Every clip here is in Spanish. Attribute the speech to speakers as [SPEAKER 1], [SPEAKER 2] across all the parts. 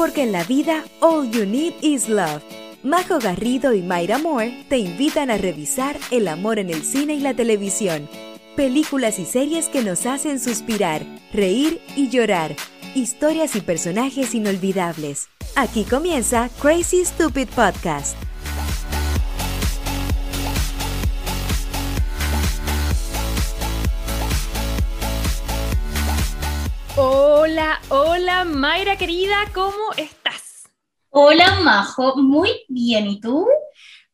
[SPEAKER 1] porque en la vida all you need is love. Majo Garrido y Mayra Moore te invitan a revisar el amor en el cine y la televisión. Películas y series que nos hacen suspirar, reír y llorar. Historias y personajes inolvidables. Aquí comienza Crazy Stupid Podcast.
[SPEAKER 2] Hola, hola Mayra querida, ¿cómo estás?
[SPEAKER 3] Hola Majo, muy bien, ¿y tú?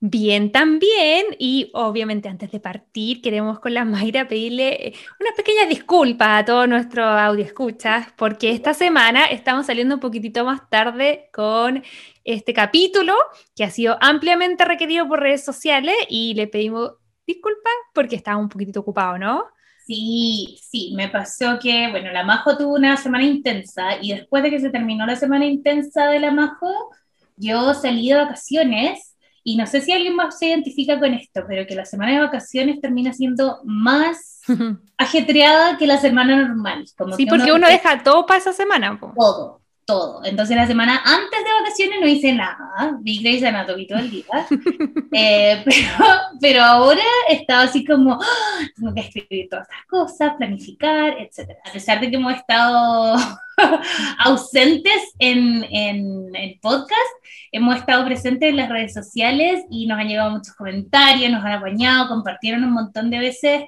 [SPEAKER 2] Bien también, y obviamente antes de partir queremos con la Mayra pedirle una pequeña disculpa a todos nuestros audio escuchas, porque esta semana estamos saliendo un poquitito más tarde con este capítulo que ha sido ampliamente requerido por redes sociales y le pedimos disculpas porque estaba un poquitito ocupado, ¿no?
[SPEAKER 3] Sí, sí, me pasó que, bueno, la Majo tuvo una semana intensa y después de que se terminó la semana intensa de la Majo, yo salí de vacaciones y no sé si alguien más se identifica con esto, pero que la semana de vacaciones termina siendo más ajetreada que la semana normal.
[SPEAKER 2] sí, porque uno, deja todo para esa semana.
[SPEAKER 3] Todo, todo. Entonces la semana antes de vacaciones no hice nada, vi Grey's Anatomy todo el día, eh, pero, pero, ahora estaba así como, ¡ah! tengo que escribir todas estas cosas, planificar, etc. A pesar de que hemos estado ausentes en, en el podcast, hemos estado presentes en las redes sociales y nos han llegado muchos comentarios, nos han apañado, compartieron un montón de veces.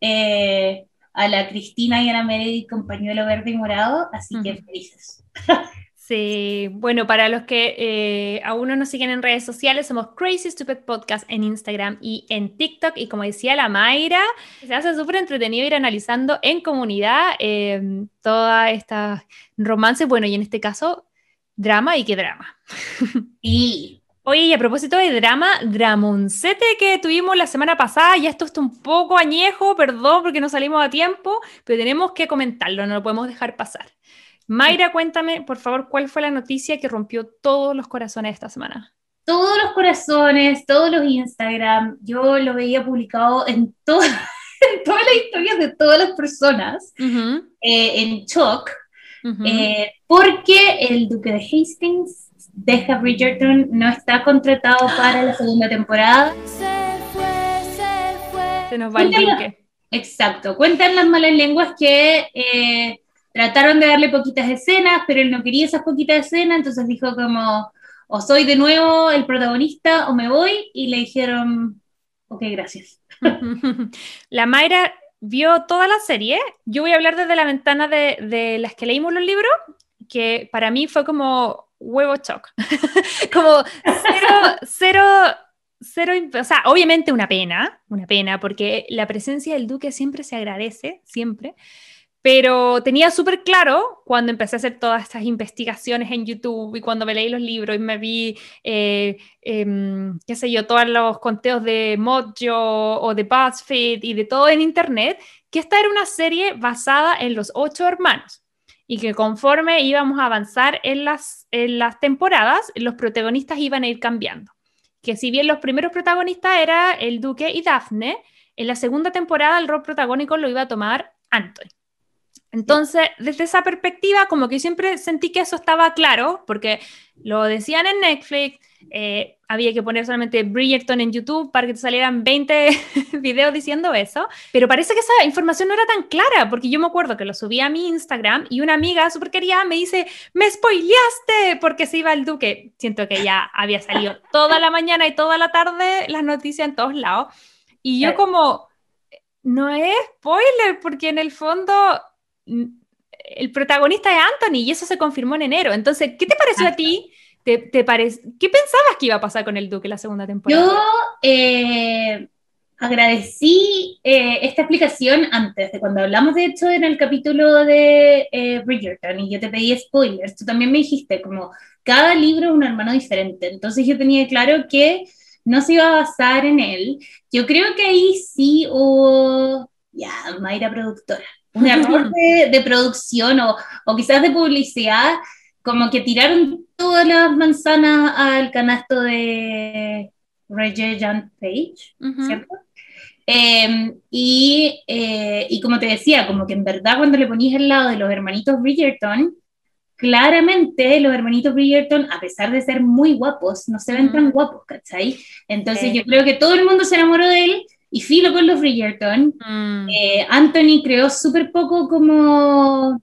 [SPEAKER 3] Eh, a la Cristina y a la Meredith con pañuelo verde y morado, así que felices.
[SPEAKER 2] Sí, bueno, para los que eh, aún no nos siguen en redes sociales, somos Crazy Stupid Podcast en Instagram y en TikTok. Y como decía la Mayra, se hace súper entretenido ir analizando en comunidad eh, todas estas romances, bueno, y en este caso, drama y qué drama.
[SPEAKER 3] Y
[SPEAKER 2] Oye, y a propósito de drama, Dramoncete que tuvimos la semana pasada, ya esto está un poco añejo, perdón porque no salimos a tiempo, pero tenemos que comentarlo, no lo podemos dejar pasar. Mayra, cuéntame, por favor, ¿cuál fue la noticia que rompió todos los corazones esta semana?
[SPEAKER 3] Todos los corazones, todos los Instagram, yo lo veía publicado en, todas las historias de todas las personas, eh, en shock, eh, porque el duque de Hastings deja Bridgerton, no está contratado para la segunda temporada. Se
[SPEAKER 2] fue, se fue. Se nos va el duque.
[SPEAKER 3] Exacto, cuentan las malas lenguas que eh, trataron de darle poquitas escenas, pero él no quería esas poquitas escenas, entonces dijo como, o soy de nuevo el protagonista o me voy, y le dijeron, ok, gracias.
[SPEAKER 2] la Mayra vio toda la serie, yo voy a hablar desde la ventana de, de las que leímos los libros, que para mí fue como huevo shock. como cero, cero, cero, o sea, obviamente una pena, una pena, porque la presencia del duque siempre se agradece, siempre. Pero tenía súper claro cuando empecé a hacer todas estas investigaciones en YouTube y cuando me leí los libros y me vi, eh, em, qué sé yo, todos los conteos de Mojo o de BuzzFeed y de todo en Internet, que esta era una serie basada en los ocho hermanos y que conforme íbamos a avanzar en las, en las temporadas, los protagonistas iban a ir cambiando. Que si bien los primeros protagonistas era el Duque y Daphne, en la segunda temporada el rol protagónico lo iba a tomar Anthony. Entonces, desde esa perspectiva, como que siempre sentí que eso estaba claro, porque lo decían en Netflix, eh, había que poner solamente Bridgerton en YouTube para que te salieran 20 videos diciendo eso, pero parece que esa información no era tan clara, porque yo me acuerdo que lo subí a mi Instagram y una amiga súper querida me dice, me spoileaste porque se iba el duque. Siento que ya había salido toda la mañana y toda la tarde las noticias en todos lados. Y yo como, no es spoiler, porque en el fondo el protagonista es Anthony y eso se confirmó en enero. Entonces, ¿qué te pareció a ti? ¿Te, te ¿Qué pensabas que iba a pasar con el Duque la segunda temporada?
[SPEAKER 3] Yo eh, agradecí eh, esta explicación antes de cuando hablamos, de hecho, en el capítulo de eh, Bridgerton y yo te pedí spoilers. Tú también me dijiste como cada libro es un hermano diferente. Entonces yo tenía claro que no se iba a basar en él. Yo creo que ahí sí hubo, ya, Mayra productora, un error de, de producción o, o quizás de publicidad como que tiraron todas las manzanas al canasto de Regent Page, ¿cierto? Em, y, eh, y, como te decía, como que en verdad cuando le ponías al lado de los hermanitos Bridgerton, claramente los hermanitos Bridgerton, a pesar de ser muy guapos, no se ven tan guapos, ¿cachai? Entonces yo creo que todo el mundo se enamoró de él y filo con los Bridgerton. Mm. Eh, Anthony creó súper poco como,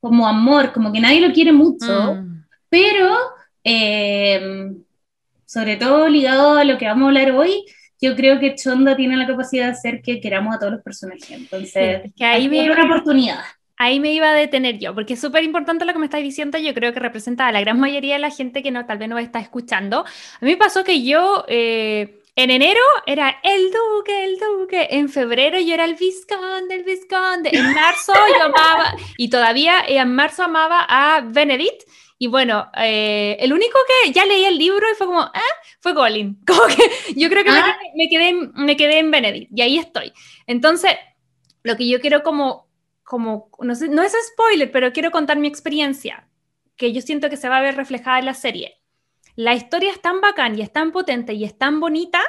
[SPEAKER 3] como amor, como que nadie lo quiere mucho, mm. pero eh, sobre todo ligado a lo que vamos a hablar hoy, yo creo que Chonda tiene la capacidad de hacer que queramos a todos los personajes. Entonces,
[SPEAKER 2] que ahí hay una oportunidad ahí me iba a detener yo, porque es súper importante lo que me estáis diciendo, yo creo que representa a la gran mayoría de la gente que no, tal vez no está escuchando. A mí me pasó que yo... Eh, en enero era el duque, el duque. En febrero yo era el visconde, el visconde. En marzo yo amaba, y todavía en marzo amaba a Benedict. Y bueno, eh, el único que ya leí el libro y fue como, ah, fue Colin. Como que yo creo que me, ah. me, quedé, me quedé en Benedict y ahí estoy. Entonces, lo que yo quiero como como, no, no es spoiler, pero quiero contar mi experiencia, que yo siento que se va a ver reflejada en la serie. La historia es tan bacán y es tan potente y es tan bonita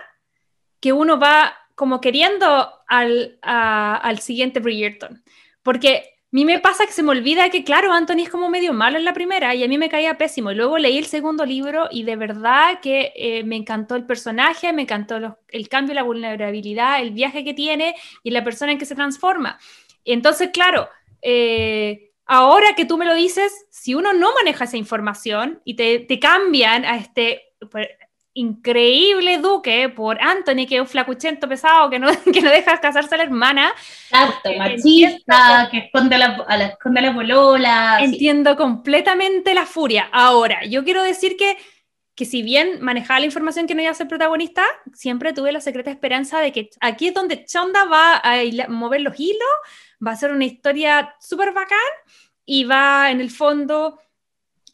[SPEAKER 2] que uno va como queriendo al, siguiente Bridgerton. Porque a mí me pasa que se me olvida que, claro, Anthony es como medio malo en la primera y a mí me caía pésimo. Y luego leí el segundo libro y de verdad que eh, me encantó el personaje, me encantó el cambio, la vulnerabilidad, el viaje que tiene y la persona en que se transforma. Entonces, claro, eh, ahora que tú me lo dices, si uno no maneja esa información y te, cambian a este pues, increíble duque por Anthony, que es un flacuchento pesado que no, que no deja casarse a la hermana.
[SPEAKER 3] Exacto, eh, machista, que esconde a la, esconde la polola.
[SPEAKER 2] Entiendo completamente la furia. Ahora, yo quiero decir que que si bien manejaba la información que no iba a ser protagonista, siempre tuve la secreta esperanza de que aquí es donde Chonda va a mover los hilos va a ser una historia súper bacán y va en el fondo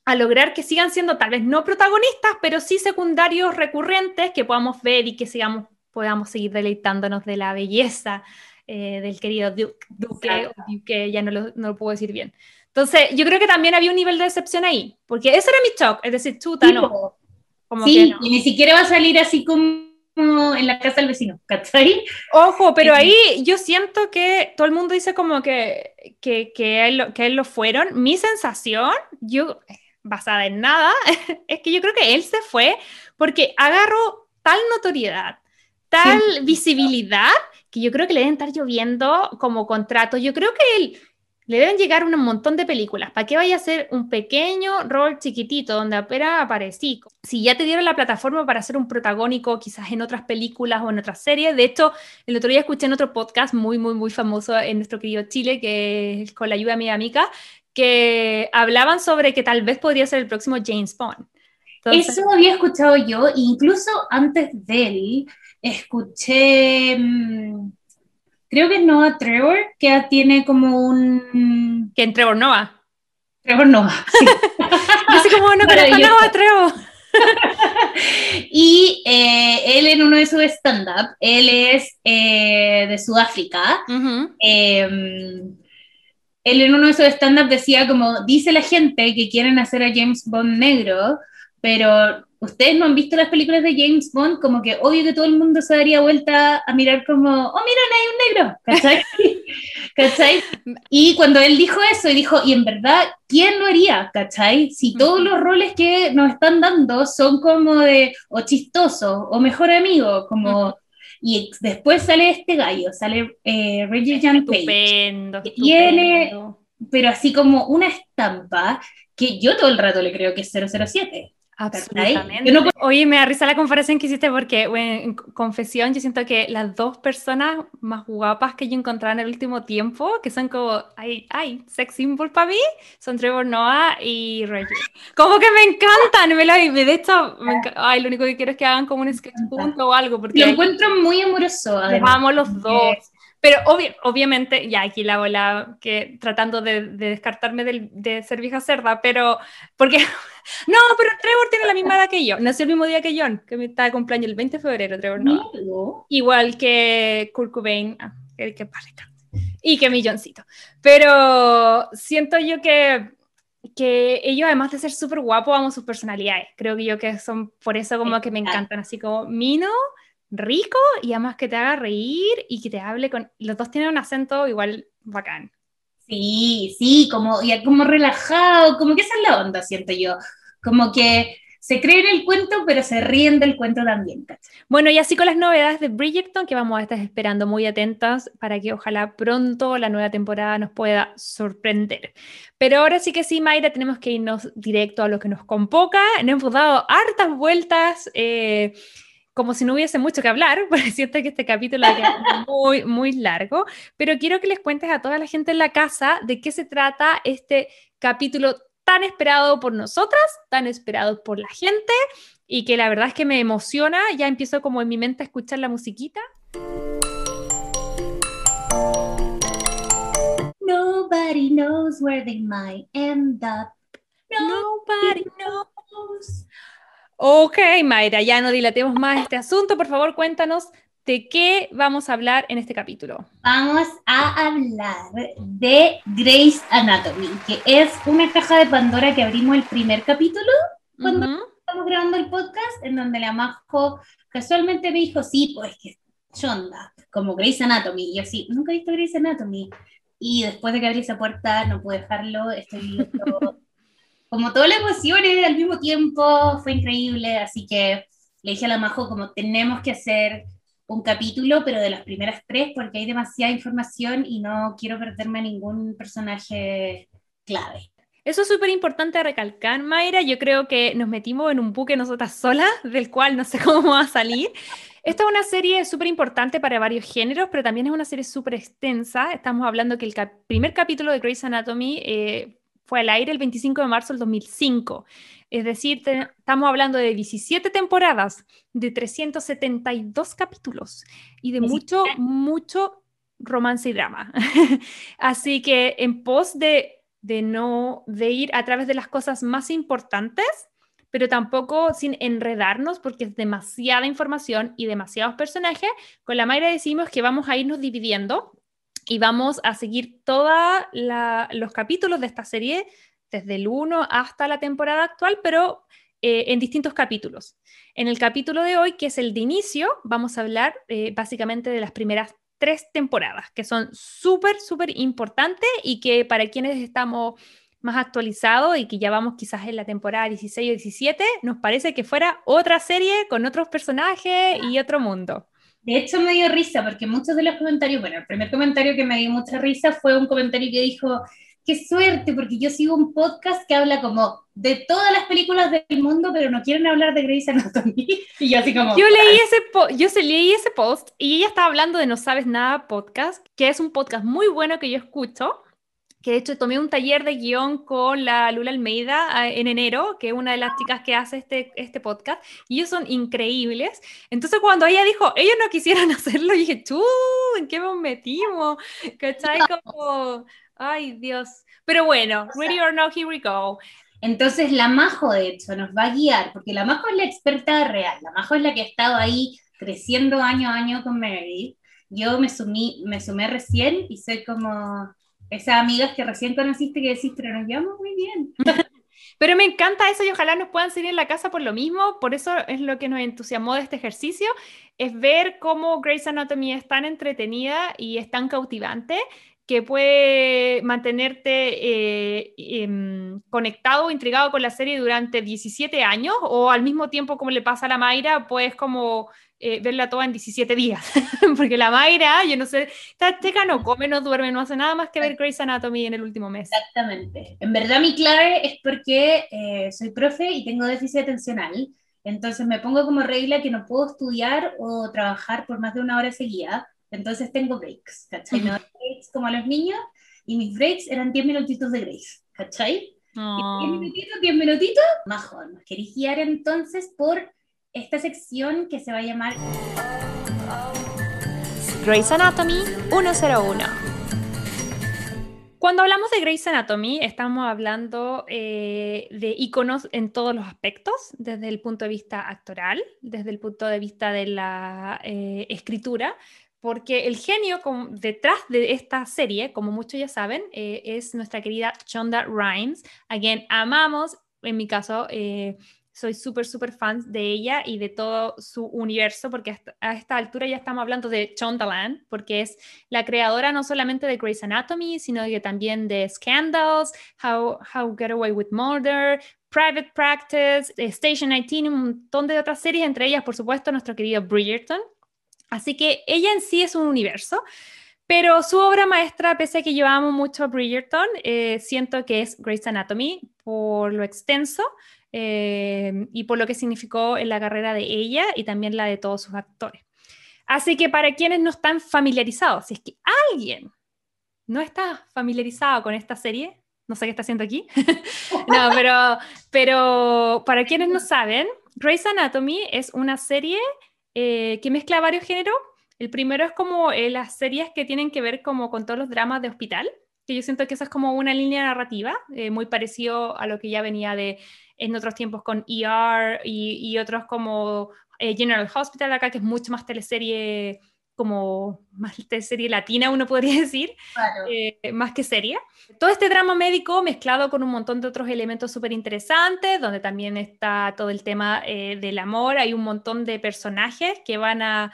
[SPEAKER 2] a lograr que sigan siendo tal vez no protagonistas, pero sí secundarios recurrentes que podamos ver y que sigamos, podamos seguir deleitándonos de la belleza eh, del querido Duke, Duque, ya no lo, no lo, puedo decir bien. Entonces, yo creo que también había un nivel de decepción ahí, porque ese era mi shock, es decir, chuta, no.
[SPEAKER 3] sí, y ni siquiera va a salir así como en la casa del vecino, ¿cachai?
[SPEAKER 2] Ojo, pero ahí yo siento que todo el mundo dice como que, que, que, él, que él lo fueron. Mi sensación, yo, basada en nada, es que yo creo que él se fue porque agarró tal notoriedad, tal visibilidad, que yo creo que le deben estar lloviendo como contrato. Yo creo que él le deben llegar un montón de películas. ¿Para qué vaya a hacer un pequeño rol chiquitito donde apenas aparecí? Si ya te dieron la plataforma para hacer un protagónico quizás en otras películas o en otras series. De hecho, el otro día escuché en otro podcast muy, muy, muy famoso en nuestro querido Chile, que es con la ayuda de mi amiga, que hablaban sobre que tal vez podría ser el próximo James Bond.
[SPEAKER 3] Eso había escuchado yo, incluso antes de él, escuché... Mm, creo que es Noah Trevor, que tiene como un...
[SPEAKER 2] ¿Que en Trevor Noah?
[SPEAKER 3] Trevor Noah, sí.
[SPEAKER 2] Yo sé cómo no conozco Noah Trevor.
[SPEAKER 3] y eh, él en uno de sus stand-up, él es eh, de Sudáfrica, em, él en uno de sus stand-up decía como, dice la gente que quieren hacer a James Bond negro, pero ustedes no han visto las películas de James Bond, como que obvio que todo el mundo se daría vuelta a mirar como, oh, mira, hay un negro, ¿cachai? ¿cachai? Y cuando él dijo eso, y dijo, y en verdad, ¿quién lo haría? ¿cachai? Si todos los roles que nos están dando son como de, o chistoso, o mejor amigo, como... Y después sale este gallo, sale eh, Reggie Jan
[SPEAKER 2] Estupendo,
[SPEAKER 3] que tiene, pero así como una estampa que yo todo el rato le creo que es 007.
[SPEAKER 2] Absolutamente. Oye, me da risa la comparación que hiciste porque, en confesión, yo siento que las dos personas más guapas que yo encontré en el último tiempo, que son como, ay, ay, sex symbol para mí, son Trevor Noah y Reggie. Como que me encantan, me lo, de hecho, ay, lo único que quiero es que hagan como un sketch punto o algo. Porque
[SPEAKER 3] lo encuentro muy amoroso.
[SPEAKER 2] Los amo los dos. Pero obviamente, ya aquí la bola, que tratando de, descartarme de ser vieja cerda, pero porque, no, pero Trevor tiene la misma edad que yo, nació el mismo día que John, que me está de cumpleaños el 20 de febrero, Trevor, ¿no? Igual que Kurt Cobain, ah, que, que y que mi Johncito. Pero siento yo que, que ellos, además de ser súper guapos, amo sus personalidades. Creo que yo que son por eso como que me encantan, así como Mino rico y además que te haga reír y que te hable con... Los dos tienen un acento igual bacán.
[SPEAKER 3] Sí, sí, como, y como relajado, como que esa es la onda, siento yo. Como que se creen el cuento, pero se ríen del cuento también.
[SPEAKER 2] Bueno, y así con las novedades de Bridgerton, que vamos a estar esperando muy atentas para que ojalá pronto la nueva temporada nos pueda sorprender. Pero ahora sí que sí, Mayra, tenemos que irnos directo a lo que nos convoca. Nos hemos dado hartas vueltas. Eh, como si no hubiese mucho que hablar, porque siento que este capítulo es muy, muy largo, pero quiero que les cuentes a toda la gente en la casa de qué se trata este capítulo tan esperado por nosotras, tan esperado por la gente y que la verdad es que me emociona. Ya empiezo como en mi mente a escuchar la musiquita.
[SPEAKER 3] Nobody knows where they might end up.
[SPEAKER 2] Nobody knows. Ok, Mayra, ya no dilatemos más este asunto. Por favor, cuéntanos ¿De qué vamos a hablar en este capítulo?
[SPEAKER 3] Vamos a hablar de Grey's Anatomy, que es una caja de Pandora que abrimos el primer capítulo cuando estamos grabando el podcast, en donde la Majo casualmente me dijo, sí, pues que chonda, como Grey's Anatomy. Y yo sí, nunca he visto Grey's Anatomy. Y después de que abrí esa puerta, no pude dejarlo, estoy viendo como todas las emociones al mismo tiempo, fue increíble, así que le dije a la Majo como tenemos que hacer un capítulo, pero de las primeras tres, porque hay demasiada información y no quiero perderme a ningún personaje clave.
[SPEAKER 2] Eso es súper importante recalcar, Mayra. Yo creo que nos metimos en un buque nosotras solas, del cual no sé cómo va a salir. Esta es una serie súper importante para varios géneros, pero también es una serie súper extensa. Estamos hablando que el primer capítulo de Grey's Anatomy eh, fue al aire el 25 de marzo del 2005. Es decir, estamos hablando de 17 temporadas, de 372 capítulos y de mucho, mucho romance y drama. Así que en pos de, de no de ir a través de las cosas más importantes, pero tampoco sin enredarnos porque es demasiada información y demasiados personajes, con la Mayra decimos que vamos a irnos dividiendo y vamos a seguir todos los capítulos de esta serie desde el 1 hasta la temporada actual, pero eh, en distintos capítulos. En el capítulo de hoy, que es el de inicio, vamos a hablar eh, básicamente de las primeras tres temporadas, que son súper, súper importantes y que para quienes estamos más actualizados y que ya vamos quizás en la temporada 16 o 17, nos parece que fuera otra serie con otros personajes y otro mundo.
[SPEAKER 3] De hecho, me dio risa porque muchos de los comentarios, bueno, el primer comentario que me dio mucha risa fue un comentario que dijo, qué suerte, porque yo sigo un podcast que habla como de todas las películas del mundo, pero no quieren hablar de Grey's Anatomy. Y yo así como...
[SPEAKER 2] Yo leí ese, yo leí ese post y ella estaba hablando de No Sabes Nada Podcast, que es un podcast muy bueno que yo escucho, que de hecho tomé un taller de guion con la Lula Almeida ah, en enero, que es una de las chicas que hace este, este podcast, y ellos son increíbles. Entonces cuando ella dijo, ellos no quisieran hacerlo, dije, tú, ¿en qué nos metimos? ¿Cachai? Como Ay, Dios. Pero bueno, ready or not, here we go.
[SPEAKER 3] Entonces la Majo, de hecho, nos va a guiar, porque la Majo es la experta real, la Majo es la que ha estado ahí creciendo año a año con Mary. Yo me, sumí, me sumé recién y soy como esas amigas que recién conociste que decís, pero nos llevamos muy bien.
[SPEAKER 2] Pero me encanta eso y ojalá nos puedan seguir en la casa por lo mismo. Por eso es lo que nos entusiasmó de este ejercicio, es ver cómo Grey's Anatomy es tan entretenida y es tan cautivante que puede mantenerte eh, em, conectado, intrigado con la serie durante 17 años o al mismo tiempo como le pasa a la Mayra, puedes como eh, verla toda en 17 días, porque la Mayra, yo no sé, esta chica no come, no duerme, no hace nada más que ver Grey's Anatomy en el último mes.
[SPEAKER 3] Exactamente. En verdad mi clave es porque eh, soy profe y tengo déficit atencional, entonces me pongo como regla que no puedo estudiar o trabajar por más de una hora seguida entonces tengo breaks, ¿cachai? No breaks como a los niños, y mis breaks eran 10 minutitos de grace, ¿cachai? 10 minutitos, 10 minutitos, majón. Nos queréis guiar entonces por esta sección que se va a llamar
[SPEAKER 2] Grey's Anatomy 101. Cuando hablamos de Grey's Anatomy, estamos hablando eh, de iconos en todos los aspectos, desde el punto de vista actoral, desde el punto de vista de la eh, escritura, porque el genio detrás de esta serie, como muchos ya saben, eh, es nuestra querida Chonda Rhimes, a quien amamos, en mi caso, soy súper, súper fan de ella y de todo su universo, porque a esta altura ya estamos hablando de Chondaland, porque es la creadora no solamente de Grey's Anatomy, sino que también de Scandals, How, How Get Away with Murder, Private Practice, Station 19, un montón de otras series, entre ellas, por supuesto, nuestro querido Bridgerton. Así que ella en sí es un universo. Pero su obra maestra, pese a que yo amo mucho a Bridgerton, eh, siento que es Grey's Anatomy por lo extenso eh, y por lo que significó en la carrera de ella y también la de todos sus actores. Así que para quienes no están familiarizados, si es que alguien no está familiarizado con esta serie, no sé qué está haciendo aquí, no, pero, pero para quienes no saben, Grey's Anatomy es una serie eh, que mezcla varios géneros el primero es como eh, las series que tienen que ver como con todos los dramas de hospital, que yo siento que esa es como una línea narrativa, eh, muy parecido a lo que ya venía de en otros tiempos con ER y, otros como eh, General Hospital acá, que es mucho más teleserie como más teleserie latina, uno podría decir, más que serie. Todo este drama médico mezclado con un montón de otros elementos súper interesantes, donde también está todo el tema del amor, hay un montón de personajes que van a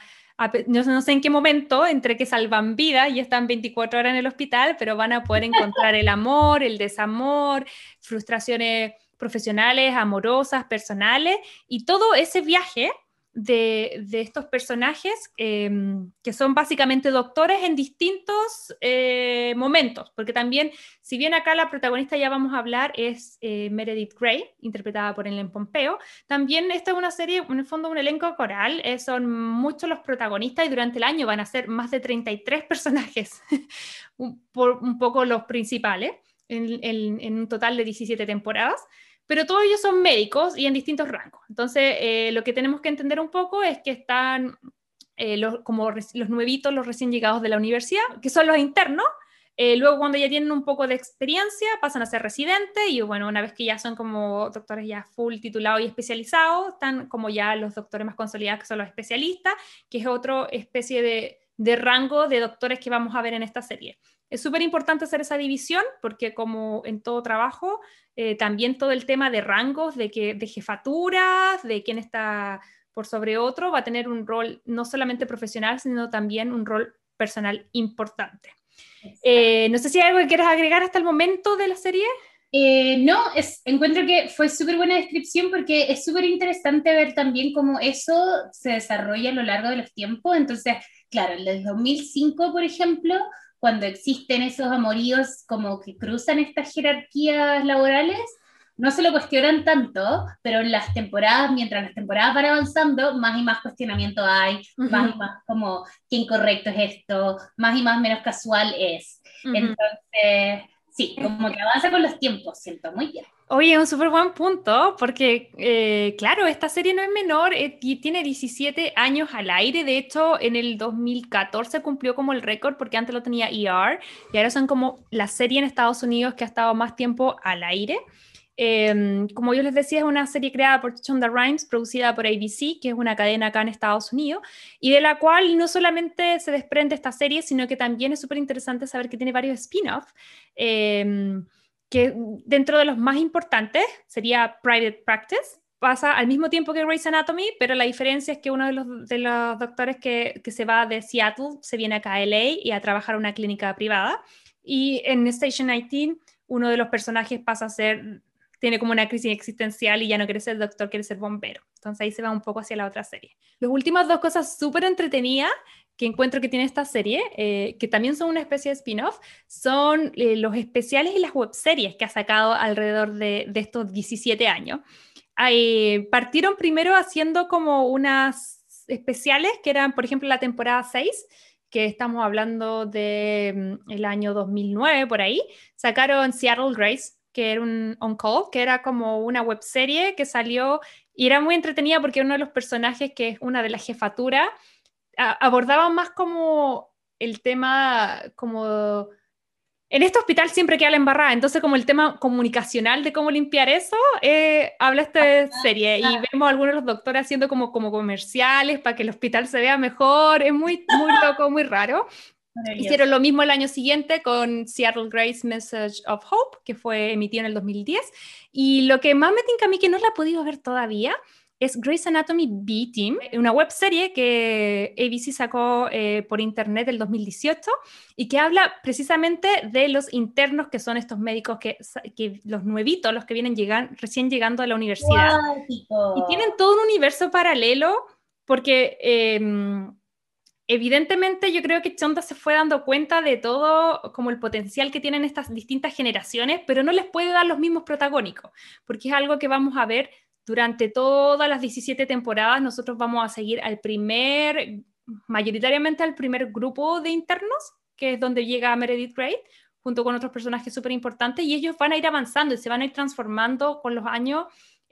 [SPEAKER 2] no, sé en qué momento, entre que salvan vida y están 24 horas en el hospital, pero van a poder encontrar el amor, el desamor, frustraciones profesionales, amorosas, personales, y todo ese viaje de, estos personajes em, que son básicamente doctores en distintos eh, momentos, porque también, si bien acá la protagonista ya vamos a hablar es eh, Meredith Grey, interpretada por Ellen Pompeo, también esta es una serie, en el fondo un elenco coral, eh, son muchos los protagonistas y durante el año van a ser más de 33 personajes, por un poco los principales, en un total de 17 temporadas pero todos ellos son médicos y en distintos rangos. Entonces, eh, lo que tenemos que entender un poco es que están eh, los, como los nuevitos, los recién llegados de la universidad, que son los internos. Eh, luego, cuando ya tienen un poco de experiencia, pasan a ser residentes y, bueno, una vez que ya son como doctores ya full titulados y especializados, están como ya los doctores más consolidados, que son los especialistas, que es otra especie de, de rango de doctores que vamos a ver en esta serie. Es súper importante hacer esa división porque como en todo trabajo, eh, también todo el tema de rangos, de, que, de jefaturas, de quién está por sobre otro, va a tener un rol no solamente profesional, sino también un rol personal importante. Eh, no sé si hay algo que quieras agregar hasta el momento de la serie.
[SPEAKER 3] Eh, no, es, encuentro que fue súper buena descripción porque es súper interesante ver también cómo eso se desarrolla a lo largo de los tiempos. Entonces, claro, en el 2005, por ejemplo, cuando existen esos amoríos como que cruzan estas jerarquías laborales, no se lo cuestionan tanto, pero en las temporadas, mientras las temporadas van avanzando, más y más cuestionamiento hay, más y más como qué incorrecto es esto, más y más menos casual es. Entonces, sí, como que avanza con los tiempos, siento muy bien.
[SPEAKER 2] Oye, un súper buen punto, porque eh, claro, esta serie no es menor eh, y tiene 17 años al aire. De hecho, en el 2014 cumplió como el récord porque antes lo tenía ER y ahora son como la serie en Estados Unidos que ha estado más tiempo al aire. Em, como yo les decía, es una serie creada por Chonda Rhimes, producida por ABC, que es una cadena acá en Estados Unidos, y de la cual no solamente se desprende esta serie, sino que también es súper interesante saber que tiene varios spin-offs. Em, que dentro de los más importantes sería Private Practice. Pasa al mismo tiempo que Grey's Anatomy, pero la diferencia es que uno de los, de los doctores que, que, se va de Seattle se viene acá a LA y a trabajar en una clínica privada. Y en Station 19, uno de los personajes pasa a ser, tiene como una crisis existencial y ya no quiere ser doctor, quiere ser bombero. Entonces ahí se va un poco hacia la otra serie. Las últimas dos cosas súper entretenidas que encuentro que tiene esta serie, eh, que también son una especie de spin-off, son eh, los especiales y las webseries que ha sacado alrededor de, estos 17 años. partieron primero haciendo como unas especiales que eran, por ejemplo, la temporada 6, que estamos hablando del de, mm, año 2009 por ahí, sacaron Seattle Grace, que era un on call, que era como una webserie que salió y era muy entretenida porque uno de los personajes que es una de las jefaturas abordaban más como el tema, como... En este hospital siempre queda la embarrada, entonces como el tema comunicacional de cómo limpiar eso, eh, habla esta serie y vemos a algunos de los doctores haciendo como, como comerciales para que el hospital se vea mejor, es muy, muy loco, muy raro. Hicieron lo mismo el año siguiente con Seattle Grace Message of Hope, que fue emitido en el 2010. Y lo que más me tinca a mí, que no la he podido ver todavía, es Grey's Anatomy B-Team, una web serie que ABC sacó eh, por internet el 2018 y que habla precisamente de los internos que son estos médicos, que, que los nuevitos, los que vienen llegan, recién llegando a la universidad. Y tienen todo un universo paralelo porque... Em, evidentemente yo creo que Chonda se fue dando cuenta de todo como el potencial que tienen estas distintas generaciones, pero no les puede dar los mismos protagónicos, porque es algo que vamos a ver durante todas las 17 temporadas. Nosotros vamos a seguir al primer, mayoritariamente al primer grupo de internos, que es donde llega Meredith Grey, junto con otros personajes súper importantes, y ellos van a ir avanzando y se van a ir transformando con los años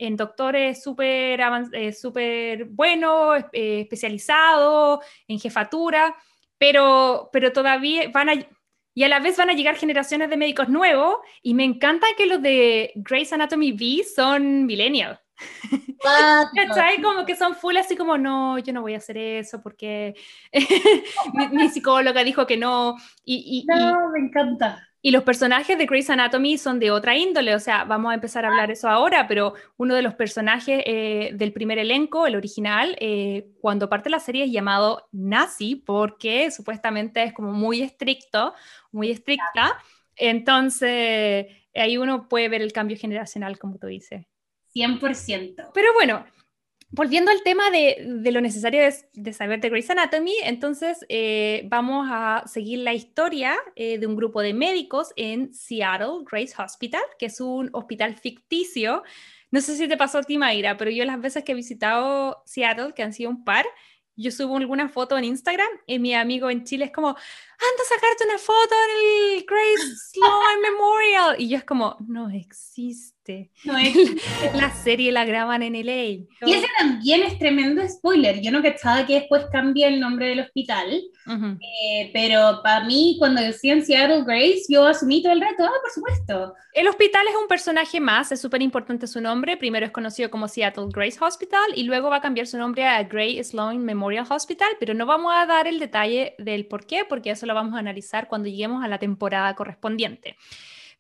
[SPEAKER 2] en doctores súper eh, super buenos, eh, especializados, en jefatura, pero, pero todavía van a... Y a la vez van a llegar generaciones de médicos nuevos y me encanta que los de Grey's Anatomy V son millennials. ¿Cachai? Como que son full así como, no, yo no voy a hacer eso porque mi, psicóloga dijo que no. Y,
[SPEAKER 3] no, me encanta.
[SPEAKER 2] Y los personajes de Grey's Anatomy son de otra índole, o sea, vamos a empezar a hablar eso ahora, pero uno de los personajes eh, del primer elenco, el original, eh, cuando parte la serie es llamado Nazi, porque supuestamente es como muy estricto, muy estricta. Entonces, ahí uno puede ver el cambio generacional, como tú dices.
[SPEAKER 3] 100%.
[SPEAKER 2] Pero bueno, volviendo al tema de, lo necesario de, saber de Grey's Anatomy, entonces eh, vamos a seguir la historia eh, de un grupo de médicos en Seattle Grace Hospital, que es un hospital ficticio. No sé si te pasó a ti, Mayra, pero yo las veces que he visitado Seattle, que han sido un par, yo subo alguna foto en Instagram y mi amigo en Chile es como, anda a sacarte una foto en el Grace Sloan Memorial. Y yo es como, no existe. No es. la serie la graban en LA.
[SPEAKER 3] Y ese también es tremendo spoiler. Yo no cachaba que después cambia el nombre del hospital. Eh, pero para mí, cuando decían Seattle Grace, yo asumí todo el reto. Ah, por supuesto.
[SPEAKER 2] El hospital es un personaje más, es súper importante su nombre. Primero es conocido como Seattle Grace Hospital y luego va a cambiar su nombre a Gray Sloan Memorial Hospital, pero no vamos a dar el detalle del por qué, porque eso lo vamos a analizar cuando lleguemos a la temporada correspondiente.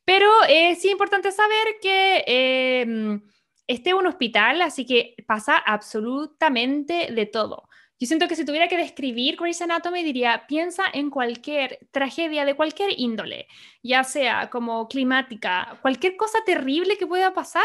[SPEAKER 2] Pero sí es importante saber que eh, este es un hospital, así que pasa absolutamente de todo. Yo siento que si tuviera que describir Grey's Anatomy, diría, piensa en cualquier tragedia de cualquier índole, ya sea como climática, cualquier cosa terrible que pueda pasar,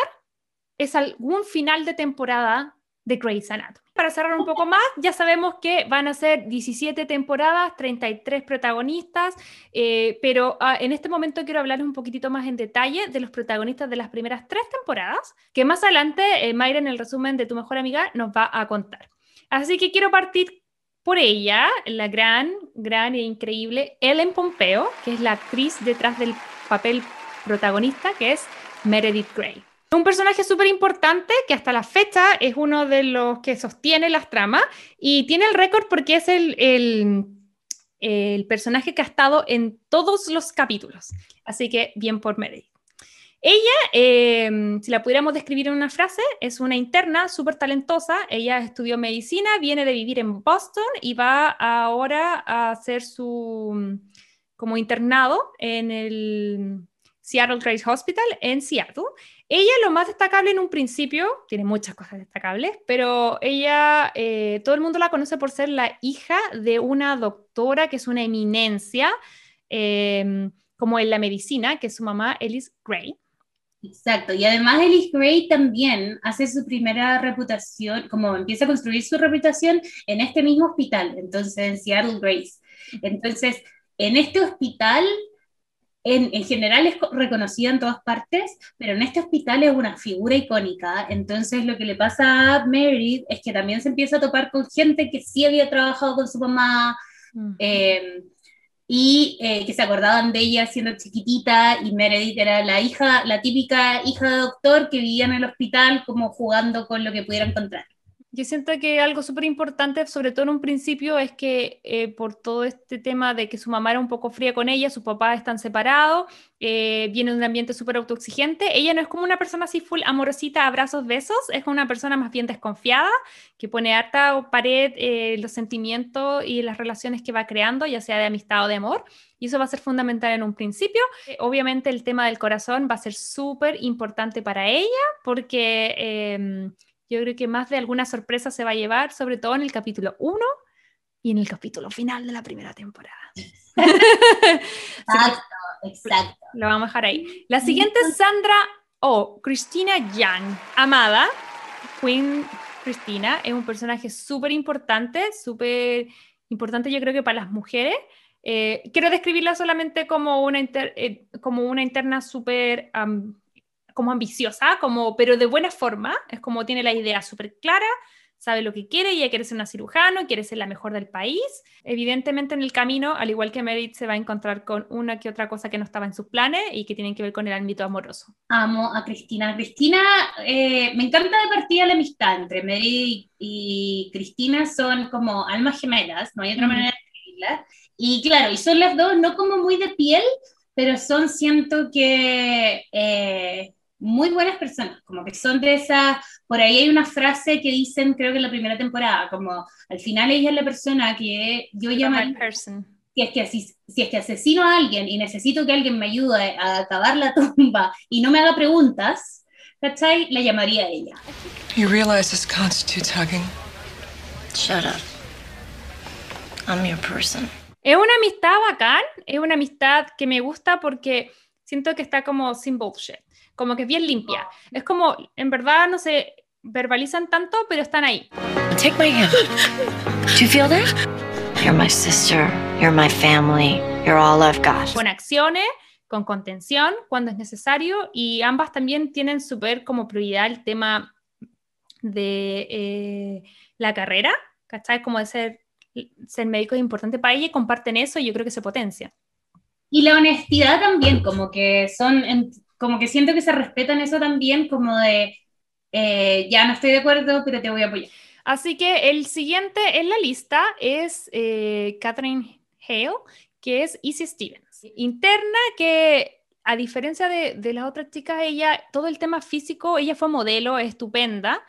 [SPEAKER 2] es algún final de temporada de Grey's Anatomy. Para cerrar un poco más, ya sabemos que van a ser 17 temporadas, 33 protagonistas, eh, pero ah, en este momento quiero hablar un poquitito más en detalle de los protagonistas de las primeras tres temporadas, que más adelante eh, Mayra en el resumen de Tu Mejor Amiga nos va a contar. Así que quiero partir por ella, la gran, gran e increíble Ellen Pompeo, que es la actriz detrás del papel protagonista, que es Meredith Grey. Un personaje súper importante que hasta la fecha es uno de los que sostiene las tramas y tiene el récord porque es el, el, personaje que ha estado en todos los capítulos. Así que bien por Meredith. Ella, em, si la pudiéramos describir en una frase, es una interna súper talentosa. Ella estudió medicina, viene de vivir en Boston y va ahora a hacer su como internado en el Seattle Grace Hospital en Seattle. Ella lo más destacable en un principio, tiene muchas cosas destacables, pero ella, eh, todo el mundo la conoce por ser la hija de una doctora que es una eminencia, em, como en la medicina, que es su mamá, Ellis Gray.
[SPEAKER 3] Exacto, y además Ellis Gray también hace su primera reputación, como empieza a construir su reputación en este mismo hospital, entonces en Seattle Grace. Entonces, en este hospital en, general es reconocida en todas partes, pero en este hospital es una figura icónica. Entonces lo que le pasa a Meredith es que también se empieza a topar con gente que sí había trabajado con su mamá eh, y eh, que se acordaban de ella siendo chiquitita y Meredith era la hija, la típica hija de doctor que vivía en el hospital como jugando con lo que pudiera encontrar.
[SPEAKER 2] Yo siento que algo súper importante, sobre todo en un principio, es que eh, por todo este tema de que su mamá era un poco fría con ella, sus papás están separados, eh, viene de un ambiente súper autoexigente, ella no es como una persona así full amorosita, abrazos, besos, es como una persona más bien desconfiada, que pone harta pared eh, los sentimientos y las relaciones que va creando, ya sea de amistad o de amor, y eso va a ser fundamental en un principio. obviamente el tema del corazón va a ser súper importante para ella, porque em, yo creo que más de alguna sorpresa se va a llevar, sobre todo en el capítulo 1 y en el capítulo final de la primera temporada.
[SPEAKER 3] exacto, exacto.
[SPEAKER 2] Lo vamos a dejar ahí. La siguiente es Sandra O. Cristina Yang. Amada, Queen Cristina, es un personaje súper importante, súper importante yo creo que para las mujeres. Eh, quiero describirla solamente como una, eh, como una interna súper como ambiciosa, como, pero de buena forma, es como tiene la idea súper clara, sabe lo que quiere, ella quiere ser una cirujano, quiere ser la mejor del país. Evidentemente en el camino, al igual que Meredith, se va a encontrar con una que otra cosa que no estaba en sus planes y que tienen que ver con el ámbito amoroso.
[SPEAKER 3] Amo a Cristina. Cristina, eh, me encanta de partida la amistad entre Meredith y Cristina, son como almas gemelas, no hay otra manera de escribirla. Y claro, y son las dos no como muy de piel, pero son, siento que... Eh, muy buenas personas, como que son de esas, por ahí hay una frase que dicen, creo que en la primera temporada, como al final ella es la persona que yo llamaría, que es que si, si es que asesino a alguien y necesito que alguien me ayude a acabar la tumba y no me haga preguntas, ¿cachai? La llamaría a ella. You realize this constitutes hugging?
[SPEAKER 2] Shut up. I'm your person. Es una amistad bacán, es una amistad que me gusta porque siento que está como sin bullshit como que es bien limpia. Es como, en verdad, no se verbalizan tanto, pero están ahí. Take my hand. Do you feel that? You're my sister, you're my family, you're all I've got. Con acciones, con contención cuando es necesario y ambas también tienen súper como prioridad el tema de eh, la carrera, ¿cachai? Como de ser, ser médico es importante para ella y comparten eso y yo creo que se potencia.
[SPEAKER 3] Y la honestidad también, como que son, como que siento que se respetan eso también, como de, eh, ya no estoy de acuerdo, pero te voy a apoyar.
[SPEAKER 2] Así que el siguiente en la lista es eh, Catherine Hale, que es Izzy Stevens. Interna que, a diferencia de, de las otras chicas, ella, todo el tema físico, ella fue modelo, estupenda.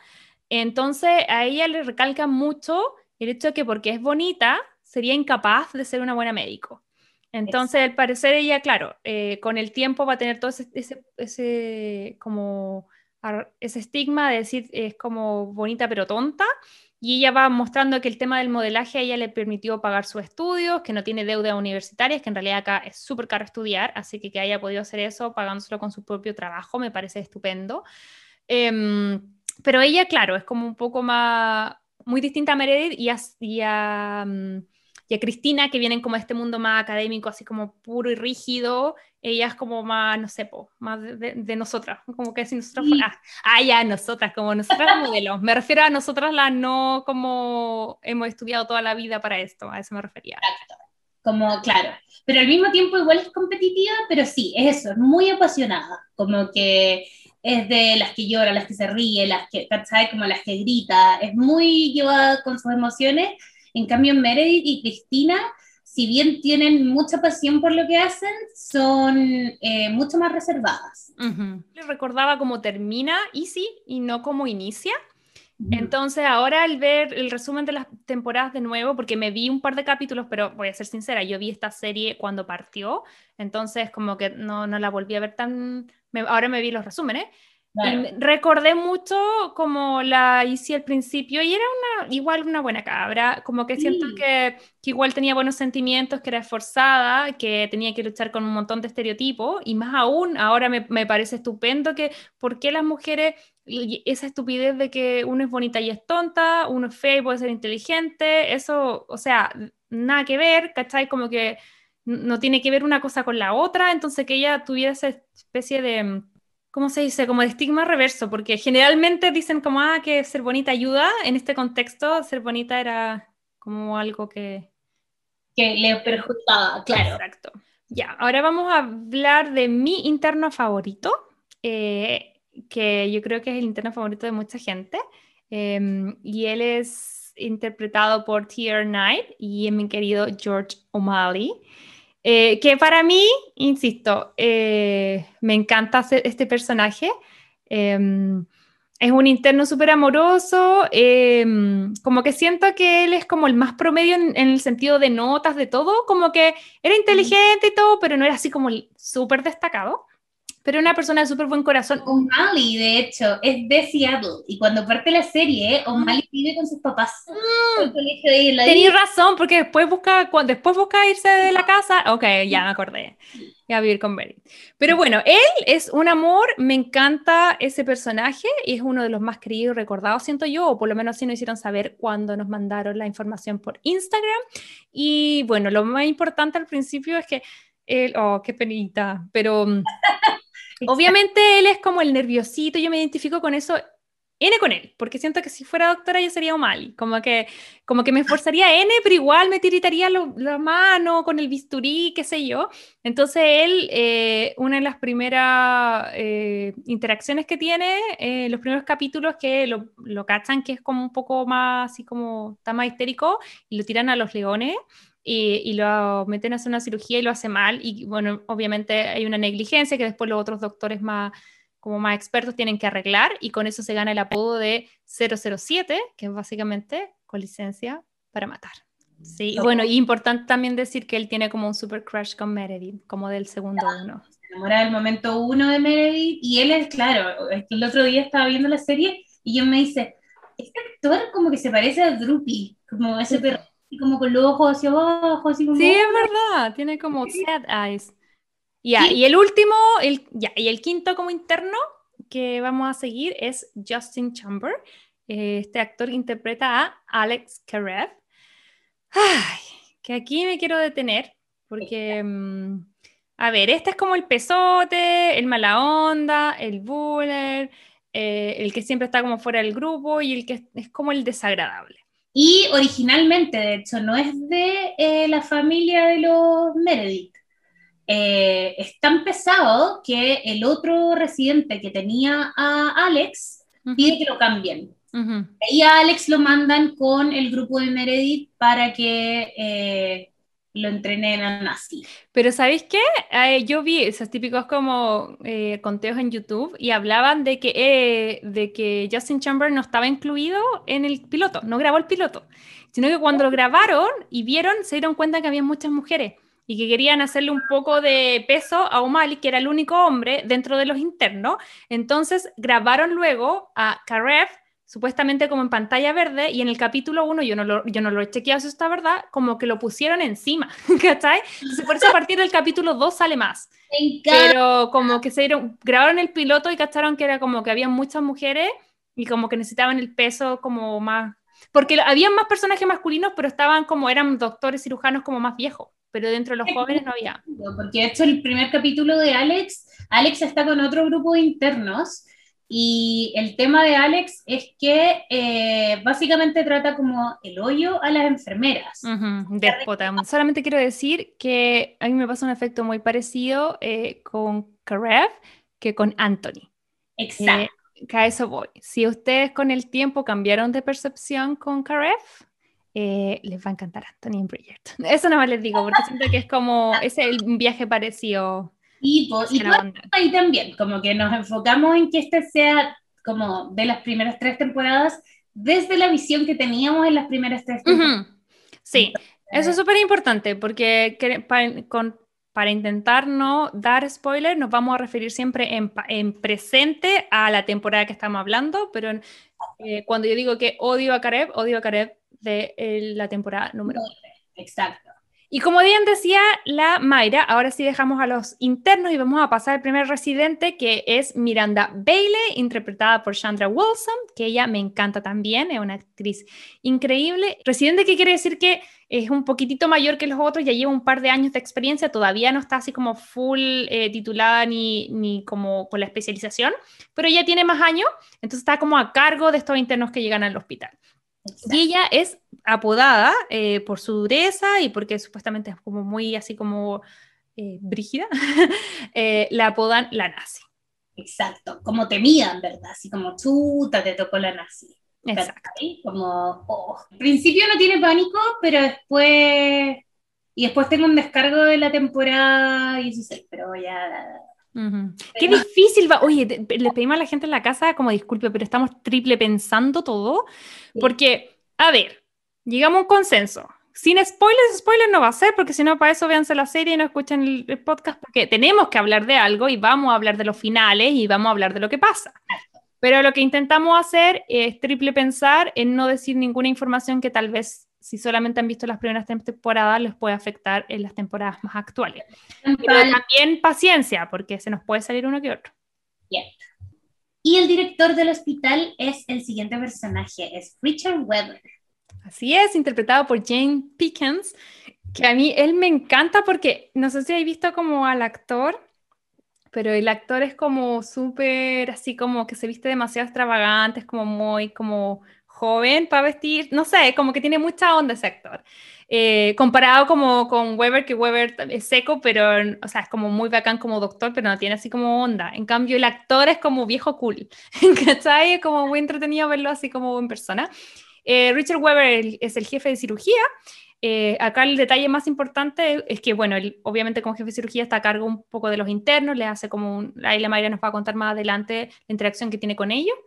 [SPEAKER 2] Entonces a ella le recalca mucho el hecho de que porque es bonita, sería incapaz de ser una buena médico. Entonces, al parecer ella, claro, eh, con el tiempo va a tener todo ese, como, ese estigma de decir es como bonita pero tonta, y ella va mostrando que el tema del modelaje a ella le permitió pagar sus estudios, que no tiene deuda universitarias, que en realidad acá es súper caro estudiar, así que que haya podido hacer eso pagándoselo con su propio trabajo me parece estupendo. Em, pero ella, claro, es como un poco más, muy distinta a Meredith y y a mm, y a Cristina, que vienen como de este mundo más académico, así como puro y rígido, ella es como más, no sé, po, más de, nosotras, como que si nosotras, ah, ah, ya, nosotras, como nosotras modelos, me refiero a nosotras las no como hemos estudiado toda la vida para esto, a eso me refería.
[SPEAKER 3] Exacto, como, claro, pero al mismo tiempo igual es competitiva, pero sí, es eso, es muy apasionada, como que es de las que llora, las que se ríe, las que, ¿sabes? Como las que grita, es muy llevada con sus emociones, en cambio, Meredith y Cristina, si bien tienen mucha pasión por lo que hacen, son eh, mucho más reservadas.
[SPEAKER 2] Les recordaba cómo termina Easy y no cómo inicia. Entonces, ahora al ver el resumen de las temporadas de nuevo, porque me vi un par de capítulos, pero voy a ser sincera, yo vi esta serie cuando partió, entonces como que no, no la volví a ver tan... ahora me vi los resúmenes, recordé mucho como la hice al principio y era una, igual una buena cabra, como que siento que, que, igual tenía buenos sentimientos, que era esforzada, que tenía que luchar con un montón de estereotipos y más aún ahora me, me parece estupendo que por qué las mujeres, esa estupidez de que uno es bonita y es tonta, uno es feo y puede ser inteligente, eso, o sea, nada que ver, ¿cachai? Como que no tiene que ver una cosa con la otra, entonces que ella tuviera esa especie de ¿cómo se dice? Como de estigma reverso, porque generalmente dicen como, ah, que ser bonita ayuda. En este contexto, ser bonita era como algo que...
[SPEAKER 3] Que le perjudicaba, claro.
[SPEAKER 2] Exacto. Ya, ahora vamos a hablar de mi interno favorito, eh, que yo creo que es el interno favorito de mucha gente. Em, y él es interpretado por Tier Knight y mi querido George O'Malley. Eh, que para mí, insisto, eh, me encanta este personaje. Em, es un interno súper amoroso, em, como que siento que él es como el más promedio en, el sentido de notas, de todo, como que era inteligente y todo, pero no era así como súper destacado pero una persona de súper buen corazón.
[SPEAKER 3] O'Malley, de hecho, es de Seattle. Y cuando parte la serie, O'Malley vive con sus papás.
[SPEAKER 2] Mm. Tenías razón, porque después busca, después busca irse de la casa. Ok, ya me acordé. Y a vivir con Betty. Pero bueno, él es un amor, me encanta ese personaje y es uno de los más queridos y recordados, siento yo, o por lo menos así nos hicieron saber cuando nos mandaron la información por Instagram. Y bueno, lo más importante al principio es que él, oh, qué penita, pero mm, Obviamente él es como el nerviosito, yo me identifico con eso N con él, porque siento que si fuera doctora yo sería mal, como que, como que me esforzaría N, pero igual me tiritaría la mano con el bisturí, qué sé yo. Entonces él, eh, una de las primeras eh, interacciones que tiene, eh, los primeros capítulos que lo, lo, cachan, que es como un poco más, así como, está más histérico, y lo tiran a los leones y, lo meten a hacer una cirugía y lo hace mal. Y bueno, obviamente hay una negligencia que después los otros doctores más como más expertos tienen que arreglar y con eso se gana el apodo de 007, que es básicamente con licencia para matar. Sí, y bueno, y importante también decir que él tiene como un super crush con Meredith, como del segundo uno.
[SPEAKER 3] Se enamora del momento uno de Meredith y él es, claro, el otro día estaba viendo la serie y yo me dice, este actor como que se parece a Droopy, como ese perro y como con los ojos hacia abajo, así como...
[SPEAKER 2] Sí, es verdad, tiene como sad eyes. Ya, y el último, el, y el quinto como interno que vamos a seguir es Justin Chamber. Eh, este actor interpreta a Alex Karev. Ay, que aquí me quiero detener porque, mm, a ver, este es como el pesote, el mala onda, el buller, eh, el que siempre está como fuera del grupo y el que es como el desagradable.
[SPEAKER 3] Y originalmente, de hecho, no es de eh, la familia de los Meredith. Eh, es tan pesado que el otro residente que tenía a Alex pide que lo cambien. Y a Alex lo mandan con el grupo de Meredith para que eh, lo entrenen a nazi.
[SPEAKER 2] Pero ¿sabéis qué? yo vi esos típicos como eh, conteos en YouTube y hablaban de que, eh, de que Justin Chamber no estaba incluido en el piloto, no grabó el piloto, sino que cuando lo grabaron y vieron, se dieron cuenta que había muchas mujeres y que querían hacerle un poco de peso a O'Malley, que era el único hombre dentro de los internos. Entonces grabaron luego a Karev supuestamente como en pantalla verde, y en el capítulo 1, yo no lo, yo no lo he chequeado si está verdad, como que lo pusieron encima, ¿cachai? Entonces por eso a partir del capítulo 2 sale más. Pero como que se dieron, grabaron el piloto y cacharon que era como que había muchas mujeres y como que necesitaban el peso como más... Porque había más personajes masculinos, pero estaban como, eran doctores cirujanos como más viejos, pero dentro de los jóvenes no había.
[SPEAKER 3] Porque hecho el primer capítulo de Alex, Alex está con otro grupo de internos y el tema de Alex es que eh, básicamente trata como el hoyo a las enfermeras.
[SPEAKER 2] Solamente quiero decir que a mí me pasa un efecto muy parecido eh, con Karev que con Anthony.
[SPEAKER 3] Exacto.
[SPEAKER 2] Eh, a eso voy. Si ustedes con el tiempo cambiaron de percepción con Karev, les va a encantar Anthony en Bridgerton. Eso no más les digo, porque siento que es como, es el viaje parecido
[SPEAKER 3] y, y ahí también, como que nos enfocamos en que este sea como de las primeras tres temporadas, desde la visión que teníamos en las primeras tres temporadas.
[SPEAKER 2] Sí, eso es súper importante porque para, con, para, intentar no dar spoiler, nos vamos a referir siempre en, en presente a la temporada que estamos hablando, pero eh, cuando yo digo que odio a Karev, odio a Karev de la temporada número 9.
[SPEAKER 3] Exacto.
[SPEAKER 2] Y como bien decía la Mayra, ahora sí dejamos a los internos y vamos a pasar al primer residente que es Miranda Bailey, interpretada por Chandra Wilson, que ella me encanta también, es una actriz increíble. Residente que quiere decir que es un poquitito mayor que los otros, ya lleva un par de años de experiencia, todavía no está así como full eh, titulada ni, ni como con la especialización, pero ya tiene más años, entonces está como a cargo de estos internos que llegan al hospital. Y ella es apodada eh, por su dureza y porque supuestamente es como muy así como eh, brígida, eh, la apodan la nazi.
[SPEAKER 3] Exacto, como temían, ¿verdad? Así como chuta, te tocó la nazi.
[SPEAKER 2] Exacto.
[SPEAKER 3] Como, oh, al principio no tiene pánico, pero después. Y después tengo un descargo de la temporada 16, pero ya.
[SPEAKER 2] Qué difícil va. Oye, le pedimos a la gente en la casa como disculpe, pero estamos triple pensando todo. Porque, a ver, llegamos a un consenso. Sin spoilers, spoilers no va a ser, porque si no, para eso véanse la serie y no escuchen el, podcast, porque tenemos que hablar de algo y vamos a hablar de los finales y vamos a hablar de lo que pasa. Pero lo que intentamos hacer es triple pensar en no decir ninguna información que tal vez si solamente han visto las primeras temporadas, les puede afectar en las temporadas más actuales. Pero también paciencia, porque se nos puede salir uno que otro.
[SPEAKER 3] Y el director del hospital es el siguiente personaje, es Richard Weber.
[SPEAKER 2] Así es, interpretado por Jane Pickens, que a mí él me encanta porque no sé si habéis visto como al actor, pero el actor es como súper, así como que se viste demasiado extravagante, es como muy como joven para vestir, no sé, como que tiene mucha onda ese actor. Eh, comparado como con Weber, que Weber es seco, pero, o sea, es como muy bacán como doctor, pero no tiene así como onda. En cambio, el actor es como viejo cool, ¿cachai? Es como muy entretenido verlo así como en persona. Eh, Richard Weber es el jefe de cirugía. Eh, acá el detalle más importante es que, bueno, él, obviamente como jefe de cirugía está a cargo un poco de los internos, le hace como, un, ahí la Mayra nos va a contar más adelante la interacción que tiene con ellos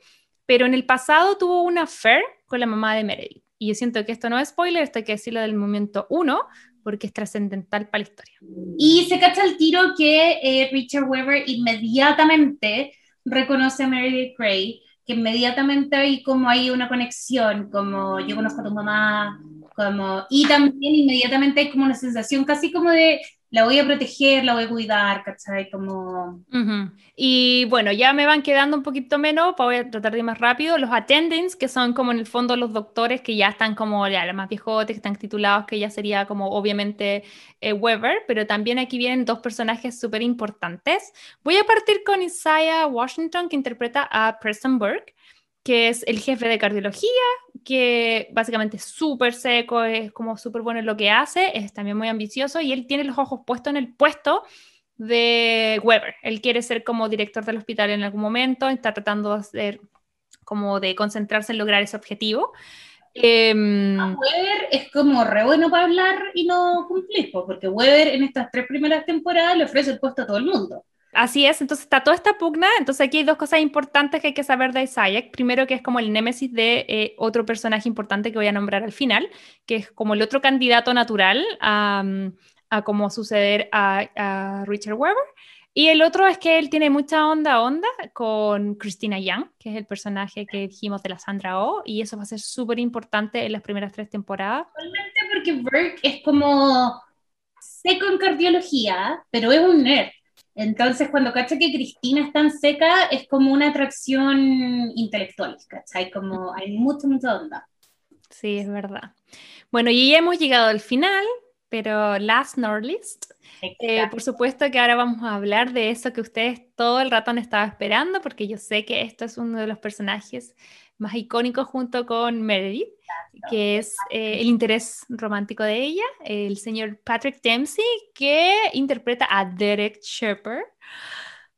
[SPEAKER 2] pero en el pasado tuvo una affair con la mamá de Meredith. Y yo siento que esto no es spoiler, esto hay que decirlo del momento uno, porque es trascendental para la historia.
[SPEAKER 3] Y se cacha el tiro que eh, Richard Weber inmediatamente reconoce a Meredith Grey, que inmediatamente hay como hay una conexión, como yo conozco a tu mamá, como, y también inmediatamente hay como una sensación casi como de la voy a proteger, la voy a cuidar, ¿cachai? Como...
[SPEAKER 2] Y bueno, ya me van quedando un poquito menos, voy a tratar de ir más rápido. Los attendants, que son como en el fondo los doctores que ya están como ya los más viejotes, que están titulados, que ya sería como obviamente eh, Weber, pero también aquí vienen dos personajes súper importantes. Voy a partir con Isaiah Washington, que interpreta a Preston Burke que es el jefe de cardiología, que básicamente es súper seco, es como súper bueno en lo que hace, es también muy ambicioso y él tiene los ojos puestos en el puesto de Weber. Él quiere ser como director del hospital en algún momento, está tratando de hacer como de concentrarse en lograr ese objetivo.
[SPEAKER 3] Em, Weber es como re bueno para hablar y no cumplir, porque Weber en estas tres primeras temporadas le ofrece el puesto a todo el mundo.
[SPEAKER 2] Así es, entonces está toda esta pugna, entonces aquí hay dos cosas importantes que hay que saber de Isaac. Primero que es como el némesis de eh, otro personaje importante que voy a nombrar al final, que es como el otro candidato natural a, a como suceder a, Richard Weber. Y el otro es que él tiene mucha onda onda con Christina Young, que es el personaje que dijimos de la Sandra O, y eso va a ser súper importante en las primeras tres temporadas.
[SPEAKER 3] Realmente porque Burke es como seco en cardiología, pero es un nerd. Entonces, cuando cacha que Cristina es tan seca, es como una atracción intelectual, ¿cachai? Como hay mucha, mucha onda.
[SPEAKER 2] Sí, es verdad. Bueno, y ya hemos llegado al final, pero last not least, eh, por supuesto que ahora vamos a hablar de eso que ustedes todo el rato han estado esperando, porque yo sé que esto es uno de los personajes más icónicos junto con Meredith, que es eh, el interés romántico de ella, el señor Patrick Dempsey, que interpreta a Derek Shepard,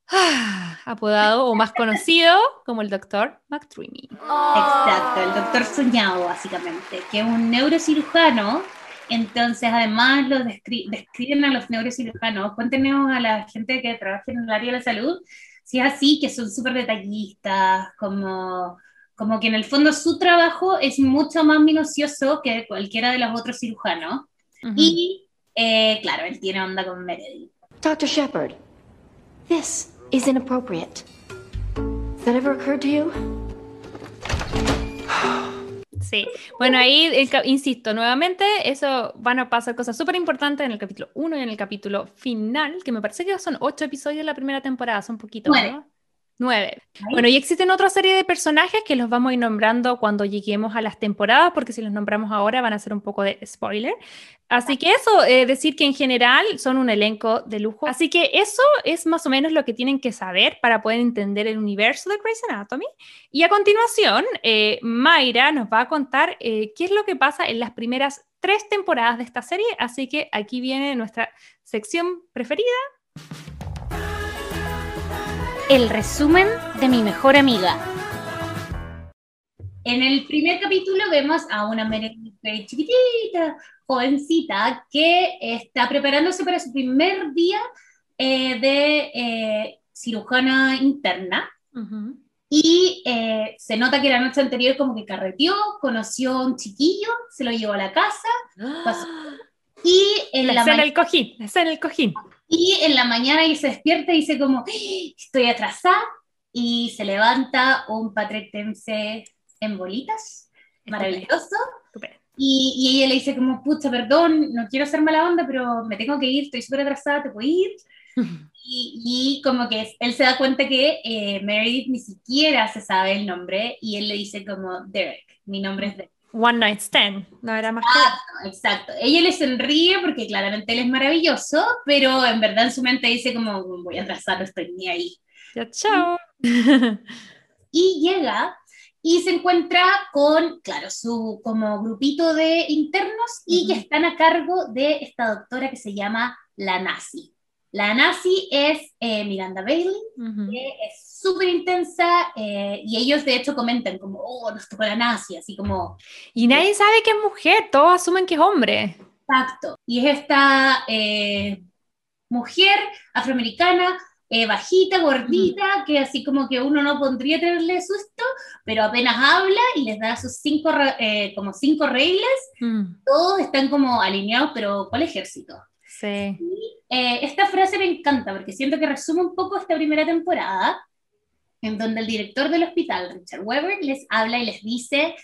[SPEAKER 2] apodado o más conocido como el doctor McDreamy.
[SPEAKER 3] Exacto, el doctor soñado, básicamente, que es un neurocirujano. Entonces, además, lo describen a los neurocirujanos. Cuéntenos a la gente que trabaja en el área de la salud si es así, que son súper detallistas, como como que en el fondo su trabajo es mucho más minucioso que cualquiera de los otros cirujanos. Y eh, claro, él tiene onda con Meredith.
[SPEAKER 4] Dr. Shepard, this is inappropriate. Has that ever occurred to you?
[SPEAKER 2] Sí, bueno, ahí insisto, nuevamente, eso van a pasar cosas súper importantes en el capítulo 1 y en el capítulo final, que me parece que son ocho episodios de la primera temporada, son poquitos, ¿no? Nueve. Bueno, y existen otra serie de personajes que los vamos a ir nombrando cuando lleguemos a las temporadas, porque si los nombramos ahora van a ser un poco de spoiler. Así que eso, eh, decir que en general son un elenco de lujo. Así que eso es más o menos lo que tienen que saber para poder entender el universo de Grey's Anatomy. Y a continuación, eh, Mayra nos va a contar eh, qué es lo que pasa en las primeras tres temporadas de esta serie. Así que aquí viene nuestra sección preferida
[SPEAKER 5] el resumen de mi mejor amiga.
[SPEAKER 3] en el primer capítulo vemos a una Meredith chiquitita, jovencita, que está preparándose para su primer día eh, de eh, cirujana interna. Y eh, se nota que la noche anterior como que carreteó, conoció a un chiquillo, se lo llevó a la casa. Y en la,
[SPEAKER 2] en el cojín, está en el cojín.
[SPEAKER 3] Y en la mañana y se despierta y dice como, ¡Ah! estoy atrasada. Y se levanta un patretense en bolitas, maravilloso. Y, y, ella le dice como, pucha, perdón, no quiero ser mala onda, pero me tengo que ir, estoy súper atrasada, ¿te puedo ir? y, y, como que él se da cuenta que eh, Meredith ni siquiera se sabe el nombre y él le dice como, Derek, mi nombre es Derek.
[SPEAKER 2] One Night Stand, no era más
[SPEAKER 3] exacto, Exacto, ella le sonríe porque claramente él es maravilloso, pero en verdad en su mente dice como, voy a atrasar, no estoy ni ahí.
[SPEAKER 2] Ya, chao.
[SPEAKER 3] y llega y se encuentra con, claro, su como grupito de internos y que están a cargo de esta doctora que se llama la Nazi. La Nazi es eh, Miranda Bailey, que es súper intensa eh, y ellos de hecho comentan como, oh, nos tocó la Nazi, así como...
[SPEAKER 2] Y nadie sabe que es mujer, todos asumen que es hombre.
[SPEAKER 3] Exacto. Y es esta eh, mujer afroamericana eh, bajita, gordita, que así como que uno no pondría tenerle susto, pero apenas habla y les da sus cinco, eh, como cinco reglas, mm. todos están como alineados, pero el ejército.
[SPEAKER 2] Sí.
[SPEAKER 3] Eh, esta frase me encanta porque siento que resume un poco esta primera temporada, en donde el director del hospital, Richard Weber, les habla y les dice,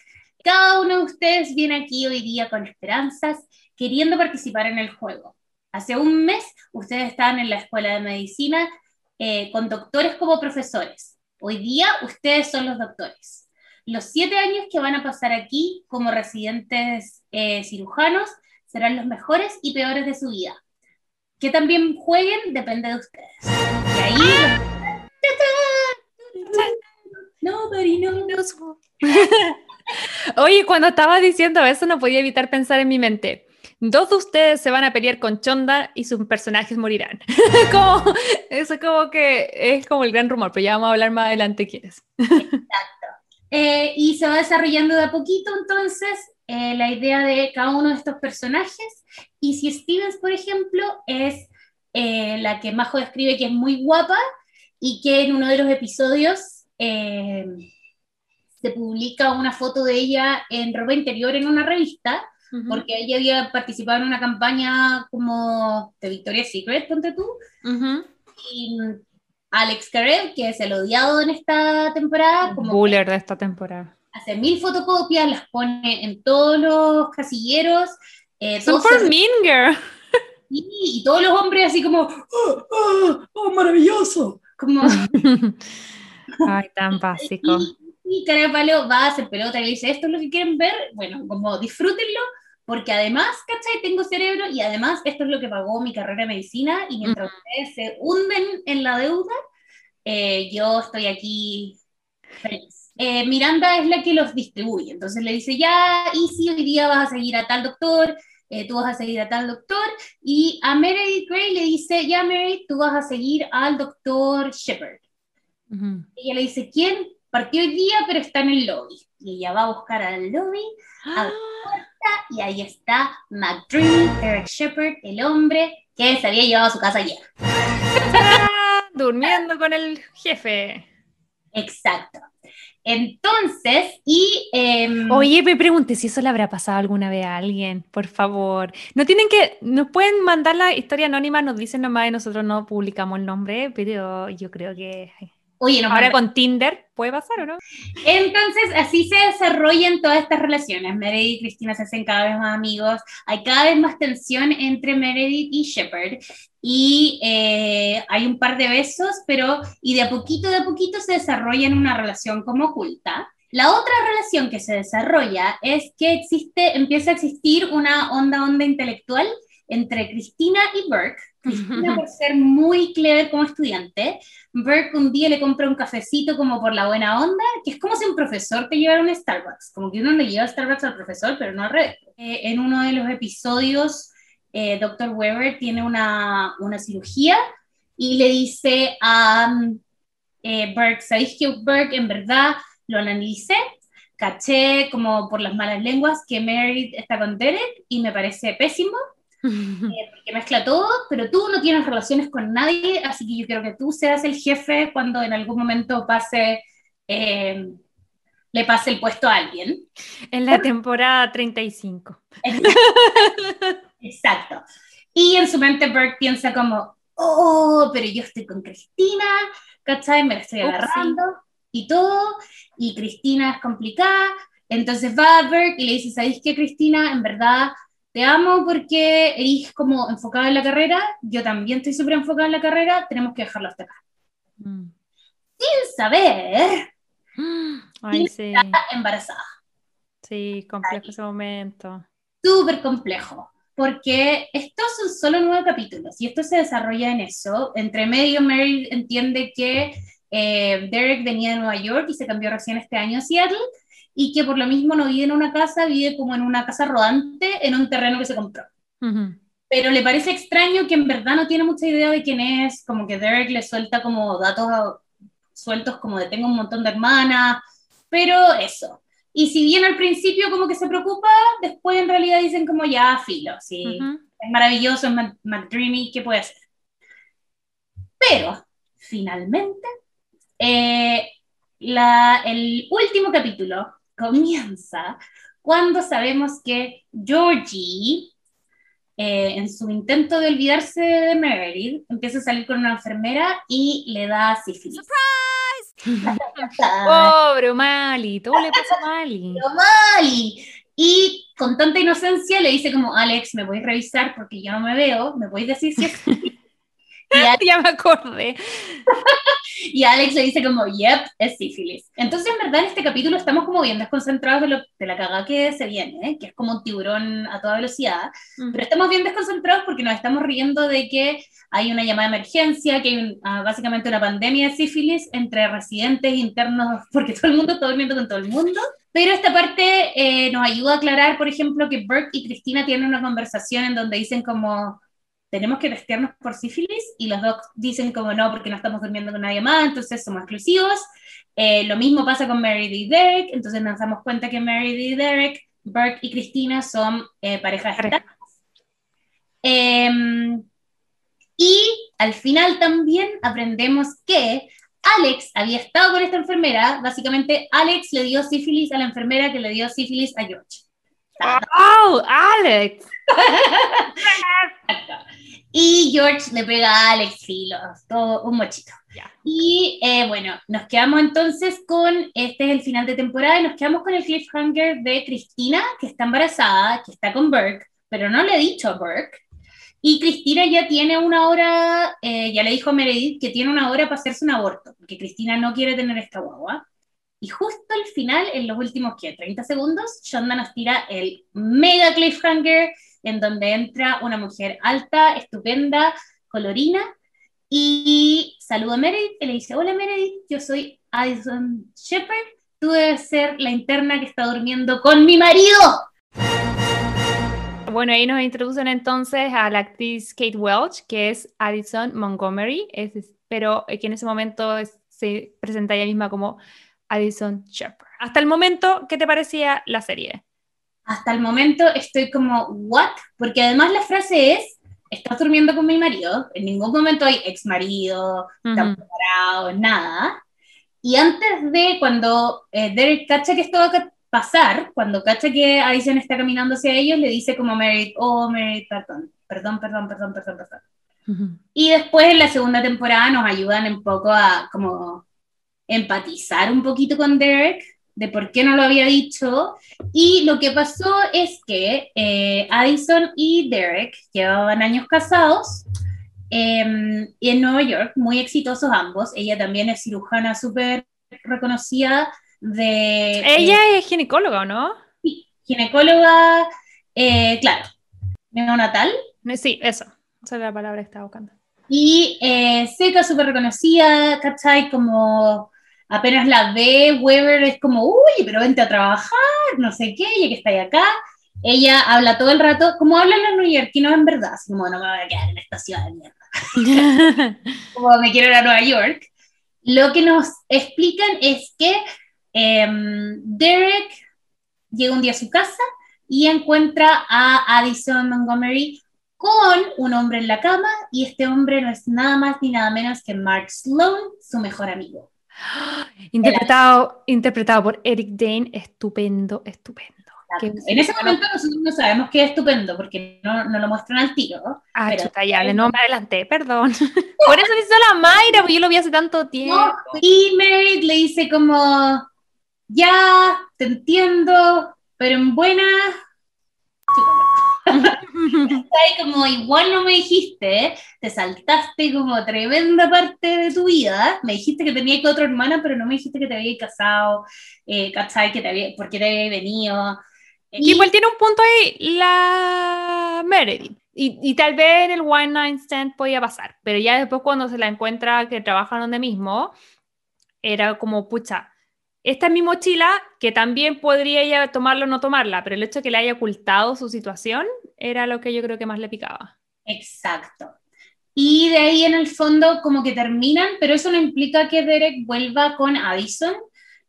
[SPEAKER 3] cada uno de ustedes viene aquí hoy día con esperanzas, queriendo participar en el juego. Hace un mes ustedes estaban en la escuela de medicina eh, con doctores como profesores. Hoy día ustedes son los doctores. Los siete años que van a pasar aquí como residentes eh, cirujanos serán los mejores y peores de su vida. Que también jueguen depende de ustedes. Y ahí...
[SPEAKER 2] Nobody knows. Oye, cuando estaba diciendo eso no podía evitar pensar en mi mente dos de ustedes se van a pelear con Chonda y sus personajes morirán. como, eso es como que es como el gran rumor, pero ya vamos a hablar más adelante quiénes.
[SPEAKER 3] Exacto. Eh, y se va desarrollando de a poquito entonces eh, la idea de cada uno de estos personajes. Y si Stevens, por ejemplo, es eh, la que Majo describe que es muy guapa y que en uno de los episodios se publica una foto de ella en ropa interior en una revista, porque ella había participado en una campaña como de Victoria's Secret, ponte tú. Y Alex Karev, que es el odiado en esta temporada.
[SPEAKER 2] Como Buller de esta temporada.
[SPEAKER 3] Hace mil fotocopias, las pone en todos los casilleros.
[SPEAKER 2] Eh, Super mean girl.
[SPEAKER 3] Y, todos los hombres así como, ¡oh, oh, oh maravilloso! Como...
[SPEAKER 2] Ay, tan básico.
[SPEAKER 3] Y, y Palo va a hacer pelota y le dice, ¿esto es lo que quieren ver? Bueno, como disfrútenlo, porque además, ¿cachai? Tengo cerebro y además esto es lo que pagó mi carrera de medicina y mientras ustedes se hunden en la deuda, eh, yo estoy aquí feliz. Eh, Miranda es la que los distribuye, entonces le dice, ya, y si hoy día vas a seguir a tal doctor, eh, tú vas a seguir a tal doctor, y a Meredith Gray le dice, ya Meredith, tú vas a seguir al doctor Shepard. Ella le dice, ¿quién? Partió hoy día, pero está en el lobby. Y ella va a buscar al lobby, a y ahí está McDreamy, Eric Shepard, el hombre que se había llevado a su casa ayer.
[SPEAKER 2] Durmiendo con el jefe.
[SPEAKER 3] Exacto. Entonces, y... Em,
[SPEAKER 2] Oye, me pregunte si eso le habrá pasado alguna vez a alguien, por favor. No tienen que, nos pueden mandar la historia anónima, nos dicen nomás y nosotros no publicamos el nombre, pero yo creo que
[SPEAKER 3] Oye,
[SPEAKER 2] Ahora con Tinder, ¿puede pasar o no?
[SPEAKER 3] Entonces, así se desarrollan todas estas relaciones. Meredith y Cristina se hacen cada vez más amigos. Hay cada vez más tensión entre Meredith y Shepard. Y eh, hay un par de besos, pero y de a poquito, de a poquito se desarrolla en una relación como oculta. La otra relación que se desarrolla es que existe, empieza a existir una onda onda intelectual entre Cristina y Burke, Cristina por ser muy clever como estudiante, Burke un día le compra un cafecito como por la buena onda, que es como si un profesor te llevara un Starbucks, como que uno le lleva Starbucks al profesor, pero no al revés. Eh, en uno de los episodios, eh, Dr. Weber tiene una, una, cirugía y le dice a eh, Burke, ¿sabéis que Burke en verdad lo analicé? caché como por las malas lenguas que Meredith está con Derek y me parece pésimo. Eh, porque mezcla todo, pero tú no tienes relaciones con nadie, así que yo quiero que tú seas el jefe cuando en algún momento pase, eh, le pase el puesto a alguien.
[SPEAKER 2] En la temporada 35.
[SPEAKER 3] Exacto. Y en su mente Burke piensa como, oh, pero yo estoy con Cristina, ¿cachai? Me la estoy agarrando y todo, y Cristina es complicada. Entonces va a Burke y le dice, ¿sabéis qué, Cristina? En verdad te amo porque eres como enfocada en la carrera, yo también estoy súper enfocada en la carrera, tenemos que dejarlo hasta acá.
[SPEAKER 2] Mm.
[SPEAKER 3] Sin saber,
[SPEAKER 2] Ay, sí,
[SPEAKER 3] está embarazada.
[SPEAKER 2] sí, complejo ese momento.
[SPEAKER 3] súper complejo, porque estos son solo nueve capítulos y esto se desarrolla en eso. Entre medio, Mary entiende que eh, Derek venía de Nueva York y se cambió recién este año a Seattle y que por lo mismo no vive en una casa, vive como en una casa rodante en un terreno que se compró.
[SPEAKER 2] Ujú.
[SPEAKER 3] Pero le parece extraño que en verdad no tiene mucha idea de quién es, como que Derek le suelta como datos a- sueltos como de tengo un montón de hermanas, pero eso. Y si bien al principio como que se preocupa, después en realidad dicen como ya, filo, sí,
[SPEAKER 2] Ujú.
[SPEAKER 3] es maravilloso, es McDreamy, ¿qué puede hacer? Pero, finalmente, eh, la- el último capítulo comienza cuando sabemos que Georgie, eh, en su intento de olvidarse de Meredith, empieza a salir con una enfermera y le da sífilis. Ah,
[SPEAKER 2] Pobre Mali, todo le pasa a Mali.
[SPEAKER 3] pero mal. Y con tanta inocencia le dice como, Alex, ¿me podéis revisar? Porque yo no me veo, ¿me podéis decir si es sífilis?" y,
[SPEAKER 2] Ya me acordé.
[SPEAKER 3] y Alex le dice como, yep, es sífilis. Entonces, en verdad, en este capítulo estamos como bien desconcentrados de, lo- de la cagada que se viene, ¿eh? que es como un tiburón a toda velocidad. Pero estamos bien desconcentrados porque nos estamos riendo de que hay una llamada de emergencia, que hay un- ah, básicamente una pandemia de sífilis entre residentes internos, porque todo el mundo está durmiendo con todo el mundo. Pero esta parte eh, nos ayuda a aclarar, por ejemplo, que Burke y Cristina tienen una conversación en donde dicen como, tenemos que testearnos por sífilis, y los dos dicen como no, porque no estamos durmiendo con nadie más, entonces somos exclusivos. Eh, lo mismo pasa con Meredith y Derek, entonces nos damos cuenta que Meredith y Derek, Burke y Cristina son eh, parejas
[SPEAKER 2] Pareja.
[SPEAKER 3] Em, y al final también aprendemos que Alex había estado con esta enfermera. Básicamente, Alex le dio sífilis a la enfermera que le dio sífilis a George.
[SPEAKER 2] ¡Oh, Alex!
[SPEAKER 3] Y George le pega a Alex Filo, todo un mochito.
[SPEAKER 2] Ya.
[SPEAKER 3] Y eh, bueno, nos quedamos entonces con, este es el final de temporada, y nos quedamos con el cliffhanger de Cristina, que está embarazada, que está con Burke, pero no le ha dicho a Burke. Y Cristina ya tiene una hora, eh, ya le dijo a Meredith que tiene una hora para hacerse un aborto, porque Cristina no quiere tener esta guagua. Y justo al final, en los últimos, ¿qué? 30 segundos, Shonda nos tira el mega cliffhanger en donde entra una mujer alta, estupenda, colorina, y saluda a Meredith y le dice, hola Meredith, yo soy Addison Shepard, tú debes ser la interna que está durmiendo con mi marido.
[SPEAKER 2] Bueno, ahí nos introducen entonces a la actriz Kate Welch, que es Addison Montgomery, es- pero que en ese momento se presenta ella misma como Addison Shepard. Hasta el momento, ¿qué te parecía la serie?
[SPEAKER 3] Hasta el momento estoy como, ¿what? Porque además la frase es, estás durmiendo con mi marido, en ningún momento hay ex marido,
[SPEAKER 2] Ujú.
[SPEAKER 3] separados, nada. Y antes de cuando eh, Derek cacha que esto va a pasar, cuando cacha que Addison está caminando hacia ellos, le dice como Meredith, oh Meredith, perdón, perdón, perdón, perdón, perdón, perdón.
[SPEAKER 2] Ujú.
[SPEAKER 3] Y después en la segunda temporada nos ayudan un poco a como empatizar un poquito con Derek, de por qué no lo había dicho. Y lo que pasó es que eh, Addison y Derek llevaban años casados eh, y en Nueva York, muy exitosos ambos. Ella también es cirujana súper reconocida de... eh,
[SPEAKER 2] Ella es ginecóloga, ¿o no?
[SPEAKER 3] ginecóloga, eh, claro, neonatal.
[SPEAKER 2] Sí, eso. Esa es la palabra que estaba buscando.
[SPEAKER 3] Y Seca, súper reconocida, ¿cachai? Como apenas la ve, Weber es como, uy, pero vente a trabajar, no sé qué, ya que está ahí acá. Ella habla todo el rato, como hablan los neoyorquinos en verdad, así como no me voy a quedar en esta ciudad de mierda, como me quiero ir a Nueva York. Lo que nos explican es que Em, Derek llega un día a su casa y encuentra a Addison Montgomery con un hombre en la cama y este hombre no es nada más ni nada menos que Mark Sloan, su mejor amigo.
[SPEAKER 2] Interpretado, interpretado por Eric Dane, estupendo, estupendo.
[SPEAKER 3] En ese momento nosotros no sabemos qué es estupendo porque no, no lo muestran al tiro.
[SPEAKER 2] Ah, pero chuta, ya, de nuevo me adelanté, perdón. por eso le hizo la Mayra, porque yo lo vi hace tanto tiempo.
[SPEAKER 3] y Meredith le dice como, ya, te entiendo, pero en buena... como igual no me dijiste, te saltaste como tremenda parte de tu vida, me dijiste que tenía que otra hermana, pero no me dijiste que te había casado, eh, ¿cachai? Que te había, porque te había venido.
[SPEAKER 2] Y igual tiene un punto ahí la Meredith. Y, y, tal vez en el One Night Stand podía pasar, pero ya después cuando se la encuentra que trabajan donde mismo, era como, pucha, esta es mi mochila, que también podría ella tomarla o no tomarla, pero el hecho de que le haya ocultado su situación era lo que yo creo que más le picaba.
[SPEAKER 3] Exacto. Y de ahí en el fondo como que terminan, pero eso no implica que Derek vuelva con Addison.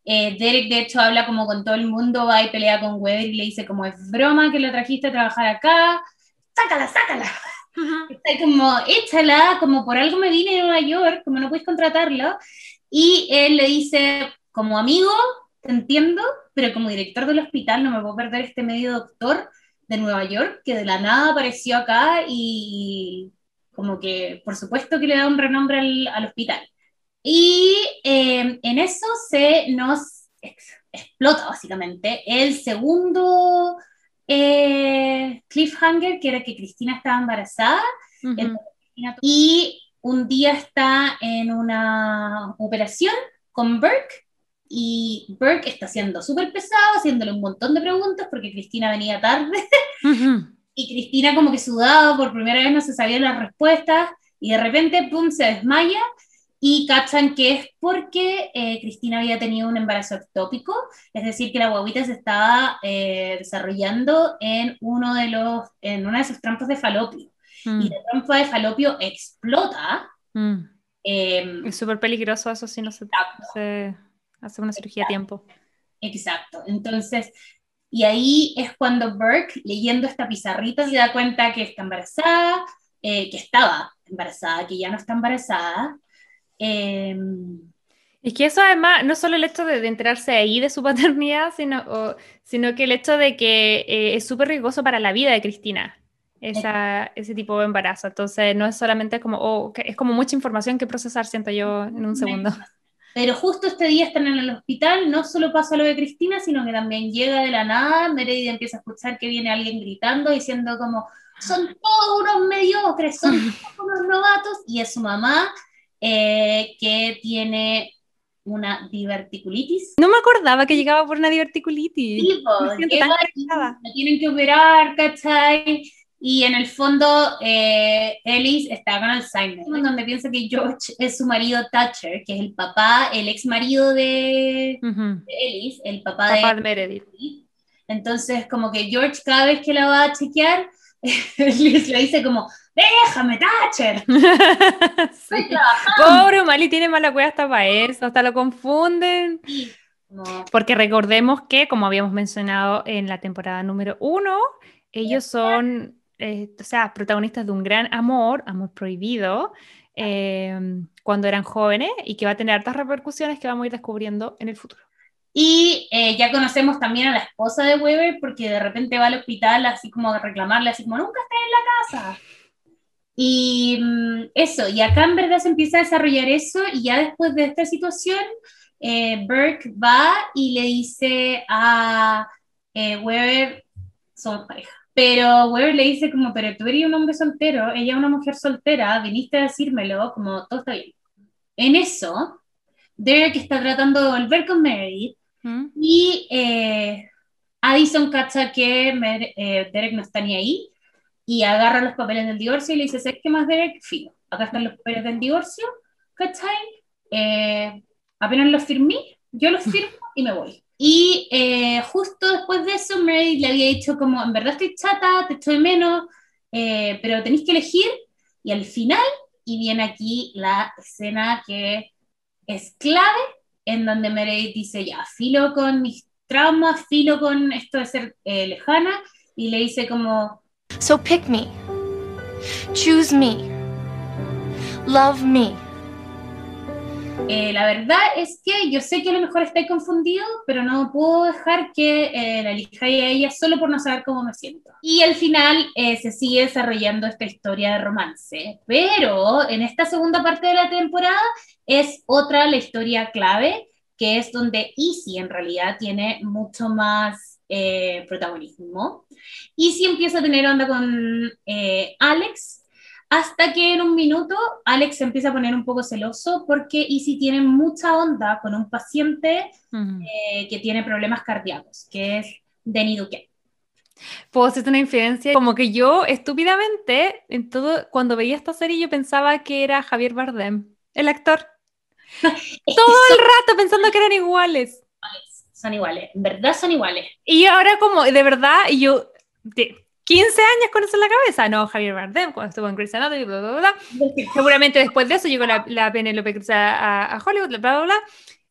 [SPEAKER 3] Eh, Derek de hecho habla como con todo el mundo, va y pelea con Weber y le dice como es broma que lo trajiste a trabajar acá, sácala, sácala. Está como, échala, como por algo me vine de Nueva York, como no puedes contratarlo. Y él le dice, como amigo, te entiendo, pero como director del hospital no me puedo perder este medio doctor de Nueva York que de la nada apareció acá y como que por supuesto que le da un renombre al, hospital. Y eh, en eso se nos explota básicamente el segundo eh, cliffhanger, que era que Cristina estaba embarazada. y un día está en una operación con Burke y Burke está siendo súper pesado, haciéndole un montón de preguntas porque Cristina venía tarde. y Cristina como que sudaba, por primera vez no se sabían las respuestas y de repente, ¡pum!, se desmaya y cachan que es porque eh, Cristina había tenido un embarazo ectópico, es decir, que la guaguita se estaba eh, desarrollando en uno de los, en una de sus trampas de falopio. Mm. Y la trampa de falopio explota.
[SPEAKER 2] Mm. Em, es súper peligroso eso si no se, se hace una cirugía a tiempo.
[SPEAKER 3] Exacto. Entonces, y ahí es cuando Burke, leyendo esta pizarrita, se da cuenta que está embarazada, eh, que estaba embarazada, que ya no está embarazada. Em,
[SPEAKER 2] es que eso además, no solo el hecho de, enterarse ahí de su paternidad, sino, sino que el hecho de que eh, es súper riesgoso para la vida de Cristina, esa, ese tipo de embarazo. Entonces, no es solamente como, oh, es como mucha información que procesar, siento yo, en un segundo.
[SPEAKER 3] Pero justo este día están en el hospital, no solo pasa lo de Cristina, sino que también llega de la nada, Meredith empieza a escuchar que viene alguien gritando, diciendo como, son todos unos mediocres, son todos unos novatos, y es su mamá eh, que tiene una diverticulitis.
[SPEAKER 2] No me acordaba que llegaba por una diverticulitis. Sí, me siento
[SPEAKER 3] tan tienen que operar, ¿cachai? Y en el fondo, eh, Ellis está con Alzheimer, donde piensa que George es su marido Thatcher, que es el papá, el ex marido de, Ellis, el papá,
[SPEAKER 2] de, Meredith.
[SPEAKER 3] Entonces, como que George cada vez que la va a chequear, Ellis le dice como, déjame, Thatcher.
[SPEAKER 2] Pobre Mali tiene mala cueva hasta para eso, hasta lo confunden. Porque recordemos que, como habíamos mencionado en la temporada número uno, ellos son eh, o sea, protagonistas de un gran amor, amor prohibido, em, cuando eran jóvenes y que va a tener hartas repercusiones que vamos a ir descubriendo en el futuro.
[SPEAKER 3] Y eh, ya conocemos también a la esposa de Weber porque de repente va al hospital así como a reclamarle, así como nunca está en la casa. Y mm, eso, y acá en verdad se empieza a desarrollar eso y ya después de esta situación, eh, Burke va y le dice a Weber, somos pareja. Pero Weber le dice como, pero tú eres un hombre soltero, ella es una mujer soltera, viniste a decírmelo, como todo está bien. En eso, Derek está tratando de volver con Meredith ¿Mm? y eh, Addison cacha que eh, Derek no está ni ahí y agarra los papeles del divorcio y le dice, ¿sabes qué más Derek? Fijo, acá están los papeles del divorcio, ¿cachai? Eh, apenas los firmé, yo los firmo y me voy. Y eh, justo después de eso, Mary le había dicho como, en verdad estoy chata, te estoy menos, eh, pero tenéis que elegir. Y al final, y viene aquí la escena que es clave en donde Meredith dice, ya, filo con mis traumas, filo con esto de ser eh, lejana, y le dice como...
[SPEAKER 4] So pick me. Choose me. Love me.
[SPEAKER 3] Eh, la verdad es que yo sé que a lo mejor estáis confundido, pero no puedo dejar que eh, la elijáis a ella solo por no saber cómo me siento. Y al final eh, se sigue desarrollando esta historia de romance, pero en esta segunda parte de la temporada es otra la historia clave, que es donde Easy en realidad tiene mucho más protagonismo. Easy empieza a tener onda con Alex, hasta que en un minuto Alex se empieza a poner un poco celoso porque Easy tiene mucha onda con un paciente eh, que tiene problemas cardíacos, que es Denny Duque.
[SPEAKER 2] Puedo hacerte una infidencia, como que yo estúpidamente, en todo, cuando veía esta serie yo pensaba que era Javier Bardem, el actor. todo el rato pensando que eran iguales.
[SPEAKER 3] Son iguales, en verdad son iguales.
[SPEAKER 2] Y ahora como, de verdad, yo... 15 años con eso en la cabeza. No, Javier Bardem, cuando estuvo en Grey's Anatomy, bla, bla, bla. Seguramente después de eso llegó la, la Penélope Cruz a, a, Hollywood, bla, bla, bla.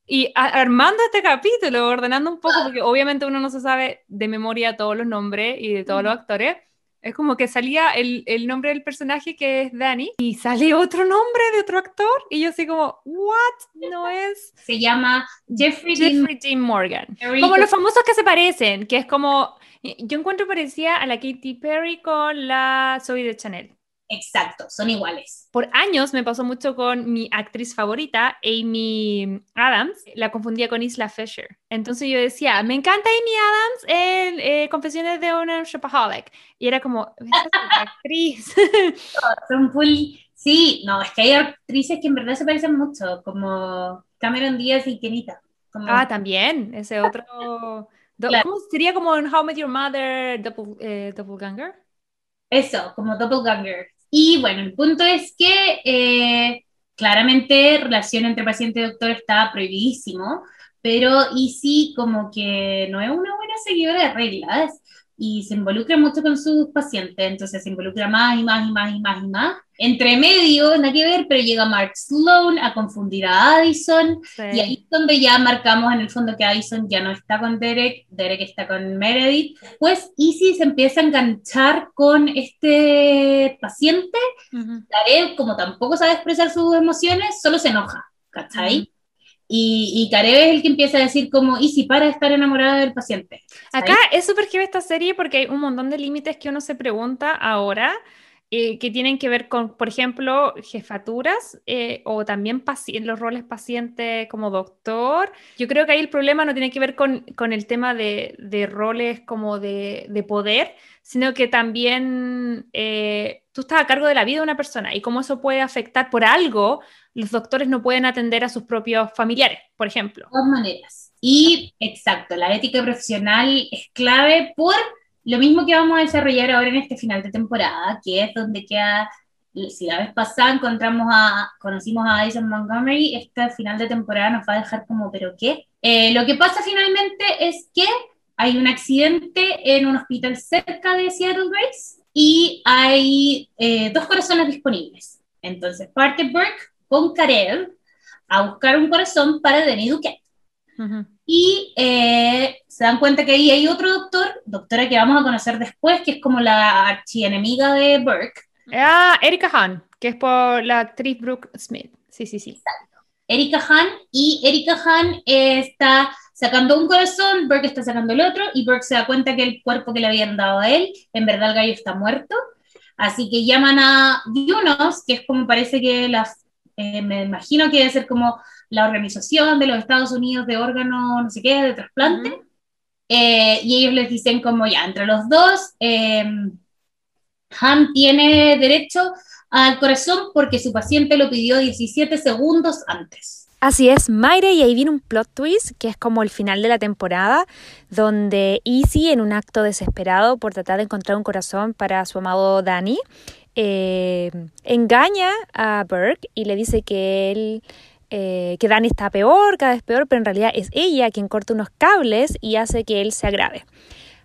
[SPEAKER 2] Y armando este capítulo, ordenando un poco, porque obviamente uno no se sabe de memoria todos los nombres y de todos los actores. Es como que salía el, el, nombre del personaje que es Danny y sale otro nombre de otro actor y yo así como, ¿what? No es...
[SPEAKER 3] Se llama Jeffrey,
[SPEAKER 2] Jeffrey Dean Morgan. Como los famosos que se parecen, que es como yo encuentro parecía a la Katy Perry con la Zoe de Chanel.
[SPEAKER 3] Exacto, son iguales.
[SPEAKER 2] Por años me pasó mucho con mi actriz favorita, Amy Adams. La confundía con Isla Fisher. Entonces yo decía, me encanta Amy Adams en eh, Confesiones de una Shopaholic. Y era como, esa es actriz.
[SPEAKER 3] son full... Sí, no, es que hay actrices que en verdad se parecen mucho, como Cameron Díaz y Kenita.
[SPEAKER 2] Ah, también, ese otro... ¿Cómo sería como en How Met Your Mother double, eh, Doppelganger?
[SPEAKER 3] Eso, como Doppelganger. Y bueno, el punto es que eh, claramente relación entre paciente y doctor está prohibidísimo, pero sí como que no es una buena seguidora de reglas y se involucra mucho con sus pacientes, entonces se involucra más y más y más y más y más. Entre medio, nada que ver, pero llega Mark Sloan a confundir a Addison, y ahí es donde ya marcamos en el fondo que Addison ya no está con Derek, Derek está con Meredith. Pues Izzy se empieza a enganchar con este paciente, uh como tampoco sabe expresar sus emociones, solo se enoja, ¿cachai? Y, y es el que empieza a decir como, ¿y si para de estar enamorada del paciente?
[SPEAKER 2] Acá es súper que esta serie porque hay un montón de límites que uno se pregunta ahora, eh, que tienen que ver con, por ejemplo, jefaturas eh, o también los roles paciente como doctor. Yo creo que ahí el problema no tiene que ver con, con el tema de, de, roles como de, de, poder, sino que también eh, tú estás a cargo de la vida de una persona y cómo eso puede afectar por algo los doctores no pueden atender a sus propios familiares, por ejemplo.
[SPEAKER 3] De todas maneras. Y exacto, la ética profesional es clave por lo mismo que vamos a desarrollar ahora en este final de temporada, que es donde queda, si la vez pasada encontramos a, conocimos a Addison Montgomery, este final de temporada nos va a dejar como, ¿pero qué? Eh, lo que pasa finalmente es que hay un accidente en un hospital cerca de Seattle Grace y hay eh, dos corazones disponibles. Entonces, parte Burke con Karel a buscar un corazón para Y eh, se dan cuenta que ahí hay otro doctor, doctora que vamos a conocer después, que es como la archienemiga de Burke.
[SPEAKER 2] Ah, Erika Hahn, que es por la actriz Brooke Smith. Sí, sí, sí.
[SPEAKER 3] Exacto. Erika Hahn, y Erika Hahn está sacando un corazón, Burke está sacando el otro, y Burke se da cuenta que el cuerpo que le habían dado a él, en verdad el gallo está muerto. Así que llaman a Junos, que es como parece que las eh, me imagino que debe ser como la Organización de los Estados Unidos de órganos, no sé qué, de trasplante. Eh, y ellos les dicen como ya, entre los dos, eh, Han tiene derecho al corazón porque su paciente lo pidió 17 segundos antes.
[SPEAKER 1] Así es, Mayre, y ahí viene un plot twist que es como el final de la temporada, donde Easy, en un acto desesperado por tratar de encontrar un corazón para su amado Danny, eh, engaña a Burke y le dice que él eh, que Danny está peor, cada vez peor, pero en realidad es ella quien corta unos cables y hace que él se agrave.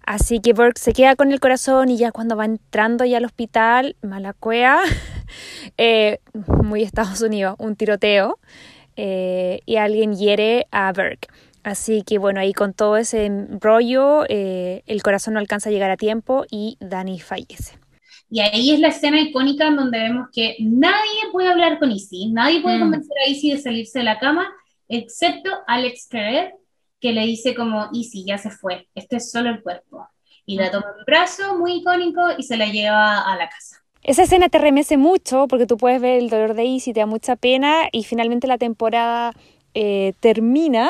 [SPEAKER 1] Así que Burke se queda con el corazón y ya cuando va entrando ya al hospital, mala cueva, eh, muy Estados Unidos, un tiroteo.
[SPEAKER 2] eh, y alguien hiere a Burke. Así que bueno, ahí con todo ese rollo, eh, el corazón no alcanza a llegar a tiempo y Dani fallece.
[SPEAKER 3] Y ahí es la escena icónica en donde vemos que nadie puede hablar con Izzy, nadie puede
[SPEAKER 2] Mm.
[SPEAKER 3] convencer a Izzy de salirse de la cama, excepto Alex Caret, que le dice como, Izzy, ya se fue, este es solo el cuerpo. Y la toma en un brazo, muy icónico, y se la lleva a la casa.
[SPEAKER 2] Esa escena te remece mucho porque tú puedes ver el dolor de Izzy, te da mucha pena y finalmente la temporada eh, termina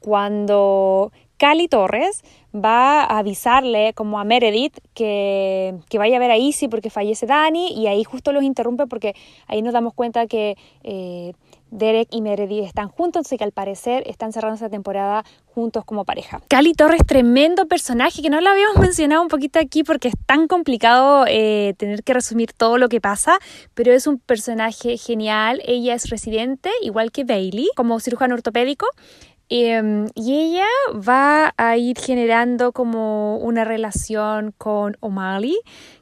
[SPEAKER 2] cuando Cali Torres va a avisarle como a Meredith que, que vaya a ver a Izzy porque fallece Dani y ahí justo los interrumpe porque ahí nos damos cuenta que eh, Derek y Meredith están juntos, así que al parecer están cerrando esta temporada juntos como pareja. Cali Torres, tremendo personaje que no lo habíamos mencionado un poquito aquí porque es tan complicado eh, tener que resumir todo lo que pasa, pero es un personaje genial. Ella es residente, igual que Bailey, como cirujano ortopédico. Eh, y ella va a ir generando como una relación con O'Malley,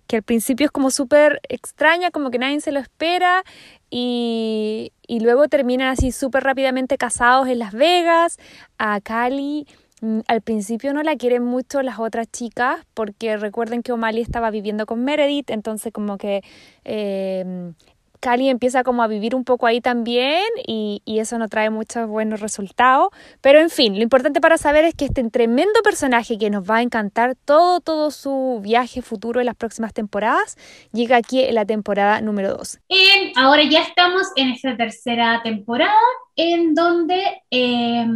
[SPEAKER 2] que al principio es como súper extraña, como que nadie se lo espera, y, luego terminan así súper rápidamente casados en Las Vegas. A Cali mm, al principio no la quieren mucho las otras chicas, porque recuerden que O'Malley estaba viviendo con Meredith, entonces como que... eh, Cali empieza como a vivir un poco ahí también y, eso no trae muchos buenos resultados. Pero en fin, lo importante para saber es que este tremendo personaje que nos va a encantar todo, todo su viaje futuro en las próximas temporadas, llega aquí en la temporada número 2.
[SPEAKER 3] ahora ya estamos en esta tercera temporada en donde eh,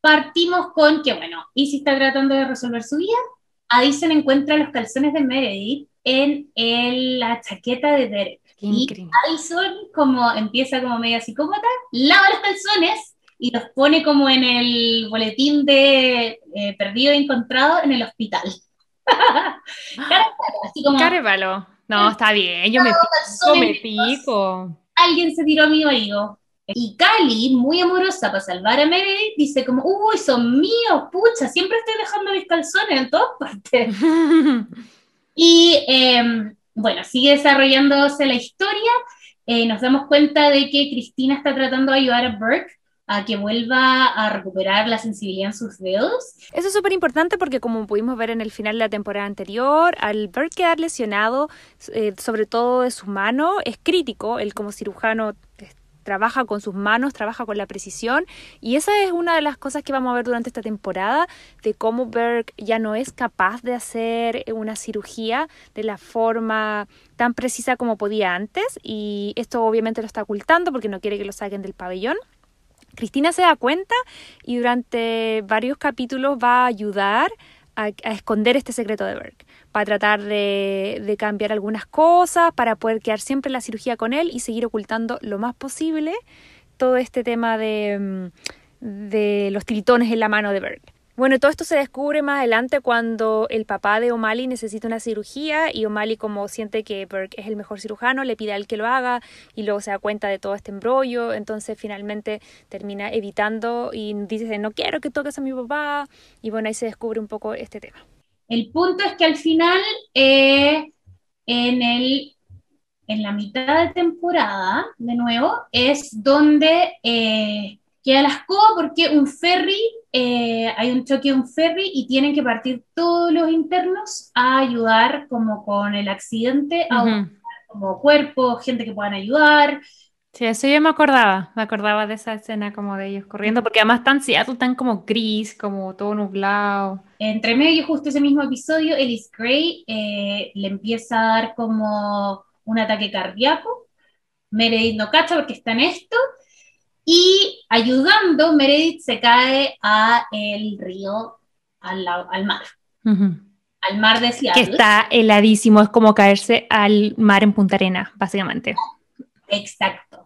[SPEAKER 3] partimos con que, bueno, Izzy está tratando de resolver su vida. Addison encuentra los calzones de Meredith en la chaqueta de Derek.
[SPEAKER 2] Increíble.
[SPEAKER 3] Y Addison como empieza como media psicópata, lava los calzones y los pone como en el boletín de eh, perdido y encontrado en el hospital.
[SPEAKER 2] Carepalo, así como... Carepalo. No, está bien, yo me pico, me pico.
[SPEAKER 3] Alguien se tiró a mi marido. Y Cali, muy amorosa para salvar a Meredith, dice como, uy, son míos, pucha, siempre estoy dejando mis calzones en todas partes. y eh, bueno, sigue desarrollándose la historia. Eh, nos damos cuenta de que Cristina está tratando de ayudar a Burke a que vuelva a recuperar la sensibilidad en sus dedos.
[SPEAKER 2] Eso es súper importante porque como pudimos ver en el final de la temporada anterior, al Burke quedar lesionado, eh, sobre todo de sus manos, es crítico. Él como cirujano trabaja con sus manos, trabaja con la precisión. Y esa es una de las cosas que vamos a ver durante esta temporada de cómo Burke ya no es capaz de hacer una cirugía de la forma tan precisa como podía antes. Y esto obviamente lo está ocultando porque no quiere que lo saquen del pabellón. Cristina se da cuenta y durante varios capítulos va a ayudar a, a esconder este secreto de Burke para tratar de, cambiar algunas cosas, para poder quedar siempre en la cirugía con él y seguir ocultando lo más posible todo este tema de, de los tiritones en la mano de Berg. Bueno, todo esto se descubre más adelante cuando el papá de O'Malley necesita una cirugía y O'Malley como siente que Burke es el mejor cirujano, le pide a él que lo haga y luego se da cuenta de todo este embrollo, entonces finalmente termina evitando y dice no quiero que toques a mi papá y bueno, ahí se descubre un poco este tema.
[SPEAKER 3] El punto es que al final, eh, en, el, en la mitad de temporada, de nuevo, es donde eh, queda la escoba porque un ferry, eh, hay un choque de un ferry y tienen que partir todos los internos a ayudar como con el accidente, a uh -huh. como cuerpo, gente que puedan ayudar.
[SPEAKER 2] Sí, eso yo me acordaba, me acordaba de esa escena como de ellos corriendo, porque además están Seattle tan como gris, como todo nublado.
[SPEAKER 3] Entre medio, justo ese mismo episodio, Ellis Gray eh, le empieza a dar como un ataque cardíaco. Meredith no cacha porque está en esto. Y ayudando, Meredith se cae a el río, al, al mar. Uh -huh. Al mar de Seattle.
[SPEAKER 2] Que está heladísimo, es como caerse al mar en Punta Arena, básicamente.
[SPEAKER 3] Exacto.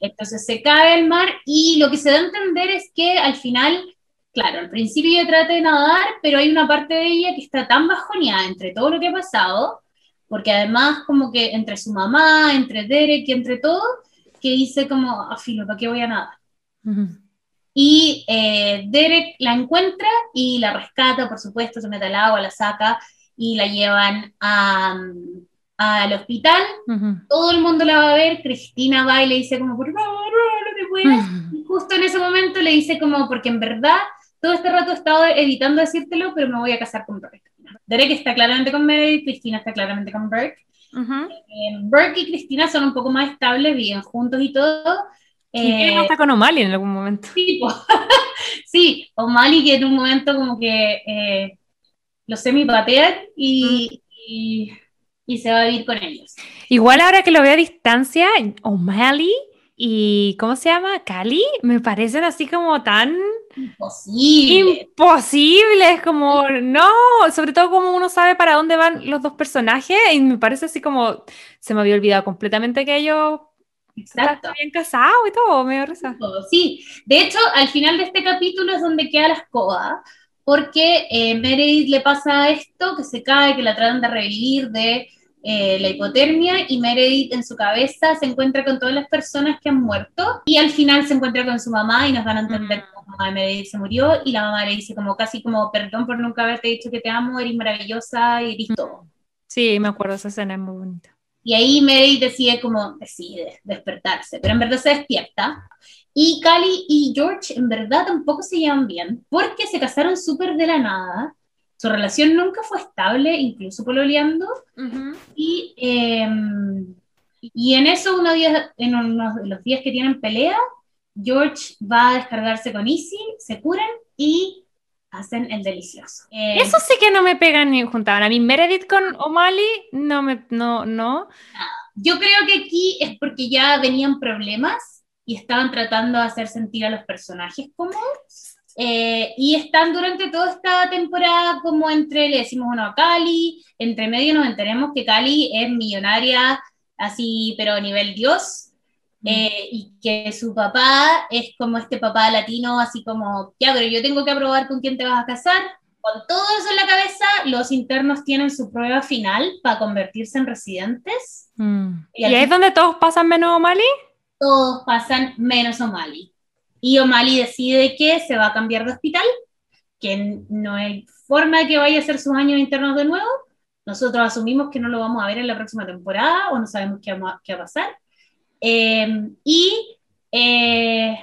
[SPEAKER 3] Entonces se cae al mar y lo que se da a entender es que al final, claro, al principio ella trata de nadar, pero hay una parte de ella que está tan bajoneada entre todo lo que ha pasado, porque además como que entre su mamá, entre Derek y entre todo, que dice como, a filo, ¿para qué voy a nadar? Uh -huh. Y eh, Derek la encuentra y la rescata, por supuesto, se mete al agua, la saca y la llevan a, al hospital. Uh -huh. Todo el mundo la va a ver. Cristina va y le dice como, por favor, no te después, justo en ese momento le dice como, porque en verdad todo este rato he estado evitando decírtelo, pero me voy a casar con Burke. Derek está claramente con Meredith, Cristina está claramente con Burke. Eh, Burke y Cristina son un poco más estables, viven juntos y todo.
[SPEAKER 2] Eh, está con O'Malley en algún momento.
[SPEAKER 3] Sí, sí, O'Malley que en un momento como que eh, lo semi-patean y, y, y, se va a vivir con ellos.
[SPEAKER 2] Igual ahora que lo veo a distancia, O'Malley y ¿cómo se llama? Cali, me parecen así como tan
[SPEAKER 3] imposible.
[SPEAKER 2] Imposibles, como no, sobre todo como uno sabe para dónde van los dos personajes y me parece así como se me había olvidado completamente que ellos Exacto. bien casados y todo, me risa.
[SPEAKER 3] Sí, de hecho, al final de este capítulo es donde queda la escoba, porque eh, Meredith le pasa esto, que se cae, que la tratan de revivir de eh, la hipotermia y Meredith en su cabeza se encuentra con todas las personas que han muerto y al final se encuentra con su mamá y nos van a entender que la mamá de Meredith se murió y la mamá le dice como casi como perdón por nunca haberte dicho que te amo, eres maravillosa y eres todo.
[SPEAKER 2] Sí, me acuerdo, esa escena es muy bonita.
[SPEAKER 3] Y ahí Meredith decide como, decide despertarse, pero en verdad se despierta. Y Cali y George en verdad tampoco se llevan bien, porque se casaron súper de la nada su relación nunca fue estable, incluso pololeando. y, em, y en eso, uno día, en de los días que tienen pelea, George va a descargarse con Izzy, se curan y hacen el delicioso.
[SPEAKER 2] Eh, eso sí que no me pegan ni juntaban. A mí Meredith con O'Malley no me, no, no.
[SPEAKER 3] Yo creo que aquí es porque ya venían problemas y estaban tratando de hacer sentir a los personajes cómodos. Eh, y están durante toda esta temporada como entre, le decimos uno a Cali, entre medio nos enteremos que Cali es millonaria, así, pero a nivel Dios, mm. eh, y que su papá es como este papá latino, así como, ya, pero yo tengo que aprobar con quién te vas a casar. Con todo eso en la cabeza, los internos tienen su prueba final para convertirse en residentes.
[SPEAKER 2] Mm. ¿Y, ahí es donde todos pasan menos O'Malley?
[SPEAKER 3] Todos pasan menos O'Malley. Y O'Malley decide que se va a cambiar de hospital, que no hay forma de que vaya a hacer sus años internos de nuevo. Nosotros asumimos que no lo vamos a ver en la próxima temporada o no sabemos qué, va, a pasar. Eh, y eh,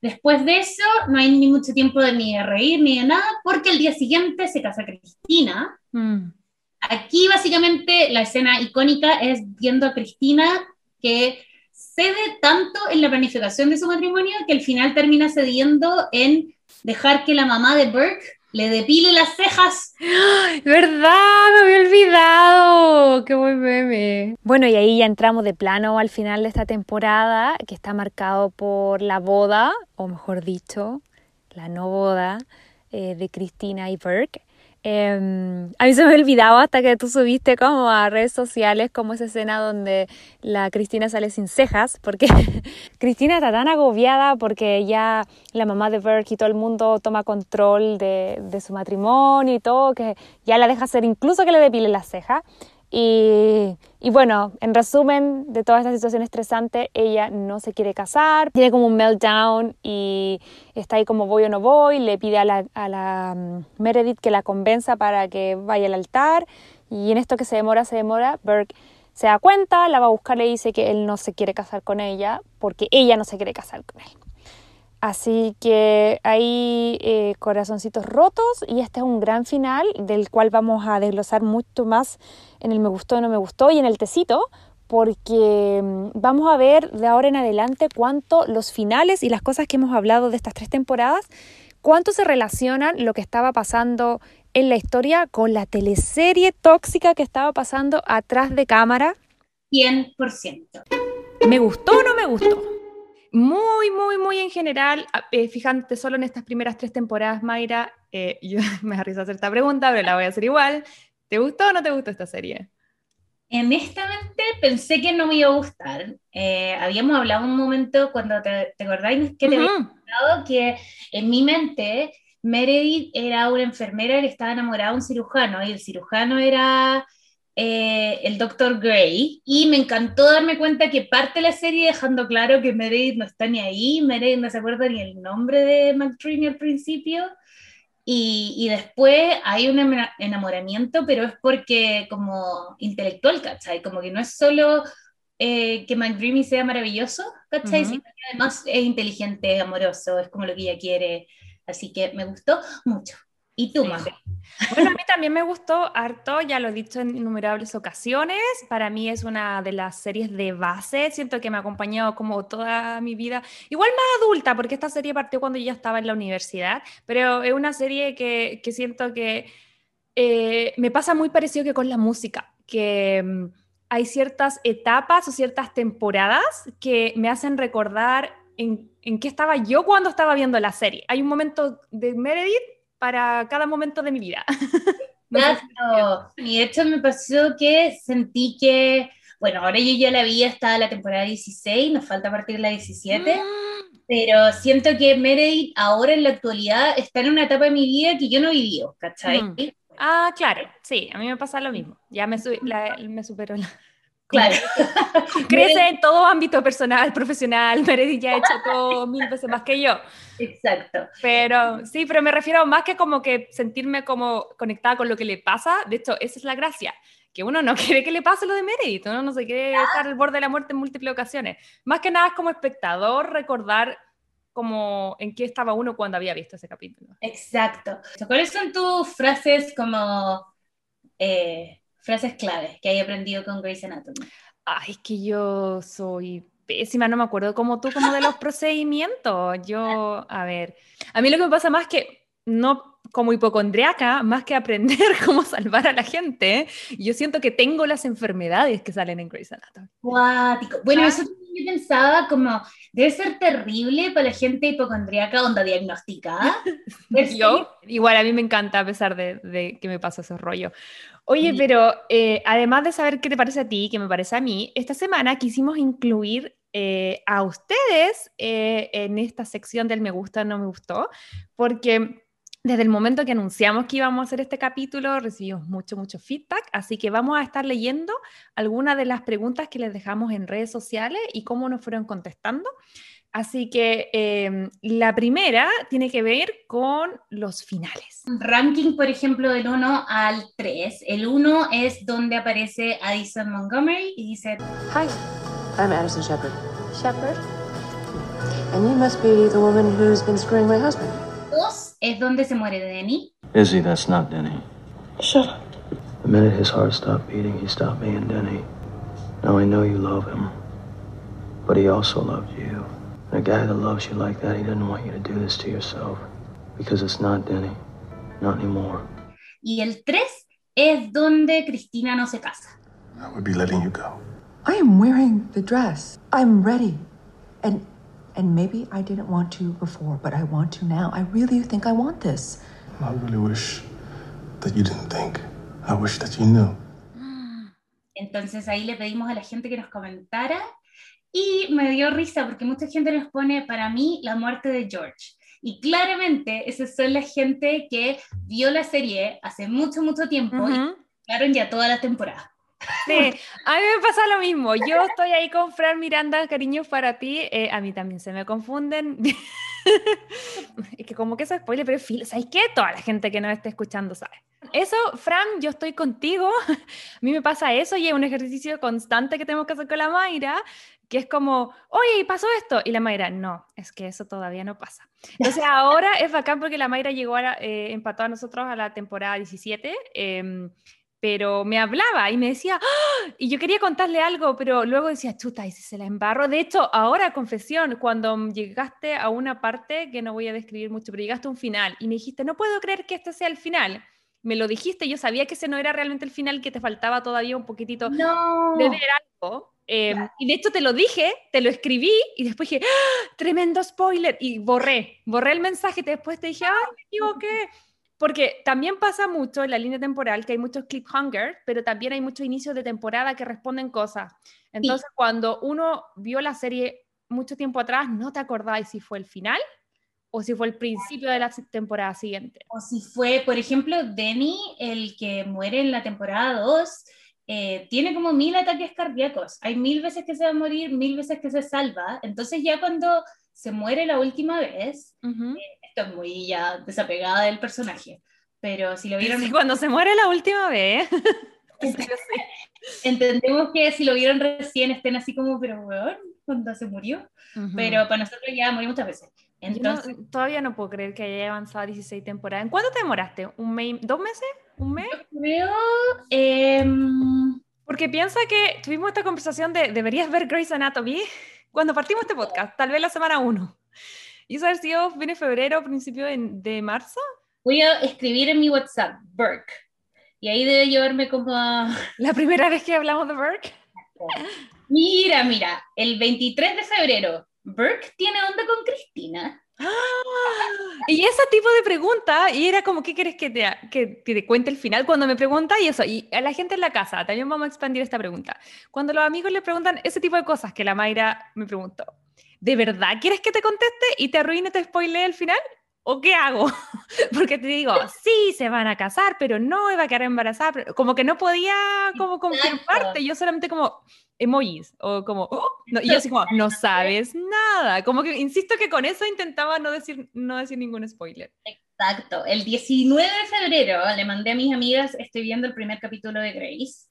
[SPEAKER 3] después de eso no hay ni mucho tiempo de ni de reír ni de nada, porque el día siguiente se casa Cristina. Mm. Aquí básicamente la escena icónica es viendo a Cristina que cede tanto en la planificación de su matrimonio que al final termina cediendo en dejar que la mamá de Burke le depile las cejas.
[SPEAKER 2] ¿Verdad? Me había olvidado. Qué buen meme. Bueno, y ahí ya entramos de plano al final de esta temporada, que está marcado por la boda, o mejor dicho, la no boda eh, de Cristina y Burke. Em, a mí se me olvidaba hasta que tú subiste como a redes sociales como esa escena donde la Cristina sale sin cejas, porque Cristina está tan agobiada porque ya la mamá de Burke y todo el mundo toma control de, de su matrimonio y todo, que ya la deja hacer incluso que le depile las cejas. Y, bueno, en resumen de toda esta situación estresante, ella no se quiere casar, tiene como un meltdown y está ahí como voy o no voy, le pide a la, a la um, Meredith que la convenza para que vaya al altar y en esto que se demora, se demora, Burke se da cuenta, la va a buscar, le dice que él no se quiere casar con ella porque ella no se quiere casar con él. Así que hay eh, corazoncitos rotos y este es un gran final del cual vamos a desglosar mucho más en el me gustó, no me gustó y en el tecito porque mm, vamos a ver de ahora en adelante cuánto los finales y las cosas que hemos hablado de estas tres temporadas, cuánto se relacionan lo que estaba pasando en la historia con la teleserie tóxica que estaba pasando atrás de cámara.
[SPEAKER 3] 100%.
[SPEAKER 2] ¿Me gustó o no me gustó? Muy, muy, muy en general, eh, fíjate solo en estas primeras tres temporadas, Mayra, eh, yo me da risa hacer esta pregunta, pero la voy a hacer igual. ¿Te gustó o no te gustó esta serie?
[SPEAKER 3] Honestamente pensé que no me iba a gustar. Eh, habíamos hablado un momento cuando te, te acordáis que te había contado que en mi mente Meredith era una enfermera que estaba enamorada de un cirujano y el cirujano era eh, el Dr. Gray, y me encantó darme cuenta que parte la serie dejando claro que Meredith no está ni ahí, Meredith no se acuerda ni el nombre de McDreamy al principio, y, y, después hay un enamoramiento, pero es porque como intelectual, ¿cachai? Como que no es solo eh, que McDreamy sea maravilloso, ¿cachai?
[SPEAKER 2] Ujú.
[SPEAKER 3] Sino que además es inteligente, amoroso, es como lo que ella quiere. Así que me gustó mucho. ¿Y tú. Majo?
[SPEAKER 2] Bueno, a mí también me gustó harto, ya lo he dicho en innumerables ocasiones. Para mí es una de las series de base. Siento que me ha acompañado como toda mi vida. Igual más adulta, porque esta serie partió cuando yo ya estaba en la universidad, pero es una serie que, que siento que eh, me pasa muy parecido que con la música, que mm, hay ciertas etapas o ciertas temporadas que me hacen recordar en, en qué estaba yo cuando estaba viendo la serie. Hay un momento de Meredith para cada momento de mi vida.
[SPEAKER 3] Exacto. Y de hecho me pasó que sentí que, bueno, ahora yo ya la vi hasta la temporada 16, nos falta partir la 17,
[SPEAKER 2] Mm.
[SPEAKER 3] pero siento que Meredith ahora en la actualidad está en una etapa de mi vida que yo no vivido, ¿cachai?
[SPEAKER 2] Mm. Ah, claro, sí, a mí me pasa lo mismo. Ya me, la- me superó. la-
[SPEAKER 3] Claro.
[SPEAKER 2] Crece en todo ámbito personal, profesional. Meredith ya ha hecho todo mil veces más que yo.
[SPEAKER 3] Exacto.
[SPEAKER 2] Pero sí, pero me refiero más que como que sentirme como conectada con lo que le pasa. De hecho, esa es la gracia. Que uno no quiere que le pase lo de Meredith, uno no se quiere estar al borde de la muerte en múltiples ocasiones. Más que nada es como espectador recordar como en qué estaba uno cuando había visto ese capítulo.
[SPEAKER 3] Exacto. ¿Cuáles son tus frases como eh, frases claves que hay aprendido con Grey's Anatomy?
[SPEAKER 2] Ay, es que yo soy pésima, no me acuerdo como tú, como de los procedimientos. Yo, a ver, a mí lo que me pasa más que no como hipocondriaca, más que aprender cómo salvar a la gente, yo siento que tengo las enfermedades que salen en Grey's Anatomy.
[SPEAKER 3] Cuático. Bueno, eso yo pensaba como, debe ser terrible para la gente hipocondríaca, onda diagnosticada.
[SPEAKER 2] Yo, igual a mí me encanta a pesar de, de que me pasa ese rollo. Oye,
[SPEAKER 3] Sí.
[SPEAKER 2] pero eh, además de saber qué te parece a ti, qué me parece a mí, esta semana quisimos incluir eh, a ustedes eh, en esta sección del me gusta, no me gustó, porque desde el momento que anunciamos que íbamos a hacer este capítulo recibimos mucho, mucho feedback, así que vamos a estar leyendo algunas de las preguntas que les dejamos en redes sociales y cómo nos fueron contestando. Así que eh, la primera tiene que ver con los finales.
[SPEAKER 3] ranking, por ejemplo, del 1 al 3. El 1 es donde aparece Addison Montgomery y dice,
[SPEAKER 5] Hi, I'm Addison Shepard. Shepard? And you must be the woman who's been screwing my husband.
[SPEAKER 3] 2 es donde se muere Denny.
[SPEAKER 6] Izzy, that's not Denny.
[SPEAKER 5] Shut up.
[SPEAKER 6] The minute his heart stopped beating, he stopped being Denny. Now I know you love him, but he also loved you. And a guy that loves you like that, he doesn't want you to do this to yourself. Because it's not Denny. Not anymore.
[SPEAKER 3] Y el 3 es donde Cristina no se casa.
[SPEAKER 7] I would be letting you go.
[SPEAKER 8] I am wearing the dress. I'm ready. And and maybe I didn't want to before, but I want to now. I really think I want this.
[SPEAKER 7] I really wish that you didn't think. I wish that you knew.
[SPEAKER 3] Entonces ahí le pedimos a la gente que nos comentara y me dio risa porque mucha gente nos pone para mí la muerte de George. Y claramente esas son la gente que vio la serie hace mucho, mucho tiempo y
[SPEAKER 2] Ujú.
[SPEAKER 3] vieron ya toda la temporada.
[SPEAKER 2] Sí, a mí me pasa lo mismo. Yo estoy ahí con Fran Miranda, cariños para ti. eh, a mí también se me confunden. es que como que eso es spoiler, pero ¿sabes qué? Toda la gente que nos esté escuchando sabe. Eso, Fran, yo estoy contigo. a mí me pasa eso y es un ejercicio constante que tenemos que hacer con la Mayra, que es como, oye, pasó esto. Y la Mayra, no, es que eso todavía no pasa. Entonces ahora es bacán porque la Mayra llegó a eh, empató a nosotros a la temporada 17. em, pero me hablaba y me decía, ¡Ah! y yo quería contarle algo, pero luego decía, chuta, y si se la embarro. De hecho, ahora, confesión, cuando llegaste a una parte que no voy a describir mucho, pero llegaste a un final y me dijiste, no puedo creer que este sea el final. Me lo dijiste, yo sabía que ese no era realmente el final, que te faltaba todavía un poquitito
[SPEAKER 3] No.
[SPEAKER 2] de ver algo. eh, Y de hecho te lo dije, te lo escribí y después dije, ¡Ah! tremendo spoiler, y borré, borré el mensaje y después te dije, ah, me equivoqué. Porque también pasa mucho en la línea temporal que hay muchos cliffhanger, pero también hay muchos inicios de temporada que responden cosas. Entonces, cuando uno vio la serie mucho tiempo atrás, no te acordabas si fue el final o si fue el principio de la temporada siguiente.
[SPEAKER 3] O si fue, por ejemplo, Denny, el que muere en la temporada 2, eh, tiene como mil ataques cardíacos. Hay mil veces que se va a morir, mil veces que se salva. Entonces ya cuando se muere la última vez,
[SPEAKER 2] Ujú.
[SPEAKER 3] esto es muy ya desapegada del personaje. Pero si lo vieron,
[SPEAKER 2] Sí, cuando se muere la última vez.
[SPEAKER 3] Entendemos que si lo vieron recién estén así como, pero weón, cuando se murió. Pero para nosotros ya murió muchas veces. Entonces,
[SPEAKER 2] todavía no puedo creer que haya avanzado 16 temporadas. ¿En cuánto te demoraste? ¿Un mes? ¿Dos meses? ¿Un mes?
[SPEAKER 3] Yo creo. Em,
[SPEAKER 2] Porque piensa que tuvimos esta conversación de deberías ver Grey's Anatomy cuando partimos este podcast, tal vez la semana 1. ¿Y eso ha sido fin de febrero, principio de, de marzo?
[SPEAKER 3] Voy a escribir en mi WhatsApp, Burke. Y ahí debe llevarme como a...
[SPEAKER 2] La primera vez que hablamos de Burke.
[SPEAKER 3] Mira, mira, el 23 de febrero, Burke tiene onda con Cristina.
[SPEAKER 2] Y ese tipo de pregunta, y era como, ¿qué quieres que te, que te cuente el final? Cuando me pregunta y eso, y a la gente en la casa, también vamos a expandir esta pregunta. Cuando los amigos le preguntan ese tipo de cosas que la Mayra me preguntó, ¿de verdad quieres que te conteste y te arruine, te spoile el final? ¿O qué hago? Porque te digo, sí, se van a casar, pero no iba a quedar embarazada. Como que no podía como confirmarte, yo solamente como emojis, o como, oh", no, y yo así como, no sabes nada. Como que insisto que con eso intentaba no decir, no decir ningún spoiler.
[SPEAKER 3] Exacto. El 19 de febrero le mandé a mis amigas, estoy viendo el primer capítulo de Grace.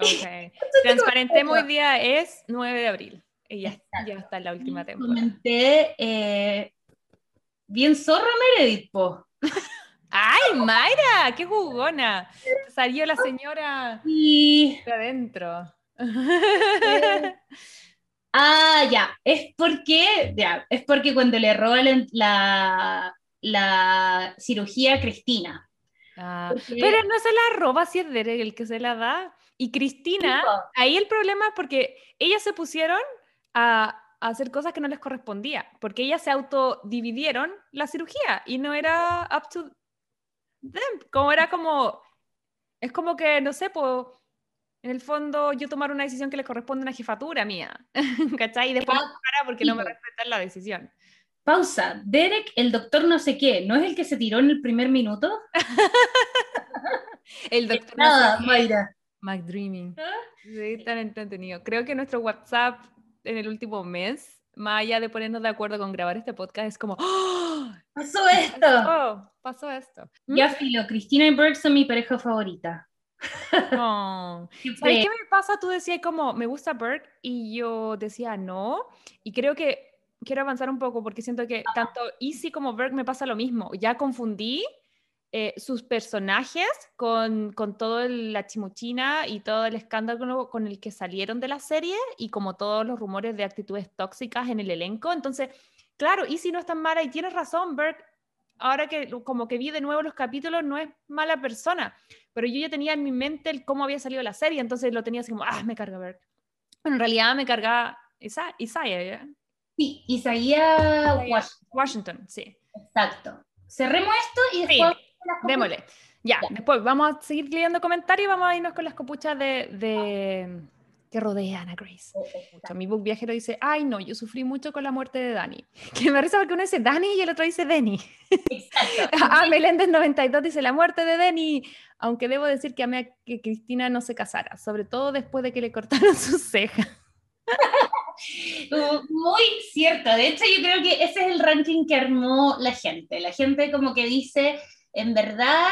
[SPEAKER 2] Ok. Transparentemos hoy día es 9 de abril. Y ya, ya está en la última temporada.
[SPEAKER 3] Comenté, eh, bien zorro Meredith, po.
[SPEAKER 2] ¡Ay, Mayra! ¡Qué jugona! Salió la señora
[SPEAKER 3] Y...
[SPEAKER 2] de adentro.
[SPEAKER 3] Ah, ya, es porque, ya, es porque cuando le roba la, la, la cirugía a Cristina.
[SPEAKER 2] Ah,
[SPEAKER 3] Porque-
[SPEAKER 2] pero no se la roba si es Derek el que se la da. Y Cristina, ahí el problema es porque ellas se pusieron a, a hacer cosas que no les correspondía, porque ellas se autodividieron la cirugía y no era up to them, como era como, es como que, no sé, pues, en el fondo yo tomar una decisión que le corresponde a una jefatura mía, ¿cachai? Y después me para porque no me respetan la decisión.
[SPEAKER 3] Pausa, Derek, el doctor no sé qué, ¿no es el que se tiró en el primer minuto?
[SPEAKER 2] El doctor no
[SPEAKER 3] Nada,
[SPEAKER 2] sé qué.
[SPEAKER 3] Mayra.
[SPEAKER 2] McDreaming. Sí, tan entretenido. Creo que nuestro WhatsApp en el último mes, más allá de ponernos de acuerdo con grabar este podcast, es como, ¡Oh!
[SPEAKER 3] Pasó esto.
[SPEAKER 2] Oh, pasó esto.
[SPEAKER 3] Ya filo, Cristina y Burke son mi pareja favorita.
[SPEAKER 2] No.
[SPEAKER 3] Qué
[SPEAKER 2] ¿Sabes
[SPEAKER 3] fe-
[SPEAKER 2] qué me pasa? Tú decías como, me gusta Burke, y yo decía no, y creo que quiero avanzar un poco porque siento que tanto Easy como Burke me pasa lo mismo. Ya confundí eh, sus personajes con, con todo el- la chimuchina y todo el escándalo con el que salieron de la serie y como todos los rumores de actitudes tóxicas en el elenco. Entonces, claro, Easy no es tan mala y tienes razón, Burke. Ahora que como que vi de nuevo los capítulos, no es mala persona, pero yo ya tenía en mi mente el cómo había salido la serie, entonces lo tenía así como, ah, me carga Burke. Pero en realidad me carga Isa- Isaiah, ¿ya?
[SPEAKER 3] Sí, Isaías Washington.
[SPEAKER 2] Washington, sí.
[SPEAKER 3] Exacto. Cerremos esto y
[SPEAKER 2] Sí,
[SPEAKER 3] después... copuchas.
[SPEAKER 2] Démosle. Ya,
[SPEAKER 3] Ya.
[SPEAKER 2] después vamos a seguir leyendo comentarios y vamos a irnos con las copuchas de, de- que rodean a Grace. Mucho. Mi book viajero dice, ay no, yo sufrí mucho con la muerte de Dani. Que me risa porque uno dice Dani y el otro dice Denny.
[SPEAKER 3] Exacto.
[SPEAKER 2] Ah, Meléndez 92 dice la muerte de Denny. Aunque debo decir que amé a que Cristina no se casara, sobre todo después de que le cortaron sus cejas.
[SPEAKER 3] Muy cierto. De hecho, yo creo que ese es el ranking que armó la gente. La gente como que dice, en verdad,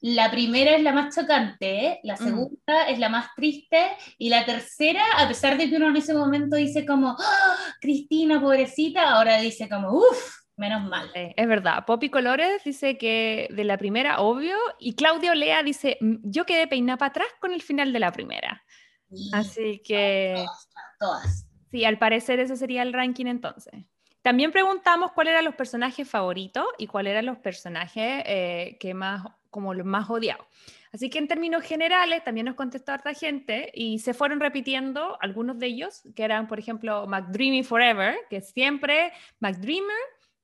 [SPEAKER 3] la primera es la más chocante, la segunda es la más triste y la tercera, a pesar de que uno en ese momento dice como, "Ah, Cristina, pobrecita, ahora dice como, uff, menos mal.
[SPEAKER 2] Sí, es verdad. Poppy Colores dice que de la primera, obvio. Y Claudio Lea dice, "Mm, yo quedé peinada para atrás con el final de la primera.
[SPEAKER 3] Y
[SPEAKER 2] Así que,
[SPEAKER 3] todas, todas.
[SPEAKER 2] sí, al parecer ese sería el ranking entonces. También preguntamos cuáles eran los personajes favoritos y cuáles eran los personajes eh, que más, como los más odiados. Así que en términos generales también nos contestó harta gente y se fueron repitiendo algunos de ellos, que eran, por ejemplo, McDreamy Forever, que siempre McDreamer,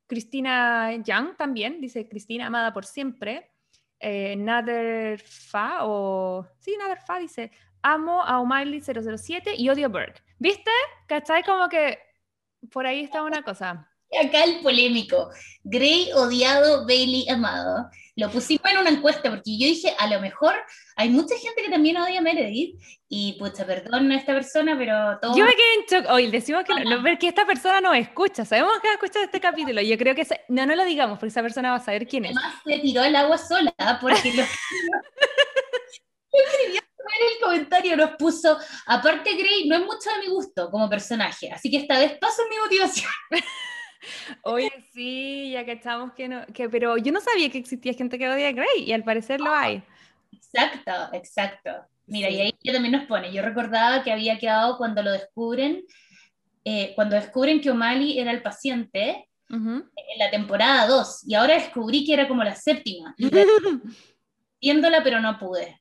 [SPEAKER 2] Cristina Young también, dice Cristina amada por siempre, eh, Nader Fa, o sí, Nader Fa dice, amo a O'Malley 007 y odio a Burke. ¿Viste? ¿Cachai? Como que por ahí está una cosa.
[SPEAKER 3] Acá el polémico, Grey odiado, Bailey amado. Lo pusimos en una encuesta porque yo dije, a lo mejor hay mucha gente que también odia a Meredith y pucha, perdón a esta persona, pero todo...
[SPEAKER 2] Yo me quedé en shock. Hoy decimos que no, porque esta persona no escucha. Sabemos que va a escuchar este capítulo. Yo creo que no, no lo digamos porque esa persona va a saber quién es.
[SPEAKER 3] Además se tiró al agua sola porque lo, lo escribió Claudio nos puso, aparte Grey no es mucho de mi gusto como personaje, así que esta vez paso mi motivación.
[SPEAKER 2] Oye, sí, ya que estamos que no, que, pero yo no sabía que existía gente que odia a Grey y al parecer lo hay.
[SPEAKER 3] Exacto, exacto. Mira,
[SPEAKER 2] Sí.
[SPEAKER 3] y ahí también nos pone, yo recordaba que había quedado cuando lo descubren, eh, cuando descubren que O'Malley era el paciente en la temporada 2, y ahora descubrí que era como la séptima, viéndola pero no pude.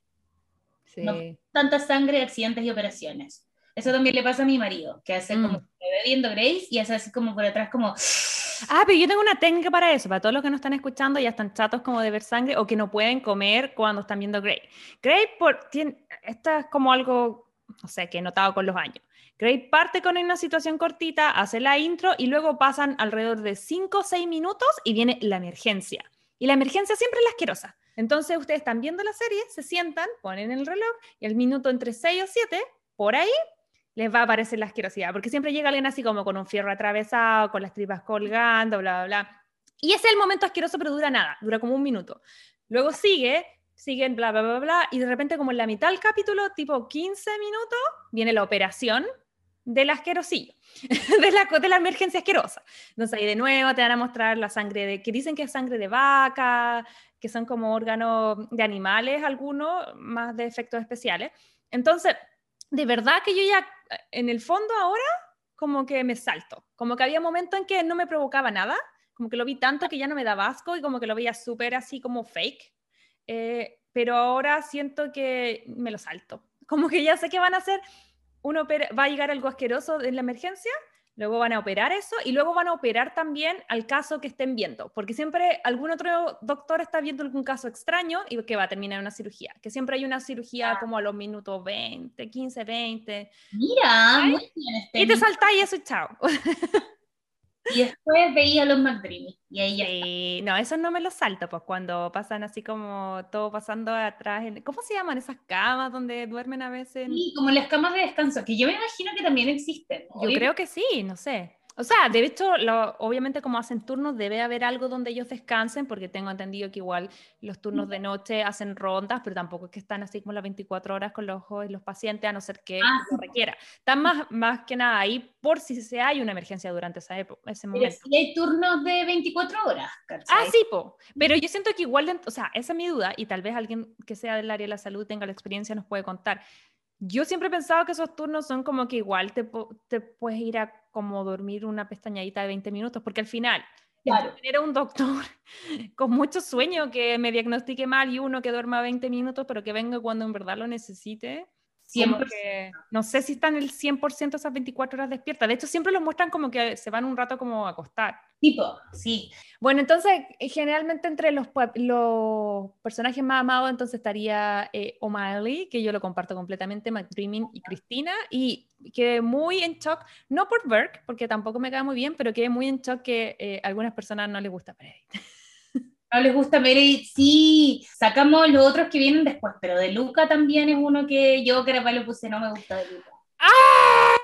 [SPEAKER 2] Sí.
[SPEAKER 3] No. Tanta sangre, accidentes y operaciones. Eso también le pasa a mi marido, que hace como
[SPEAKER 2] Mm.
[SPEAKER 3] que me ve viendo Grace y hace así como por atrás como...
[SPEAKER 2] Ah, pero yo tengo una técnica para eso, para todos los que no están escuchando y ya están chatos como de ver sangre o que no pueden comer cuando están viendo Grey. Grey, por, tiene, esto es como algo, no sé, que he notado con los años. Grey parte con una situación cortita, hace la intro y luego pasan alrededor de 5 o 6 minutos y viene la emergencia. Y la emergencia siempre es la asquerosa. Entonces ustedes están viendo la serie, se sientan, ponen el reloj y al minuto entre 6 o 7, por ahí, les va a aparecer la asquerosidad, porque siempre llega alguien así como con un fierro atravesado, con las tripas colgando, bla, bla, bla. Y ese es el momento asqueroso, pero dura nada, dura como un minuto. Luego sigue, siguen bla, bla, bla, bla, y de repente como en la mitad del capítulo, tipo 15 minutos, viene la operación del asquerosillo, de la, de la emergencia asquerosa. Entonces ahí de nuevo te van a mostrar la sangre de, que dicen que es sangre de vaca, que son como órganos de animales algunos, más de efectos especiales. Entonces, de verdad que yo ya, en el fondo ahora, como que me salto. Como que había momentos en que no me provocaba nada, como que lo vi tanto que ya no me daba asco y como que lo veía súper así como fake. Eh, pero ahora siento que me lo salto. Como que ya sé que van a hacer, uno va a llegar algo asqueroso en la emergencia, luego van a operar eso y luego van a operar también al caso que estén viendo, porque siempre algún otro doctor está viendo algún caso extraño y que va a terminar en una cirugía, que siempre hay una cirugía como a los minutos 20, 15, 20,
[SPEAKER 3] Mira, muy bien este
[SPEAKER 2] y te saltáis y eso y chao.
[SPEAKER 3] Y después veía los McDreamy y ahí ya está.
[SPEAKER 2] Sí, no, eso no me lo salto, pues cuando pasan así como todo pasando atrás, en- ¿cómo se llaman esas camas donde duermen a veces?
[SPEAKER 3] Sí, como las camas de descanso, que yo me imagino que también existen.
[SPEAKER 2] Yo creo que sí, no sé. O sea, de hecho, lo- obviamente como hacen turnos, debe haber algo donde ellos descansen, porque tengo entendido que igual los turnos de noche hacen rondas, pero tampoco es que están así como las 24 horas con los ojos y los pacientes, a no ser que
[SPEAKER 3] Ah,
[SPEAKER 2] lo requiera. Están más, más que nada ahí por si se hay una emergencia durante esa época, ese
[SPEAKER 3] Pero
[SPEAKER 2] momento.
[SPEAKER 3] sí hay turnos de 24 horas, ¿cachai?
[SPEAKER 2] Ah, sí, po. Pero yo siento que igual, o sea, esa es mi duda, y tal vez alguien que sea del área de la salud tenga la experiencia nos puede contar. Yo siempre he pensado que esos turnos son como que igual te, te puedes ir a como dormir una pestañadita de 20 minutos, porque al final,
[SPEAKER 3] Claro.
[SPEAKER 2] tener a un doctor con mucho sueño que me diagnostique mal y uno que duerma 20 minutos, pero que venga cuando en verdad lo necesite. Como
[SPEAKER 3] 100%.
[SPEAKER 2] que no sé si están el 100% esas 24 horas despiertas. De hecho, siempre los muestran como que se van un rato como a acostar.
[SPEAKER 3] Tipo, sí.
[SPEAKER 2] Bueno, entonces, eh, generalmente entre los, los personajes más amados, entonces estaría eh, O'Malley, que yo lo comparto completamente, McDreaming y Cristina, y quedé muy en shock, no por Burke, porque tampoco me cae muy bien, pero quedé muy en shock que eh, a algunas personas no les gusta Meredith.
[SPEAKER 3] No les gusta Meredith, sí. Sacamos los otros que vienen después, pero de Luca también es uno que yo, Carapaz, lo puse, no me gusta de Luca.
[SPEAKER 2] ¡Ah!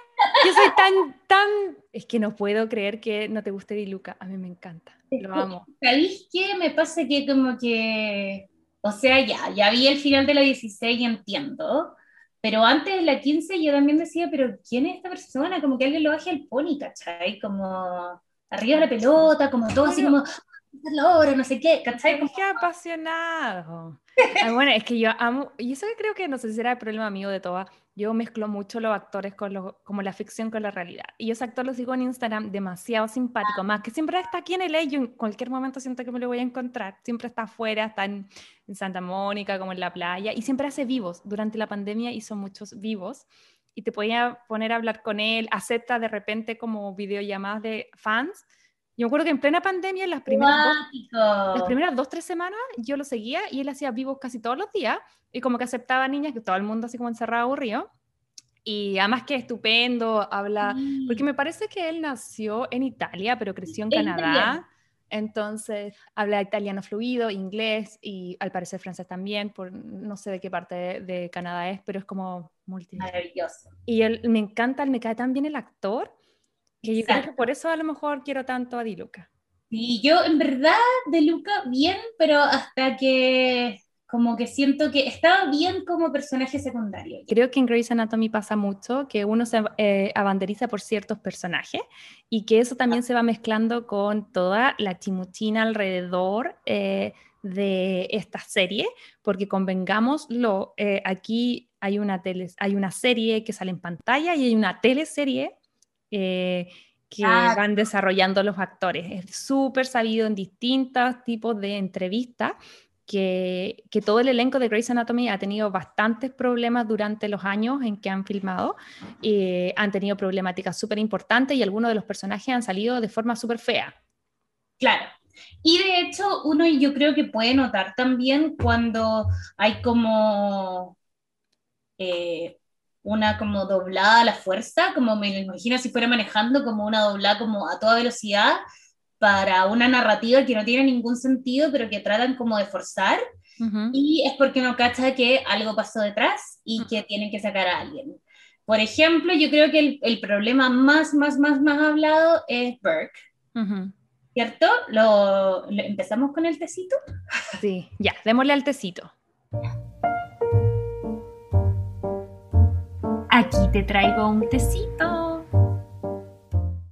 [SPEAKER 2] Yo soy tan, tan... Es que no puedo creer que no te guste Di Luca, a mí me encanta, lo amo.
[SPEAKER 3] ¿Sabéis qué? Me pasa que como que, o sea, ya, ya vi el final de la 16 y entiendo, pero antes de la 15 yo también decía, pero ¿quién es esta persona? Como que alguien lo baje al pony, ¿cachai? Como arriba de la pelota, como todo así como, hora, no sé qué, ¿cachai? Como,
[SPEAKER 2] Qué apasionado. Ah, bueno, es que yo amo, y eso que creo que no sé si será el problema mío de todas, yo mezclo mucho los actores con los, como la ficción con la realidad. Y ese actor lo sigo en Instagram, demasiado simpático, más que siempre está aquí en el yo en cualquier momento siento que me lo voy a encontrar, siempre está afuera, está en, en Santa Mónica, como en la playa, y siempre hace vivos. Durante la pandemia hizo muchos vivos, y te podía poner a hablar con él, acepta de repente como videollamadas de fans. Yo me acuerdo que en plena pandemia, en las primeras dos las primeras dos, tres semanas yo lo seguía y él hacía vivos casi todos los días y como que aceptaba niñas, que todo el mundo así como encerrado, aburrido. Y además que estupendo, habla, porque me parece que él nació en Italia, pero creció en
[SPEAKER 3] Es
[SPEAKER 2] Canadá.
[SPEAKER 3] italiano.
[SPEAKER 2] Entonces habla italiano fluido, inglés y al parecer francés también, por no sé de qué parte de, de Canadá es, pero es como multi.
[SPEAKER 3] Maravilloso.
[SPEAKER 2] Y él, me encanta, él me cae tan bien el actor, que yo creo que por eso a lo mejor quiero tanto a Di Luca.
[SPEAKER 3] Y yo, en verdad, de Luca, bien, pero hasta que como que siento que estaba bien como personaje secundario.
[SPEAKER 2] Creo que en Grey's Anatomy pasa mucho que uno se eh, abanderiza por ciertos personajes y que eso también se va mezclando con toda la chimuchina alrededor eh, de esta serie, porque convengámoslo, eh, aquí hay una, tele, hay una serie que sale en pantalla y hay una teleserie eh, que
[SPEAKER 3] Ah.
[SPEAKER 2] van desarrollando los actores. Es súper sabido en distintos tipos de entrevistas que, que todo el elenco de Grey's Anatomy ha tenido bastantes problemas durante los años en que han filmado. eh, han tenido problemáticas súper importantes y algunos de los personajes han salido de forma súper fea.
[SPEAKER 3] Claro. Y de hecho, uno yo creo que puede notar también cuando hay como eh, una como doblada a la fuerza, como me lo imagino si fuera manejando como una doblada como a toda velocidad para una narrativa que no tiene ningún sentido, pero que tratan como de forzar. Y es porque uno cacha que algo pasó detrás y que tienen que sacar a alguien. Por ejemplo, yo creo que el, el problema más, más, más, más hablado es Burke. ¿cierto? Lo, lo- ¿Empezamos con el tecito?
[SPEAKER 2] Sí, ya, démosle al tecito.
[SPEAKER 3] Te traigo un tecito.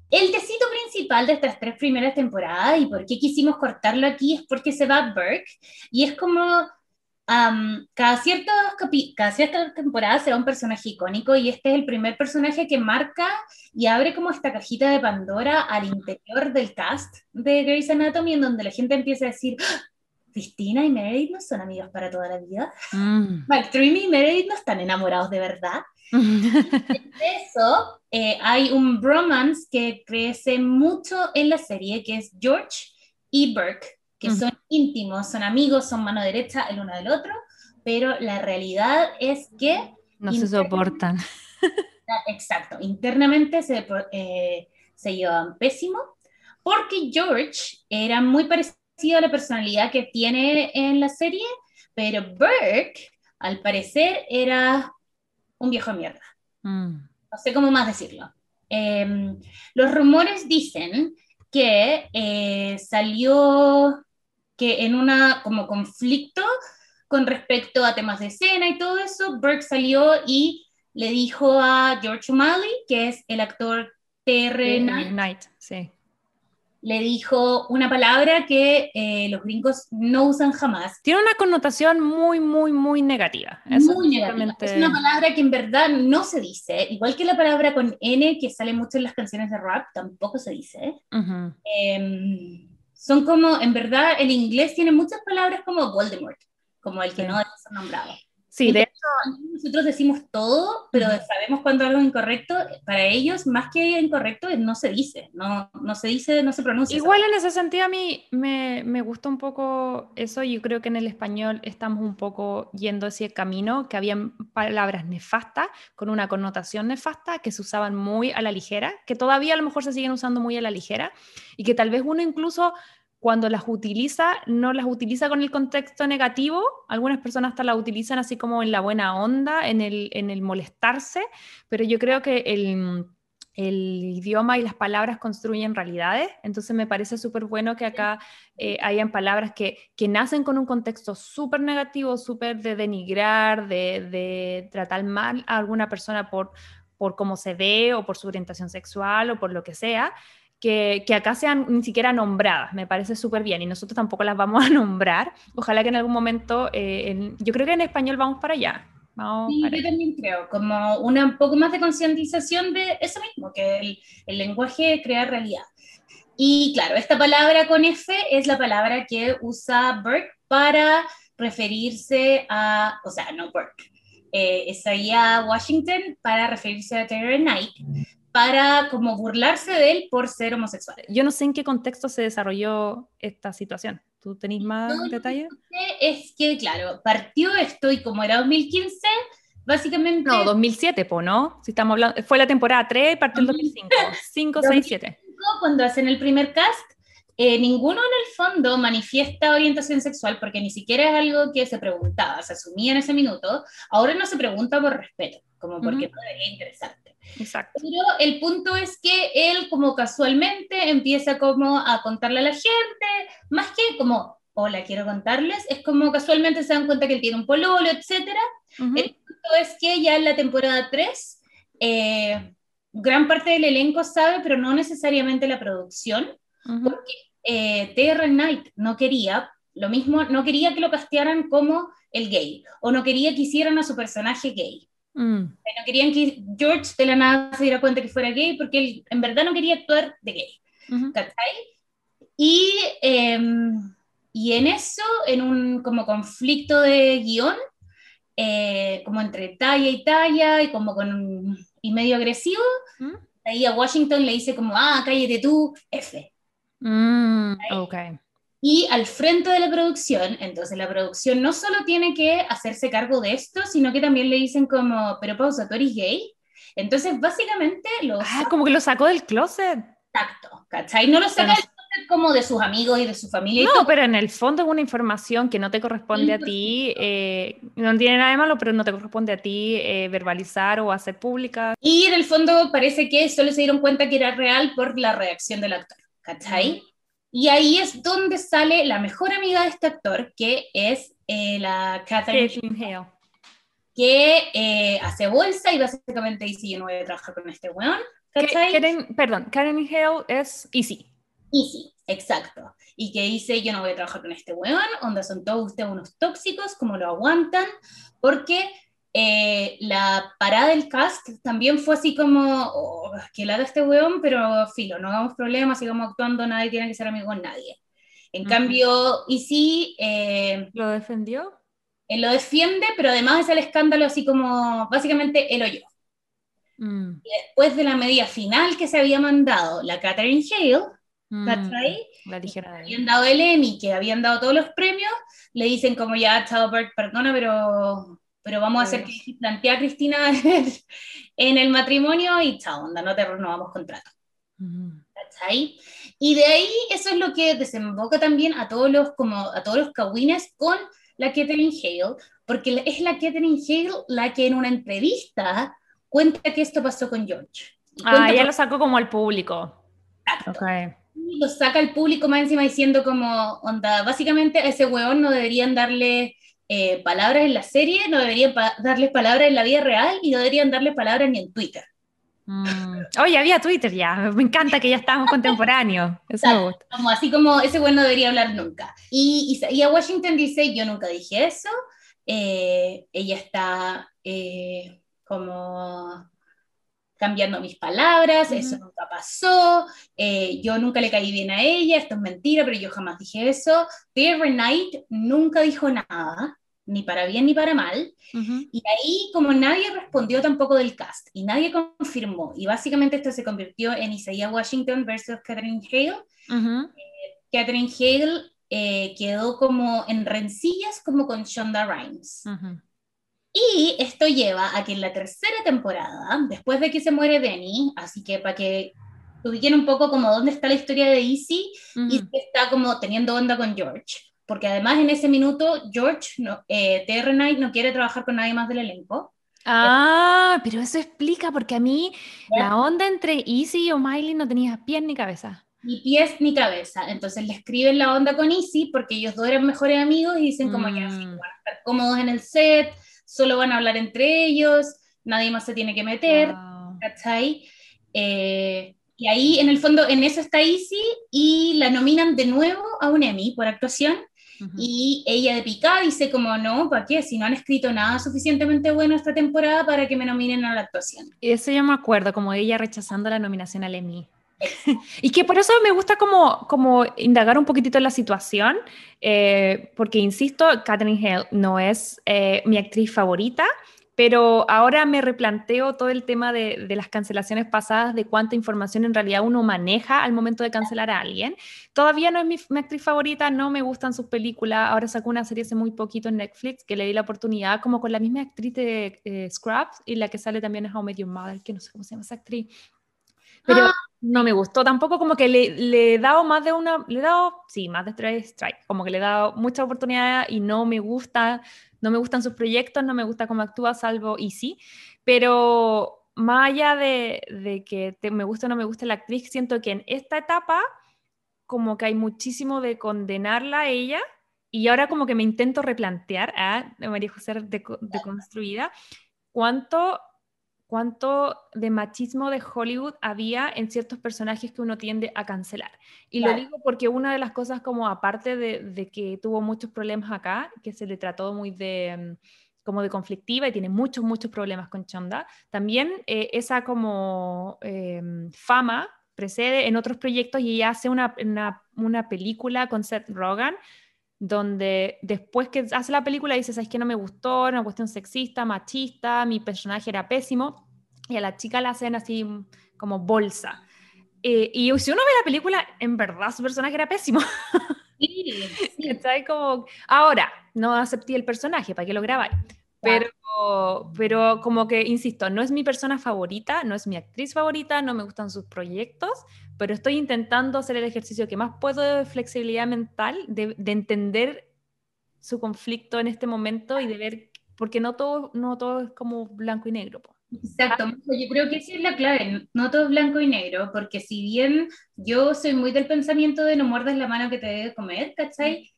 [SPEAKER 3] El tecito principal de estas tres primeras temporadas y por qué quisimos cortarlo aquí es porque se va Burke y es como am, cada, ciertos cada cierta temporada se va un personaje icónico y este es el primer personaje que marca y abre como esta cajita de Pandora al interior del cast de Grey's Anatomy en donde la gente empieza a decir "¡Ah! Cristina y Meredith no son amigos para toda la vida.
[SPEAKER 2] Mm.
[SPEAKER 3] McDreamy y Meredith no están enamorados de verdad eso, eh, hay un bromance que crece mucho en la serie, que es George y Burke, que son íntimos, son amigos, son mano derecha el uno del otro, pero la realidad es que,
[SPEAKER 2] no se soportan.
[SPEAKER 3] exacto, internamente se, eh, se llevaban pésimo, porque George era muy parecido a la personalidad que tiene en la serie, pero Burke, al parecer, era un viejo de mierda.
[SPEAKER 2] Mm.
[SPEAKER 3] no sé cómo más decirlo. Eh, los rumores dicen que eh, salió que en una como conflicto con respecto a temas de escena y todo eso, Burke salió y le dijo a George O'Malley, que es el actor T.R. Knight,
[SPEAKER 2] sí.
[SPEAKER 3] Le dijo una palabra que eh, los gringos no usan jamás.
[SPEAKER 2] Tiene una connotación muy, muy, muy negativa. Eso
[SPEAKER 3] muy negativa. Es una palabra que en verdad no se dice, igual que la palabra con N que sale mucho en las canciones de rap, tampoco se dice. Eh, son como, en verdad, el inglés tiene muchas palabras como Voldemort, como el que
[SPEAKER 2] Sí.
[SPEAKER 3] no ser nombrado.
[SPEAKER 2] Sí, de
[SPEAKER 3] Nosotros decimos todo, pero sabemos cuando algo es incorrecto, para ellos, más que incorrecto, no se dice, no, no se dice, no se pronuncia.
[SPEAKER 2] Igual en ese sentido a mí me, me gusta un poco eso, yo creo que en el español estamos un poco yendo ese camino, que habían palabras nefastas con una connotación nefasta que se usaban muy a la ligera, que todavía a lo mejor se siguen usando muy a la ligera y que tal vez uno incluso cuando las utiliza, no las utiliza con el contexto negativo, algunas personas hasta las utilizan así como en la buena onda, en el, en el molestarse, pero yo creo que el el idioma y las palabras construyen realidades, entonces me parece súper bueno que acá eh, hayan palabras que, que nacen con un contexto súper negativo, súper de denigrar, de, de tratar mal a alguna persona por, por cómo se ve o por su orientación sexual o por lo que sea, que, que acá sean ni siquiera nombradas, me parece súper bien y nosotros tampoco las vamos a nombrar, ojalá que en algún momento, eh, en- yo creo que en español vamos para allá. Vamos
[SPEAKER 3] Sí,
[SPEAKER 2] para
[SPEAKER 3] yo
[SPEAKER 2] allá.
[SPEAKER 3] también creo, como una, un poco más de concientización de eso mismo, que el, el lenguaje crea realidad. Y claro, esta palabra con F es la palabra que usa Burke para referirse a, o sea, no Burke, eh, Isaiah Washington para referirse a Terry Knight, para como burlarse de él por ser homosexual.
[SPEAKER 2] Yo no sé en qué contexto se desarrolló esta situación. ¿Tú tenés más
[SPEAKER 3] No,
[SPEAKER 2] detalles?
[SPEAKER 3] Es que, claro, partió esto y como era 2015, básicamente...
[SPEAKER 2] No, 2007, po, ¿no? Si estamos hablando, fue la temporada 3 y partió el 2005. 5, 6, 7.
[SPEAKER 3] cuando hacen el primer cast, eh, ninguno en el fondo manifiesta orientación sexual porque ni siquiera es algo que se preguntaba, se asumía en ese minuto. Ahora no se pregunta por respeto, como porque
[SPEAKER 2] Ujú.
[SPEAKER 3] no debería interesarte.
[SPEAKER 2] Exacto.
[SPEAKER 3] Pero el punto es que él como casualmente empieza como a contarle a la gente, más que como o la quiero contarles, es como casualmente se dan cuenta que él tiene un pololo, etc. El punto es que ya en la temporada 3, eh, gran parte del elenco sabe, pero no necesariamente la producción, porque eh, Terra Knight no quería, lo mismo, no quería que lo castearan como el gay, o no quería que hicieran a su personaje gay.
[SPEAKER 2] Mm.
[SPEAKER 3] No querían que George de la nada se diera cuenta que fuera gay, porque él en verdad no quería actuar de gay. ¿Cachai? Y, em, y en eso, en un como conflicto de guion, eh, como entre talla y talla, y como con y medio agresivo,
[SPEAKER 2] ¿Mm?
[SPEAKER 3] ahí a Washington le dice como, ah, cállate tú, F.
[SPEAKER 2] Mm, ok.
[SPEAKER 3] Y al frente de la producción, entonces la producción no solo tiene que hacerse cargo de esto, sino que también le dicen como, pero pausa, ¿tú eres gay? Entonces, básicamente, lo
[SPEAKER 2] Ah, como que lo sacó del closet.
[SPEAKER 3] Exacto, ¿cachai? No lo saca del closet como de sus amigos y de su familia.
[SPEAKER 2] No, pero en el fondo es una información que no te corresponde a ti, eh, no tiene nada de malo, pero no te corresponde a ti eh, verbalizar o hacer pública.
[SPEAKER 3] Y en el fondo parece que solo se dieron cuenta que era real por la reacción del actor, ¿cachai? Y ahí es donde sale la mejor amiga de este actor, que es eh, la Catherine,
[SPEAKER 2] Hale.
[SPEAKER 3] que eh, hace bolsa y básicamente dice, yo no voy a trabajar con este weón, ¿cachai?
[SPEAKER 2] Karen- perdón, Karen Hale es Easy.
[SPEAKER 3] Y sí, exacto. Y que dice, yo no voy a trabajar con este weón, onda son todos ustedes unos tóxicos, como lo aguantan, porque eh, la parada del cast también fue así como, oh, que la de este weón, pero filo, no hagamos problemas, sigamos actuando, nadie tiene que ser amigo con nadie. En cambio, y sí, eh,
[SPEAKER 2] ¿Lo defendió?
[SPEAKER 3] él lo defiende, pero además es el escándalo así como, básicamente, él o yo.
[SPEAKER 2] Mm,
[SPEAKER 3] Después de la medida final que se había mandado la Catherine Hale,
[SPEAKER 2] mm,
[SPEAKER 3] ¿cachai?
[SPEAKER 2] La ligera
[SPEAKER 3] habían dado el Emmy, que habían dado todos los premios, le dicen como ya, chao Bert, perdona, pero, pero vamos a hacer que plantea a Cristina en el matrimonio y chao, onda, no te renovamos contrato.
[SPEAKER 2] Ujú.
[SPEAKER 3] ¿cachai? Y de ahí eso es lo que desemboca también a todos los, como, a todos los cagüines con la Catherine Hale, porque es la Catherine Hale la que en una entrevista cuenta que esto pasó con George.
[SPEAKER 2] Ah, ella
[SPEAKER 3] por-
[SPEAKER 2] lo sacó como al público.
[SPEAKER 3] Exacto.
[SPEAKER 2] Ok.
[SPEAKER 3] y lo saca al público más encima diciendo como, onda, básicamente a ese weón no deberían darle eh, palabras en la serie, no deberían pa- darle palabras en la vida real y no deberían darle palabras ni en Twitter.
[SPEAKER 2] Mm. Oye, había Twitter ya. Me encanta que ya estábamos contemporáneos. Eso me gusta.
[SPEAKER 3] Como así como ese weón no debería hablar nunca. Y, y, y a Washington dice, yo nunca dije eso, eh, ella está eh, como cambiando mis palabras, eso nunca pasó, eh, yo nunca le caí bien a ella, esto es mentira, pero yo jamás dije eso. Terry Knight nunca dijo nada, ni para bien ni para mal, y ahí como nadie respondió tampoco del cast, y nadie confirmó, y básicamente esto se convirtió en Isaiah Washington versus Catherine Hale,
[SPEAKER 2] Ujú.
[SPEAKER 3] Catherine Hale eh, quedó como en rencillas como con Shonda Rhimes. Y esto lleva a que en la tercera temporada, después de que se muere Denny, así que para que ubiquen un poco como dónde está la historia de Izzy. Izzy está como teniendo onda con George, porque además en ese minuto George, no, eh, Terry Knight no quiere trabajar con nadie más del elenco.
[SPEAKER 2] Ah, pero eso explica porque a mí
[SPEAKER 3] Ya.
[SPEAKER 2] la onda entre Easy y O'Malley no tenía pie ni cabeza.
[SPEAKER 3] Ni pies ni cabeza. Entonces le escriben la onda con Izzy porque ellos dos eran mejores amigos y dicen como ya, sí,
[SPEAKER 2] Mm.
[SPEAKER 3] van a estar cómodos en el set, solo van a hablar entre ellos, nadie más se tiene que meter,
[SPEAKER 2] Wow.
[SPEAKER 3] ¿cachai? Eh, y ahí en el fondo en eso está Izzy y la nominan de nuevo a un Emmy por actuación
[SPEAKER 2] Ujú.
[SPEAKER 3] y ella de picada dice como no, ¿para qué? Si no han escrito nada suficientemente bueno esta temporada para que me nominen a la actuación.
[SPEAKER 2] Eso yo me acuerdo, como ella rechazando la nominación al Emmy. y que por eso me gusta como, como indagar un poquitito en la situación, eh, porque insisto, Catherine Hale no es eh, mi actriz favorita, pero ahora me replanteo todo el tema de, de las cancelaciones pasadas, de cuánta información en realidad uno maneja al momento de cancelar a alguien. Todavía no es mi, mi actriz favorita, no me gustan sus películas. Ahora sacó una serie hace muy poquito en Netflix que le di la oportunidad, como con la misma actriz de eh, Scrubs y la que sale también en How Met Your Mother, que no sé cómo se llama esa actriz. Pero
[SPEAKER 3] Ah.
[SPEAKER 2] no me gustó tampoco, como que le, le he dado más de una, le he dado, sí, más de tres strikes, como que le he dado mucha oportunidad y no me gusta, no me gustan sus proyectos, no me gusta cómo actúa, salvo Easy, pero más allá de, de que te- me gusta o no me gusta la actriz, siento que en esta etapa como que hay muchísimo de condenarla a ella y ahora como que me intento replantear a María José deconstruida, cuánto cuánto de machismo de Hollywood había en ciertos personajes que uno tiende a cancelar. Y lo digo porque una de las cosas como aparte de, que tuvo muchos problemas acá, que se le trató muy de mm, como de conflictiva y tiene muchos, muchos problemas con Chonda, también eh, esa como em, fama precede en otros proyectos y ella hace una, una, una película con Seth Rogen donde después que hace la película dice, ¿sabes que no me gustó? Era una cuestión sexista, machista, mi personaje era pésimo, y a la chica la hacen así como bolsa. Eh, y si uno ve la película, en verdad su personaje era pésimo. Sí, sí. Como, ahora, no acepté el personaje, ¿para qué lo grabáis? Pero, pero como que, insisto, no es mi persona favorita, no es mi actriz favorita, no me gustan sus proyectos, pero estoy intentando hacer el ejercicio que más puedo de flexibilidad mental, de, entender su conflicto en este momento y de ver, porque no todo, no todo es como blanco y negro.
[SPEAKER 3] Exacto, yo creo que esa es la clave, no todo es blanco y negro, porque si bien yo soy muy del pensamiento de no muerdas la mano que te debe comer, ¿cachai?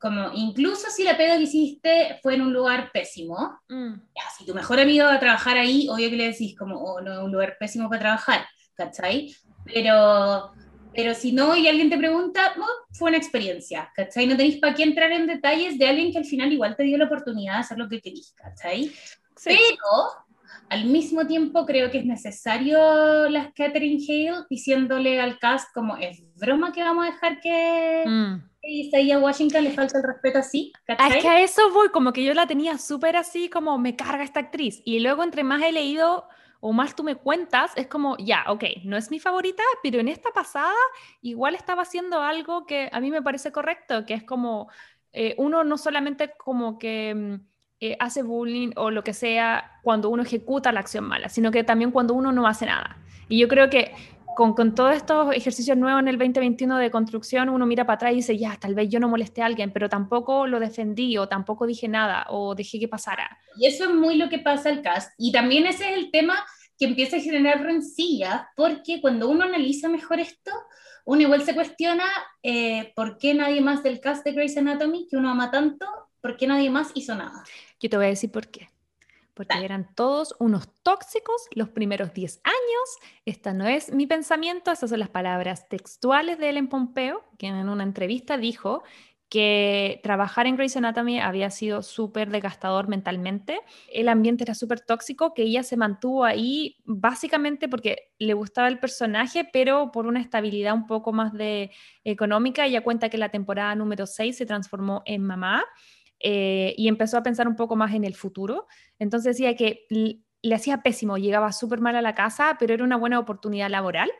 [SPEAKER 3] Como incluso si la pega que hiciste fue en un lugar pésimo, mm. si tu mejor amigo va a trabajar ahí, obvio que le decís como, oh, no, un lugar pésimo para trabajar, ¿cachai? Pero, pero si no y alguien te pregunta, fue una experiencia, ¿cachai? No tenéis para qué entrar en detalles de alguien que al final igual te dio la oportunidad de hacer lo que querías, ¿cachai? Pero al mismo tiempo creo que es necesario las Catherine Hale diciéndole al cast como, es broma que vamos a dejar que... Mm. A Washington le falta el respeto así.
[SPEAKER 2] ¿cachai? Es que a eso voy, como que yo la tenía súper así, como me carga esta actriz. Y luego entre más he leído o más tú me cuentas, es como, ya, ok, no es mi favorita, pero en esta pasada igual estaba haciendo algo que a mí me parece correcto, que es como, eh, uno no solamente como que mm, eh, hace bullying o lo que sea cuando uno ejecuta la acción mala, sino que también cuando uno no hace nada. Y yo creo que con, con, todos estos ejercicios nuevos en el 2021 de construcción, uno mira para atrás y dice, ya, tal vez yo no molesté a alguien, pero tampoco lo defendí o tampoco dije nada o dejé que pasara.
[SPEAKER 3] Y eso es muy lo que pasa al cast. Y también ese es el tema que empieza a generar rencillas, porque cuando uno analiza mejor esto, uno igual se cuestiona eh, por qué nadie más del cast de Grey's Anatomy, que uno ama tanto, por qué nadie más hizo nada.
[SPEAKER 2] Yo te voy a decir por qué porque eran todos unos tóxicos los primeros 10 años. Esta no es mi pensamiento, esas son las palabras textuales de Ellen Pompeo, que en una entrevista dijo que trabajar en Grey's Anatomy había sido súper desgastador mentalmente, el ambiente era súper tóxico, que ella se mantuvo ahí básicamente porque le gustaba el personaje, pero por una estabilidad un poco más de económica, ella cuenta que la temporada número 6 se transformó en mamá eh, y empezó a pensar un poco más en el futuro. Entonces decía que le hacía pésimo, llegaba súper mal a la casa, pero era una buena oportunidad laboral.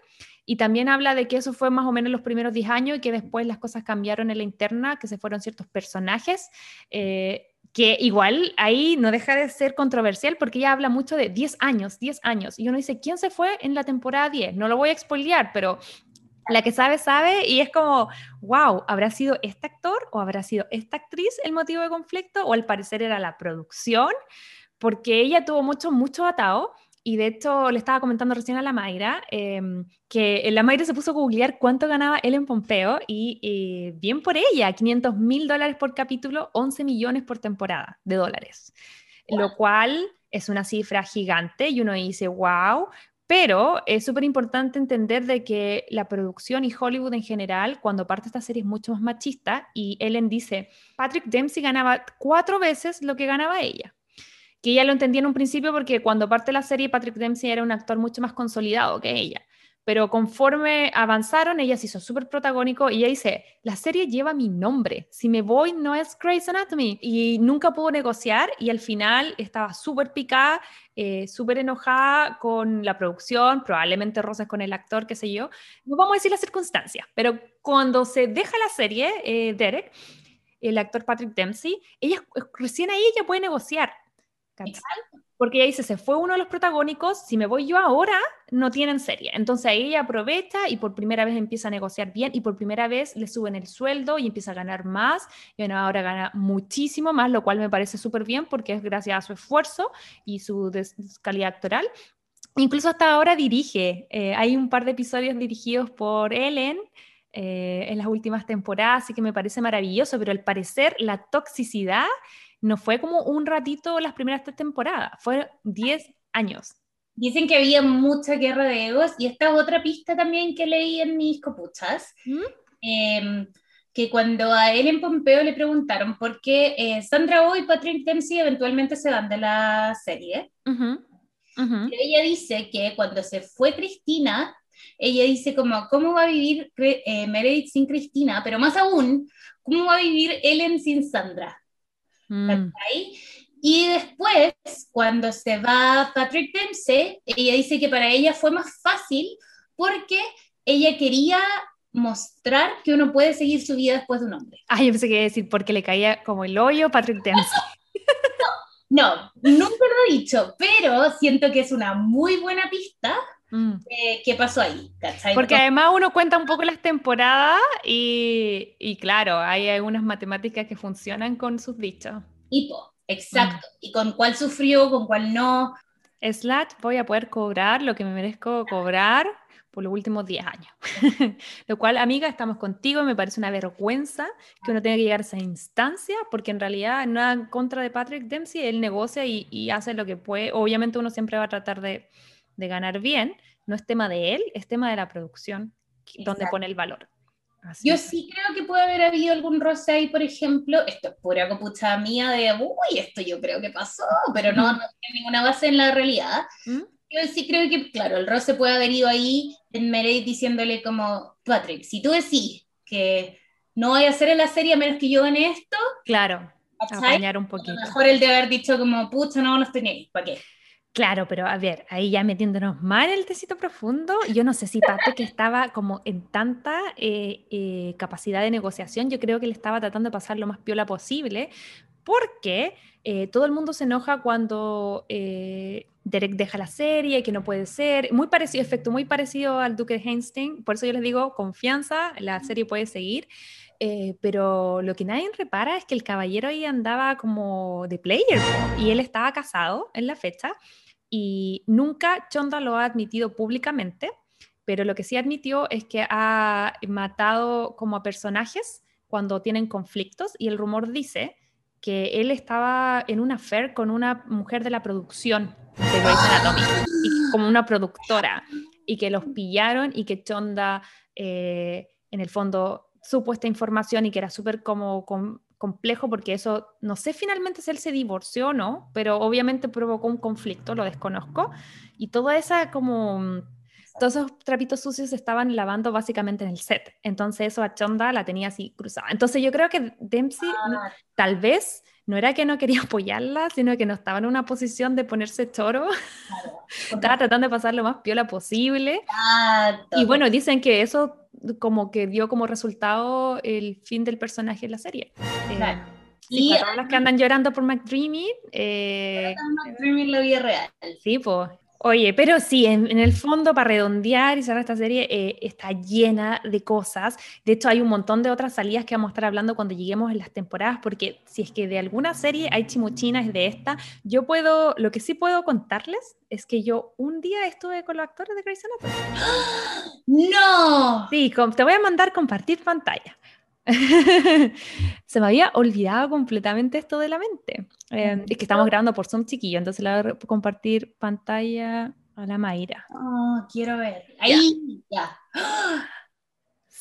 [SPEAKER 2] Y también habla de que eso fue más o menos los primeros 10 años y que después las cosas cambiaron en la interna, que se fueron ciertos personajes, eh, que igual ahí no deja de ser controversial porque ella habla mucho de 10 años, 10 años. Y uno dice, ¿quién se fue en la temporada 10? No lo voy a spoilear, pero la que sabe, sabe, y es como, wow, ¿habrá sido este actor o habrá sido esta actriz el motivo de conflicto? O al parecer era la producción, porque ella tuvo mucho, mucho atado. Y de hecho, le estaba comentando recién a la Mayra em, que la Mayra se puso a googlear cuánto ganaba él en Pompeo y bien por ella, 500 mil dólares por capítulo, 11 millones por temporada de dólares. Lo cual es una cifra gigante y uno dice, wow, pero es súper importante entender de que la producción y Hollywood en general, cuando parte esta serie es mucho más machista, y Ellen dice, Patrick Dempsey ganaba cuatro veces lo que ganaba ella. Que ella lo entendía en un principio porque cuando parte la serie, Patrick Dempsey era un actor mucho más consolidado que ella pero conforme avanzaron, ella se hizo súper protagónico y ella dice, la serie lleva mi nombre, si me voy no es Grey's Anatomy. Y nunca pudo negociar y al final estaba súper picada, eh, súper enojada con la producción, probablemente roces con el actor, qué sé yo. No vamos a decir las circunstancias, pero cuando se deja la serie, eh, Derek, el actor Patrick Dempsey, ella recién ahí ella puede negociar. Porque ella dice, se fue uno de los protagónicos, si me voy yo ahora, no tienen serie. Entonces ella aprovecha y por primera vez empieza a negociar bien y por primera vez le suben el sueldo y empieza a ganar más. Y bueno, ahora gana muchísimo más, lo cual me parece súper bien porque es gracias a su esfuerzo y su calidad actoral. Incluso hasta ahora dirige. Eh, hay un par de episodios dirigidos por Ellen eh, en las últimas temporadas, así que me parece maravilloso, pero al parecer la toxicidad no fue como un ratito las primeras tres temporadas, fueron 10 años.
[SPEAKER 3] Dicen que había mucha guerra de egos y esta es otra pista también que leí en mis copuchas.
[SPEAKER 2] ¿Mm?
[SPEAKER 3] eh, que cuando a Ellen Pompeo le preguntaron por qué eh, Sandra Oh y Patrick Dempsey eventualmente se van de la serie, ella dice que cuando se fue Cristina, ella dice como, ¿cómo va a vivir eh, Meredith sin Cristina? Pero más aún, ¿cómo va a vivir Ellen sin Sandra?
[SPEAKER 2] Mm.
[SPEAKER 3] ¿Cachai? Y después, cuando se va Patrick Dempsey, ella dice que para ella fue más fácil porque ella quería mostrar que uno puede seguir su vida después de un hombre.
[SPEAKER 2] Ay, yo pensé que iba a decir porque le caía como el hoyo Patrick Dempsey.
[SPEAKER 3] No, nunca lo he dicho, pero siento que es una muy buena pista
[SPEAKER 2] Mm.
[SPEAKER 3] eh, qué pasó ahí, ¿cachai?
[SPEAKER 2] Porque además uno cuenta un poco las temporadas y, y claro, hay algunas matemáticas que funcionan con sus dichos.
[SPEAKER 3] Hipo, exacto. Y con cuál sufrió, con cuál no.
[SPEAKER 2] Slash, voy a poder cobrar lo que me merezco cobrar por los últimos 10 años. lo cual, amiga, estamos contigo. Me parece una vergüenza que uno tenga que llegar a esa instancia, porque en realidad, en contra de Patrick Dempsey, él negocia y, y hace lo que puede. Obviamente, uno siempre va a tratar de, de ganar bien. No es tema de él, es tema de la producción, que- donde
[SPEAKER 3] Exacto.
[SPEAKER 2] pone el valor. Así
[SPEAKER 3] Yo sí creo que puede haber habido algún roce ahí, por ejemplo. Esto es pura copucha mía de, uy, esto yo creo que pasó, pero no, no tiene ninguna base en la realidad.
[SPEAKER 2] ¿Mm?
[SPEAKER 3] Yo sí creo que, claro, el roce puede haber ido ahí en Meredith diciéndole como, Patrick, si tú decís que no voy a hacer en la serie a menos que yo gane esto,
[SPEAKER 2] Claro, apañar un
[SPEAKER 3] A
[SPEAKER 2] poquito.
[SPEAKER 3] lo mejor el de haber dicho como, pucha, no, no estoy ni ¿para qué?
[SPEAKER 2] Claro, pero a ver, ahí ya metiéndonos más en el tecito profundo, yo no sé si Patrick estaba como en tanta eh, eh, capacidad de negociación, yo creo que le estaba tratando de pasar lo más piola posible, porque eh, todo el mundo se enoja cuando Derek deja la serie, que no puede ser, muy parecido, efecto muy parecido al Duque de Hastings, por eso yo les digo, confianza, la serie puede seguir, eh, pero lo que nadie repara es que el caballero ahí andaba como de player y él estaba casado en la fecha y nunca Chonda lo ha admitido públicamente, pero lo que sí admitió es que ha matado como a personajes cuando tienen conflictos y el rumor dice que él estaba en una affair con una mujer de la producción de Grey's Anatomy, y como una productora, y que los pillaron y que Chonda eh, en el fondo supo esta información y que era súper como com- complejo porque eso, no sé finalmente si él se divorció o no, pero obviamente provocó un conflicto, lo desconozco, y toda esa como... mm, Todos esos trapitos sucios se estaban lavando básicamente en el set. Entonces eso a Chonda la tenía así cruzada. Entonces yo creo que Dempsey
[SPEAKER 3] Ah,
[SPEAKER 2] tal vez no era que no quería apoyarla, sino que no estaba en una posición de ponerse choro. Estaba tratando de pasar lo más piola posible.
[SPEAKER 3] Exacto.
[SPEAKER 2] Y bueno, dicen que eso como que dio como resultado el fin del personaje en la serie. Eh,
[SPEAKER 3] Claro.
[SPEAKER 2] sí,
[SPEAKER 3] Y
[SPEAKER 2] para todos los que andan llorando por McDreamy, eh,
[SPEAKER 3] Dreaming la vida real.
[SPEAKER 2] sí, pues. Oye, pero sí, en, en el fondo, para redondear y cerrar esta serie, eh, está llena de cosas. De hecho, hay un montón de otras salidas que vamos a estar hablando cuando lleguemos en las temporadas, porque si es que de alguna serie hay chimuchinas de esta, yo puedo, lo que sí puedo contarles es que yo un día estuve con los actores de Grey's Anatomy.
[SPEAKER 3] ¡No!
[SPEAKER 2] Sí, te voy a mandar compartir pantalla. Se me había olvidado completamente esto de la mente. Eh, es que estamos grabando por Zoom chiquillo, entonces le voy a compartir pantalla a la Mayra.
[SPEAKER 3] Oh, quiero ver. Ahí, ya.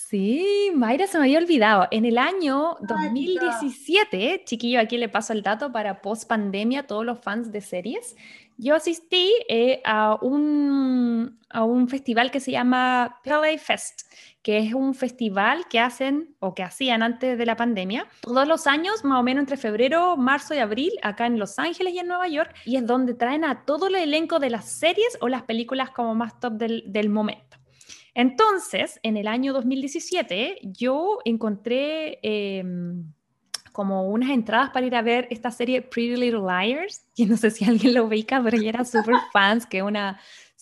[SPEAKER 2] Sí, Mayra se me había olvidado. En el año
[SPEAKER 3] Ay,
[SPEAKER 2] 2017, chiquillo, aquí le paso el dato para post pandemia, todos los fans de series. Yo asistí eh, a, un, a un festival que se llama Pele Fest, que es un festival que hacen o que hacían antes de la pandemia todos los años, más o menos entre febrero, marzo y abril, acá en Los Ángeles y en Nueva York, y es donde traen a todo el elenco de las series o las películas como más top del, del momento. Entonces, en el año 2017, yo encontré eh, como unas entradas para ir a ver esta serie Pretty Little Liars, que no sé si alguien lo ubica, pero yo era súper fans, que es una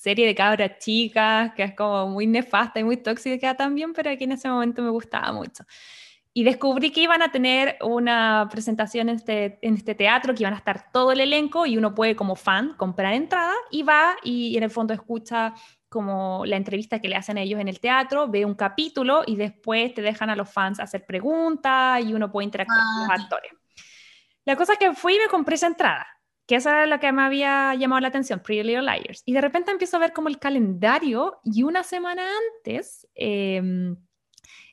[SPEAKER 2] serie de cabras chicas, que es como muy nefasta y muy tóxica también, pero que en ese momento me gustaba mucho. y descubrí que iban a tener una presentación en este, en este teatro, que iban a estar todo el elenco y uno puede como fan comprar entrada y va y en el fondo escucha como la entrevista que le hacen a ellos en el teatro, ve un capítulo y después te dejan a los fans hacer preguntas y uno puede interactuar con los actores. La cosa es que fui y me compré esa entrada, que esa era la que me había llamado la atención, Pretty Little Liars. Y de repente empiezo a ver como el calendario y una semana antes... Eh,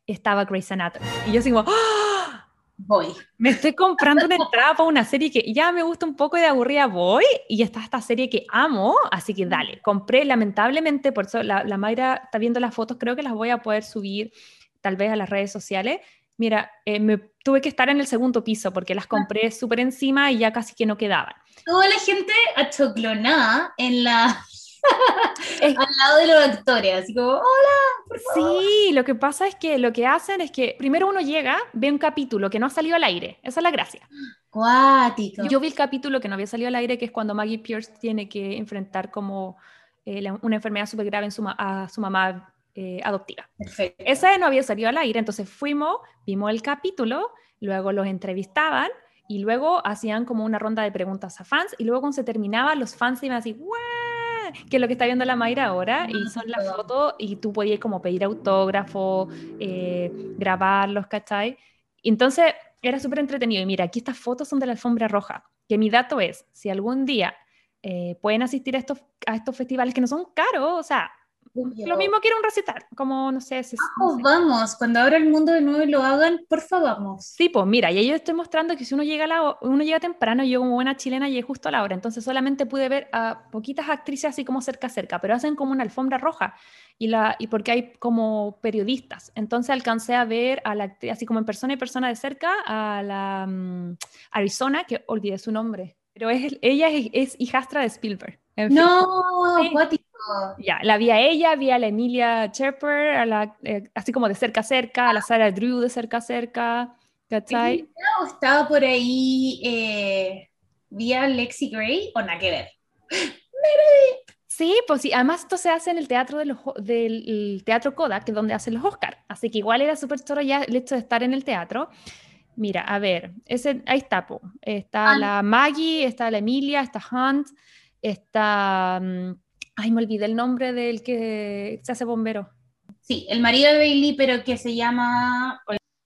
[SPEAKER 2] estaba Grey's Anatomy. Y yo digo, ¡Ah!
[SPEAKER 3] voy.
[SPEAKER 2] Me estoy comprando una entrada para una serie que ya me gusta un poco de aburrida voy. Y está esta serie que amo, así que dale. Compré, lamentablemente, por eso la, la Mayra está viendo las fotos, creo que las voy a poder subir tal vez a las redes sociales. Mira, eh, me tuve que estar en el segundo piso porque las compré súper encima y ya casi que no quedaban.
[SPEAKER 3] Toda la gente achoclonada en la al lado de los actores, así como, hola, por favor.
[SPEAKER 2] Sí, lo que pasa es que lo que hacen es que primero uno llega, ve un capítulo que no ha salido al aire, esa es la gracia.
[SPEAKER 3] Cuático.
[SPEAKER 2] Yo vi el capítulo que no había salido al aire, que es cuando Maggie Pierce tiene que enfrentar como eh, la- una enfermedad súper grave en su a su mamá eh, adoptiva.
[SPEAKER 3] Perfecto.
[SPEAKER 2] Ese no había salido al aire, entonces fuimos, vimos el capítulo, luego los entrevistaban y luego hacían como una ronda de preguntas a fans y luego cuando se terminaba los fans iban así, ¡guau! que es lo que está viendo la Mayra ahora y son las fotos y tú podías como pedir autógrafo, eh, grabarlos, ¿cachai? Entonces era súper entretenido y mira, aquí estas fotos son de la alfombra roja, que mi dato es, si algún día eh, pueden asistir a estos, a estos festivales que no son caros, o sea, lo mismo a un recital, como no sé, si, no
[SPEAKER 3] Vamos,
[SPEAKER 2] sé.
[SPEAKER 3] vamos, cuando abra el mundo de nuevo y lo hagan, por favor, vamos.
[SPEAKER 2] Sí, pues mira, y ahí yo estoy mostrando que si uno llega, a la, uno llega temprano, yo como buena chilena llegué justo a la hora, entonces solamente pude ver a poquitas actrices así como cerca cerca, pero hacen como una alfombra roja y, la, y porque hay como periodistas, entonces alcancé a ver a la actriz, así como en persona y persona de cerca, a la mm, Arizona, que olvidé su nombre, pero es, ella es, es hijastra de Spielberg. En fin.
[SPEAKER 3] No,
[SPEAKER 2] Sí.
[SPEAKER 3] cuático.
[SPEAKER 2] Ya, la vi a ella, vi a la Emilia a la, eh, así como de cerca a cerca, a la Sarah Drew de cerca a cerca, ¿cachai?
[SPEAKER 3] ¿O estaba por ahí eh, vía Lexi Gray o nada que ver?
[SPEAKER 2] Sí, pues sí, además esto se hace en el teatro de los, o- del el teatro Kodak, que es donde hacen los Oscars, así que igual era súper choro ya el hecho de estar en el teatro. Mira, a ver, ese, ahí está, po. está
[SPEAKER 3] Ah.
[SPEAKER 2] la Maggie, está la Emilia, está Hunt, está, mm, ay, me olvidé el nombre del que se hace bombero.
[SPEAKER 3] Sí, el marido de Bailey, pero que se llama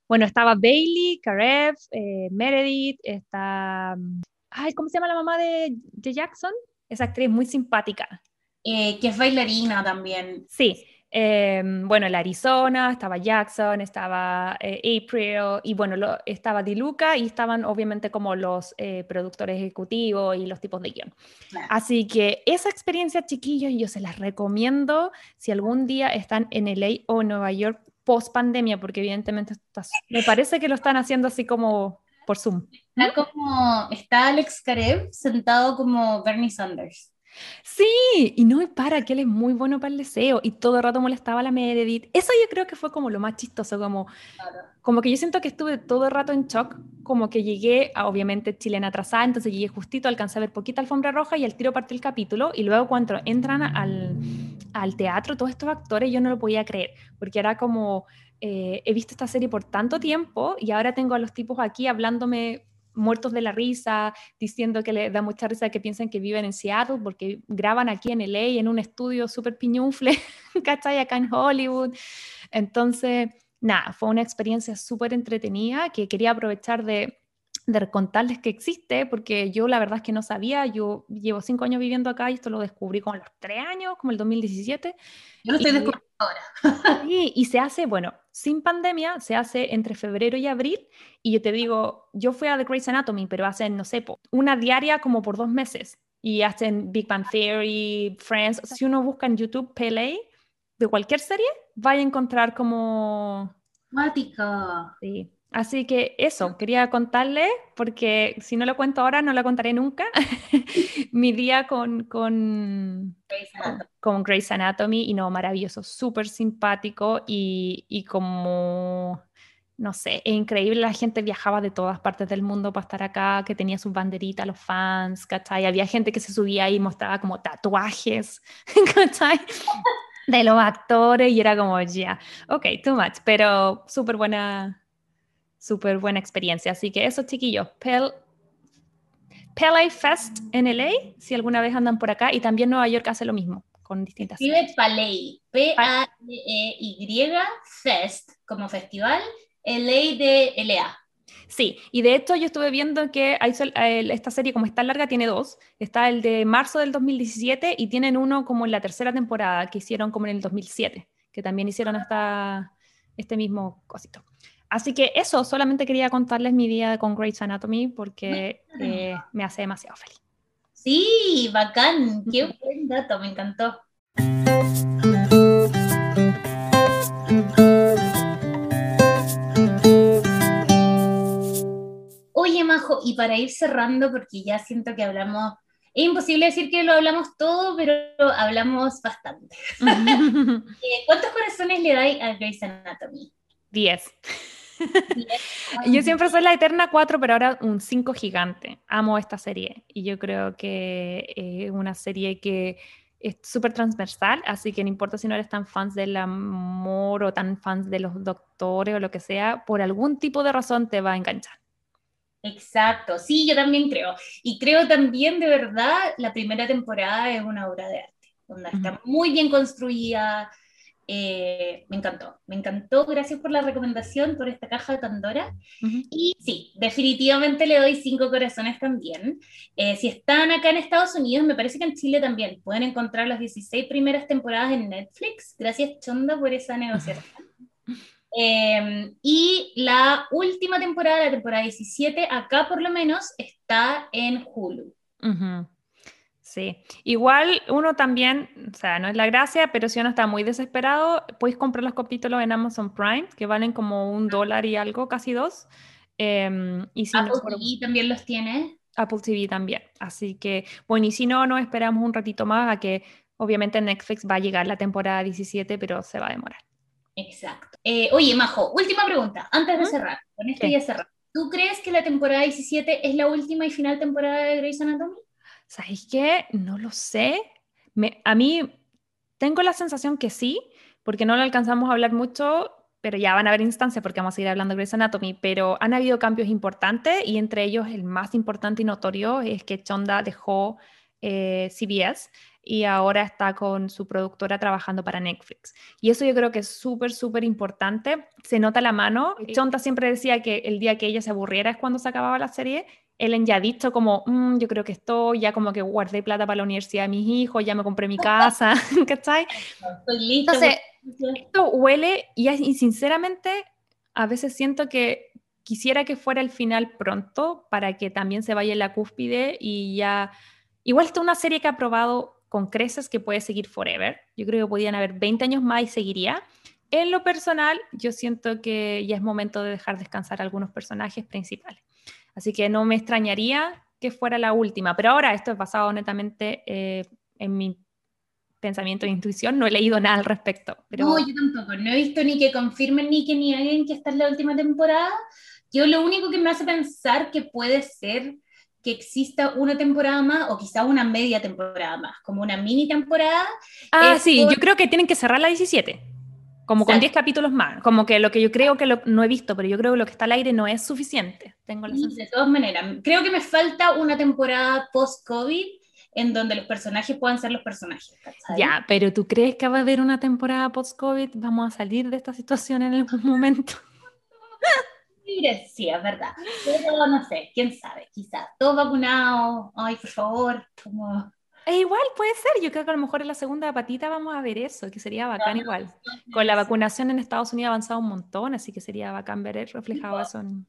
[SPEAKER 2] Bueno, estaba Bailey, Karev, eh, Meredith, está. mm, Ay, ¿cómo se llama la mamá de, de Jackson? Esa actriz muy simpática.
[SPEAKER 3] eh, que es bailarina también.
[SPEAKER 2] Sí. Eh, bueno, el Arizona, estaba Jackson, estaba eh, April, y bueno, lo- estaba Diluca, y estaban obviamente como los eh, productores ejecutivos y los tipos de guion.
[SPEAKER 3] Claro.
[SPEAKER 2] Así que esa experiencia, chiquillos, yo se las recomiendo si algún día están en LA o Nueva York post pandemia, porque evidentemente me parece que lo están haciendo así como por Zoom.
[SPEAKER 3] Está como, está Alex Karev sentado como Bernie Sanders.
[SPEAKER 2] Sí, y no me para, que él es muy bueno para el deseo y todo el rato molestaba a la Meredith. Eso yo creo que fue como lo más chistoso, como, como que yo siento que estuve todo el rato en shock, como que llegué, a, obviamente chilena atrasada, entonces llegué justito, alcancé a ver poquita alfombra roja y al tiro parte el capítulo y luego cuando entran al, al teatro todos estos actores yo no lo podía creer, porque era como, eh, he visto esta serie por tanto tiempo y ahora tengo a los tipos aquí hablándome muertos de la risa, diciendo que le da mucha risa que piensen que viven en Seattle porque graban aquí en LA en un estudio súper piñufle, ¿cachai? Acá en Hollywood. Entonces, nada, fue una experiencia súper entretenida que quería aprovechar de, de contarles que existe, porque yo la verdad es que no sabía, yo llevo cinco años viviendo acá y esto lo descubrí con los tres años, como el 2017.
[SPEAKER 3] Yo lo estoy descubriendo ahora.
[SPEAKER 2] Sí, y se hace, bueno, sin pandemia, se hace entre febrero y abril. Y yo te digo, yo fui a The Grey's Anatomy, pero hacen, no sé, una diaria como por dos meses. Y hacen Big Bang Theory, Friends. Si uno busca en YouTube PLA de cualquier serie, va a encontrar como...
[SPEAKER 3] Cuático.
[SPEAKER 2] Sí. Así que eso, quería contarle, porque si no lo cuento ahora, no lo contaré nunca. Mi día con, con,
[SPEAKER 3] Grey's Anatomy.
[SPEAKER 2] con Grey's Anatomy y no, maravilloso, súper simpático y, y como, no sé, es increíble, la gente viajaba de todas partes del mundo para estar acá, que tenía sus banderitas, los fans, ¿cachai? Había gente que se subía y mostraba como tatuajes, ¿cachai? De los actores y era como, ya, ok, too much, pero súper buena, súper buena experiencia. Así que eso, chiquillos, Pel Pele Fest en LA, si alguna vez andan por acá, y también Nueva York hace lo mismo, con distintas.
[SPEAKER 3] Escribe Paley, P-A-L-E-Y, Fest, como festival, LA de LA.
[SPEAKER 2] Sí, y de hecho yo estuve viendo que esta serie, como está larga, tiene dos. Está el de marzo del 2017 y tienen uno como en la tercera temporada que hicieron como en el 2007, que también hicieron hasta este mismo cosito. Así que eso, solamente quería contarles mi día con Grey's Anatomy porque eh, me hace demasiado feliz.
[SPEAKER 3] Sí, bacán, qué buen dato, me encantó. Oye, Majo, y para ir cerrando, porque ya siento que hablamos, es imposible decir que lo hablamos todo, pero hablamos bastante. Eh, ¿Cuántos corazones le dais a Grey's Anatomy?
[SPEAKER 2] Diez. yo siempre soy la eterna 4, pero ahora un 5 gigante. Amo esta serie y yo creo que es una serie que es súper transversal, así que no importa si no eres tan fans del amor o tan fans de los doctores o lo que sea, por algún tipo de razón te va a enganchar.
[SPEAKER 3] Exacto, sí, yo también creo. Y creo también de verdad la primera temporada es una obra de arte, donde está muy bien construida, eh, me encantó, me encantó. Gracias por la recomendación, por esta caja de Pandora. Y sí, definitivamente le doy cinco corazones también. Eh, si están acá en Estados Unidos, me parece que en Chile también pueden encontrar las 16 primeras temporadas en Netflix. Gracias, Chonda, por esa negociación. Em, y la última temporada, la temporada 17, acá por lo menos está en Hulu.
[SPEAKER 2] Sí, igual uno también, o sea, no es la gracia, pero si uno está muy desesperado, puedes comprar los capítulos en Amazon Prime, que valen como un dólar y algo, casi dos.
[SPEAKER 3] Em, y si Apple TV también los tiene.
[SPEAKER 2] Apple TV también. Así que, bueno, y si no, no esperamos un ratito más a que obviamente Netflix va a llegar la temporada 17, pero se va a demorar.
[SPEAKER 3] Exacto. Eh, oye, Majo, última pregunta, antes de cerrar, con esto ya cerrar. ¿Tú crees que la temporada 17 es la última y final temporada de Grey's Anatomy?
[SPEAKER 2] ¿Sabéis qué? No lo sé. Me, a mí tengo la sensación que sí, porque no lo alcanzamos a hablar mucho, pero ya van a haber instancias porque vamos a seguir hablando de Grey's Anatomy, pero han habido cambios importantes y entre ellos el más importante y notorio es que Chonda dejó eh, CBS y ahora está con su productora trabajando para Netflix. Y eso yo creo que es súper, súper importante. Se nota la mano. Chonda siempre decía que el día que ella se aburriera es cuando se acababa la serie Ellen ya ha dicho como, mm, yo creo que estoy, ya como que guardé plata para la universidad de mis hijos, ya me compré mi casa, ¿cachai? Entonces, esto huele y, y sinceramente a veces siento que quisiera que fuera el final pronto para que también se vaya en la cúspide y ya... Igual está una serie que ha probado con creces que puede seguir forever. Yo creo que podían haber 20 años más y seguiría. En lo personal, yo siento que ya es momento de dejar descansar a algunos personajes principales. Así que no me extrañaría que fuera la última. Pero ahora esto es basado netamente eh, en mi pensamiento e intuición. No he leído nada al respecto.
[SPEAKER 3] No, yo tampoco. No he visto ni que confirmen ni que nieguen que esta es la última temporada. Yo lo único que me hace pensar que puede ser que exista una temporada más o quizá una media temporada más, como una mini temporada.
[SPEAKER 2] Ah, sí, yo creo que tienen que cerrar la 17 como con 10 capítulos más, como que lo que yo creo que no he visto, pero yo creo que lo que está al aire no es suficiente. Tengo la
[SPEAKER 3] de todas maneras, creo que me falta una temporada post-COVID en donde los personajes puedan ser los personajes.
[SPEAKER 2] Ya, pero ¿tú crees que va a haber una temporada post-COVID? ¿Vamos a salir de esta situación en algún momento?
[SPEAKER 3] Sí, es verdad. Pero no sé, quién sabe, quizás. Todos vacunados, ay, por favor, como
[SPEAKER 2] igual puede ser, yo creo que a lo mejor en la segunda patita vamos a ver eso, que sería bacán igual. Con la vacunación en Estados Unidos ha avanzado un montón, así que sería bacán ver reflejado eso en,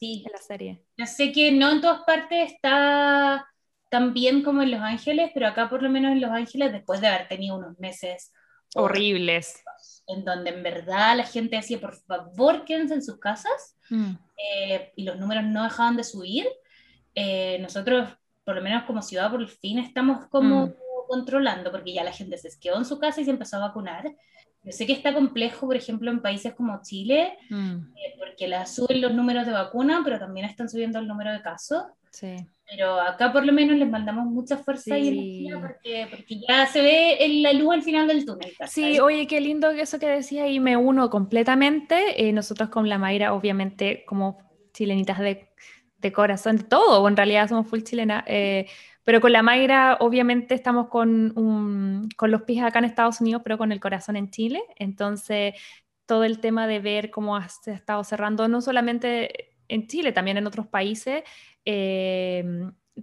[SPEAKER 2] la serie.
[SPEAKER 3] Yo sé que no en todas partes está tan bien como en Los Ángeles, pero acá por lo menos en Los Ángeles, después de haber tenido unos meses
[SPEAKER 2] horribles,
[SPEAKER 3] en donde en verdad la gente decía, por favor, quédense en sus casas, mm. eh, y los números no dejaban de subir, eh, nosotros por lo menos como ciudad, por fin estamos como mm. controlando, porque ya la gente se quedó en su casa y se empezó a vacunar. Yo sé que está complejo, por ejemplo, en países como Chile, mm. eh, porque la suben los números de vacuna, pero también están subiendo el número de casos.
[SPEAKER 2] Sí.
[SPEAKER 3] Pero acá por lo menos les mandamos mucha fuerza y
[SPEAKER 2] Sí.
[SPEAKER 3] energía porque, porque ya se ve el- la luz al final del túnel. ¿cachai?
[SPEAKER 2] Sí, oye, qué lindo eso que decía y me uno completamente. Eh, nosotros con la Mayra, obviamente, como chilenitas de, de corazón, de todo, en realidad somos full chilena, eh, pero con la Mayra, obviamente, estamos con, con los pies acá en Estados Unidos, pero con el corazón en Chile. Entonces, todo el tema de ver cómo se ha estado cerrando, no solamente en Chile, también en otros países, eh,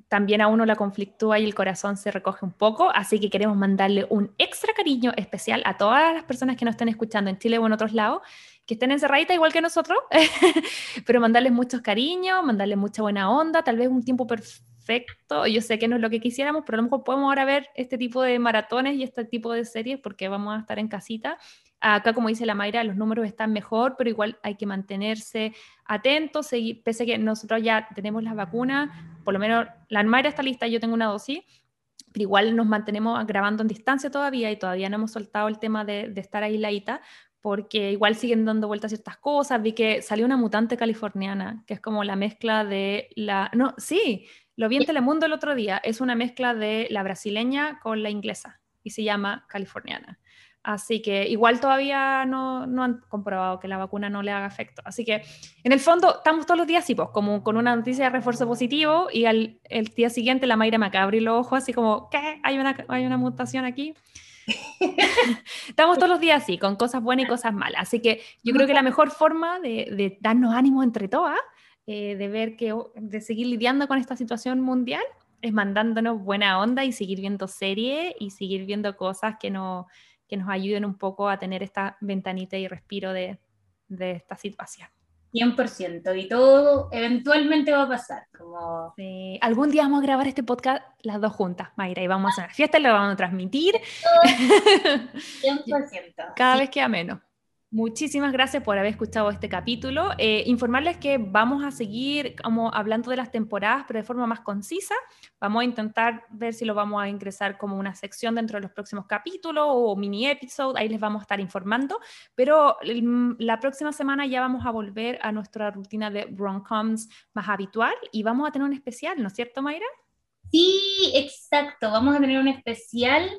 [SPEAKER 2] también a uno la conflictúa y el corazón se recoge un poco, así que queremos mandarle un extra cariño especial a todas las personas que nos estén escuchando en Chile o en otros lados, que estén encerraditas igual que nosotros, pero mandarles muchos cariños, mandarles mucha buena onda, tal vez un tiempo perfecto, yo sé que no es lo que quisiéramos, pero a lo mejor podemos ahora ver este tipo de maratones y este tipo de series porque vamos a estar en casita. Acá, como dice la Mayra, los números están mejor, pero igual hay que mantenerse atentos, seguir, pese a que nosotros ya tenemos las vacunas, por lo menos la Mayra está lista, yo tengo una dosis, pero igual nos mantenemos grabando en distancia todavía y todavía no hemos soltado el tema de, de estar aisladita, porque igual siguen dando vueltas ciertas cosas. Vi que salió una mutante californiana, que es como la mezcla de la... No, sí, lo vi en Telemundo el otro día, es una mezcla de la brasileña con la inglesa y se llama californiana. Así que igual todavía no, no han comprobado que la vacuna no le haga efecto. Así que en el fondo estamos todos los días así, pues, como con una noticia de refuerzo positivo y al el día siguiente la Mayra me abrir los ojos así como, ¿qué? ¿Hay una, hay una mutación aquí? estamos todos los días así, con cosas buenas y cosas malas. Así que yo creo que la mejor forma de, de darnos ánimos entre todas, eh, de ver que, de seguir lidiando con esta situación mundial, es mandándonos buena onda y seguir viendo series y seguir viendo cosas que, no, que nos ayuden un poco a tener esta ventanita y respiro de, de esta situación.
[SPEAKER 3] 100%, y todo eventualmente va a pasar. Como...
[SPEAKER 2] Sí, Algún día vamos a grabar este podcast las dos juntas, Mayra, y vamos a hacer fiesta y lo vamos a transmitir
[SPEAKER 3] 100%.
[SPEAKER 2] cada
[SPEAKER 3] Sí.
[SPEAKER 2] vez que menos. Muchísimas gracias por haber escuchado este capítulo. Eh, informarles que vamos a seguir como hablando de las temporadas, pero de forma más concisa. Vamos a intentar ver si lo vamos a ingresar como una sección dentro de los próximos capítulos o mini episode. Ahí les vamos a estar informando. Pero la próxima semana ya vamos a volver a nuestra rutina de rom-coms más habitual y vamos a tener un especial, ¿no es cierto, Mayra?
[SPEAKER 3] Sí, exacto. Vamos a tener un especial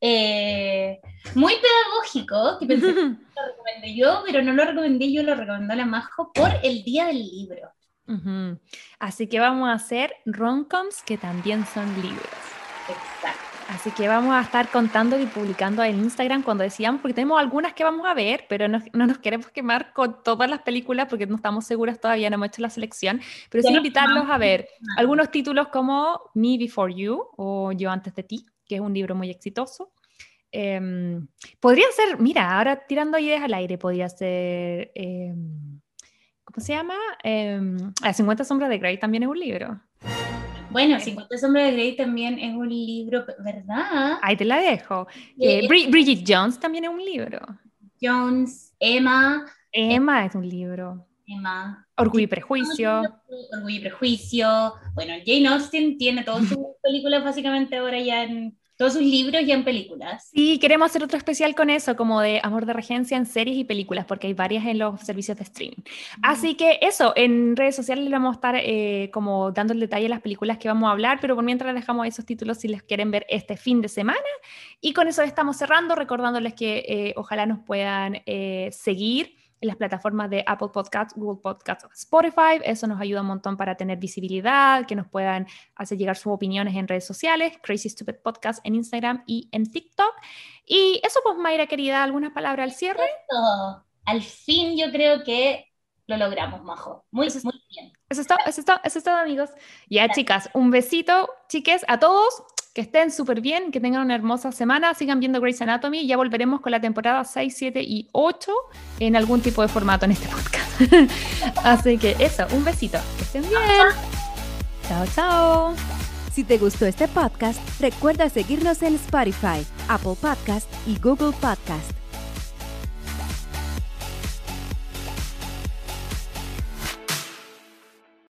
[SPEAKER 3] eh, muy pedagógico que pensé que lo recomendé yo, pero no lo recomendé yo, lo recomendó la Majo por el Día del Libro.
[SPEAKER 2] Ujú. Así que vamos a hacer rom-coms que también son libros.
[SPEAKER 3] Exacto.
[SPEAKER 2] Así que vamos a estar contando y publicando en Instagram cuando decíamos, porque tenemos algunas que vamos a ver, pero no, no nos queremos quemar con todas las películas porque no estamos seguras todavía, no hemos hecho la selección, pero sí invitarlos a ver algunos títulos como Me Before You o Yo Antes de Ti, que es un libro muy exitoso. Em, podría ser, mira, ahora tirando ideas al aire, podría ser, em, ¿cómo se llama? Em, Las 50 sombras de Grey también es un libro.
[SPEAKER 3] Bueno, 50 sombras de Grey también es un libro, ¿verdad?
[SPEAKER 2] Ahí te la dejo.
[SPEAKER 3] Eh,
[SPEAKER 2] Eh, Bri- Bridget Jones también es un libro.
[SPEAKER 3] Jones, Emma,
[SPEAKER 2] Emma es un libro.
[SPEAKER 3] Emma.
[SPEAKER 2] Orgullo y Prejuicio.
[SPEAKER 3] Orgullo y Prejuicio. Bueno, Jane Austen tiene todas sus películas básicamente ahora ya en, todos sus libros ya en películas.
[SPEAKER 2] Sí, queremos hacer otro especial con eso, como de amor de regencia en series y películas, porque hay varias en los servicios de streaming. Así que eso, en redes sociales les vamos a estar eh, como dando el detalle de las películas que vamos a hablar, pero por mientras dejamos esos títulos si les quieren ver este fin de semana. Y con eso estamos cerrando, recordándoles que eh, ojalá nos puedan eh, seguir en las plataformas de Apple Podcasts, Google Podcasts, Spotify. Eso nos ayuda un montón para tener visibilidad, que nos puedan hacer llegar sus opiniones en redes sociales, Crazy Stupid Podcast en Instagram y en TikTok. Y eso pues, Mayra querida, ¿algunas palabras al cierre?
[SPEAKER 3] Al fin yo creo que lo logramos, Majo. Muy,
[SPEAKER 2] Eso es-
[SPEAKER 3] muy bien.
[SPEAKER 2] Eso es todo, eso es todo, eso es todo, amigos. Ya, chicas, un besito, chiques, a todos. Que estén súper bien, que tengan una hermosa semana. Sigan viendo Grey's Anatomy. Ya volveremos con la temporada 6, 7 y 8 en algún tipo de formato en este podcast. Así que eso, un besito. Que estén bien. Chao, chao.
[SPEAKER 1] Si te gustó este podcast, recuerda seguirnos en Spotify, Apple Podcast y Google Podcast.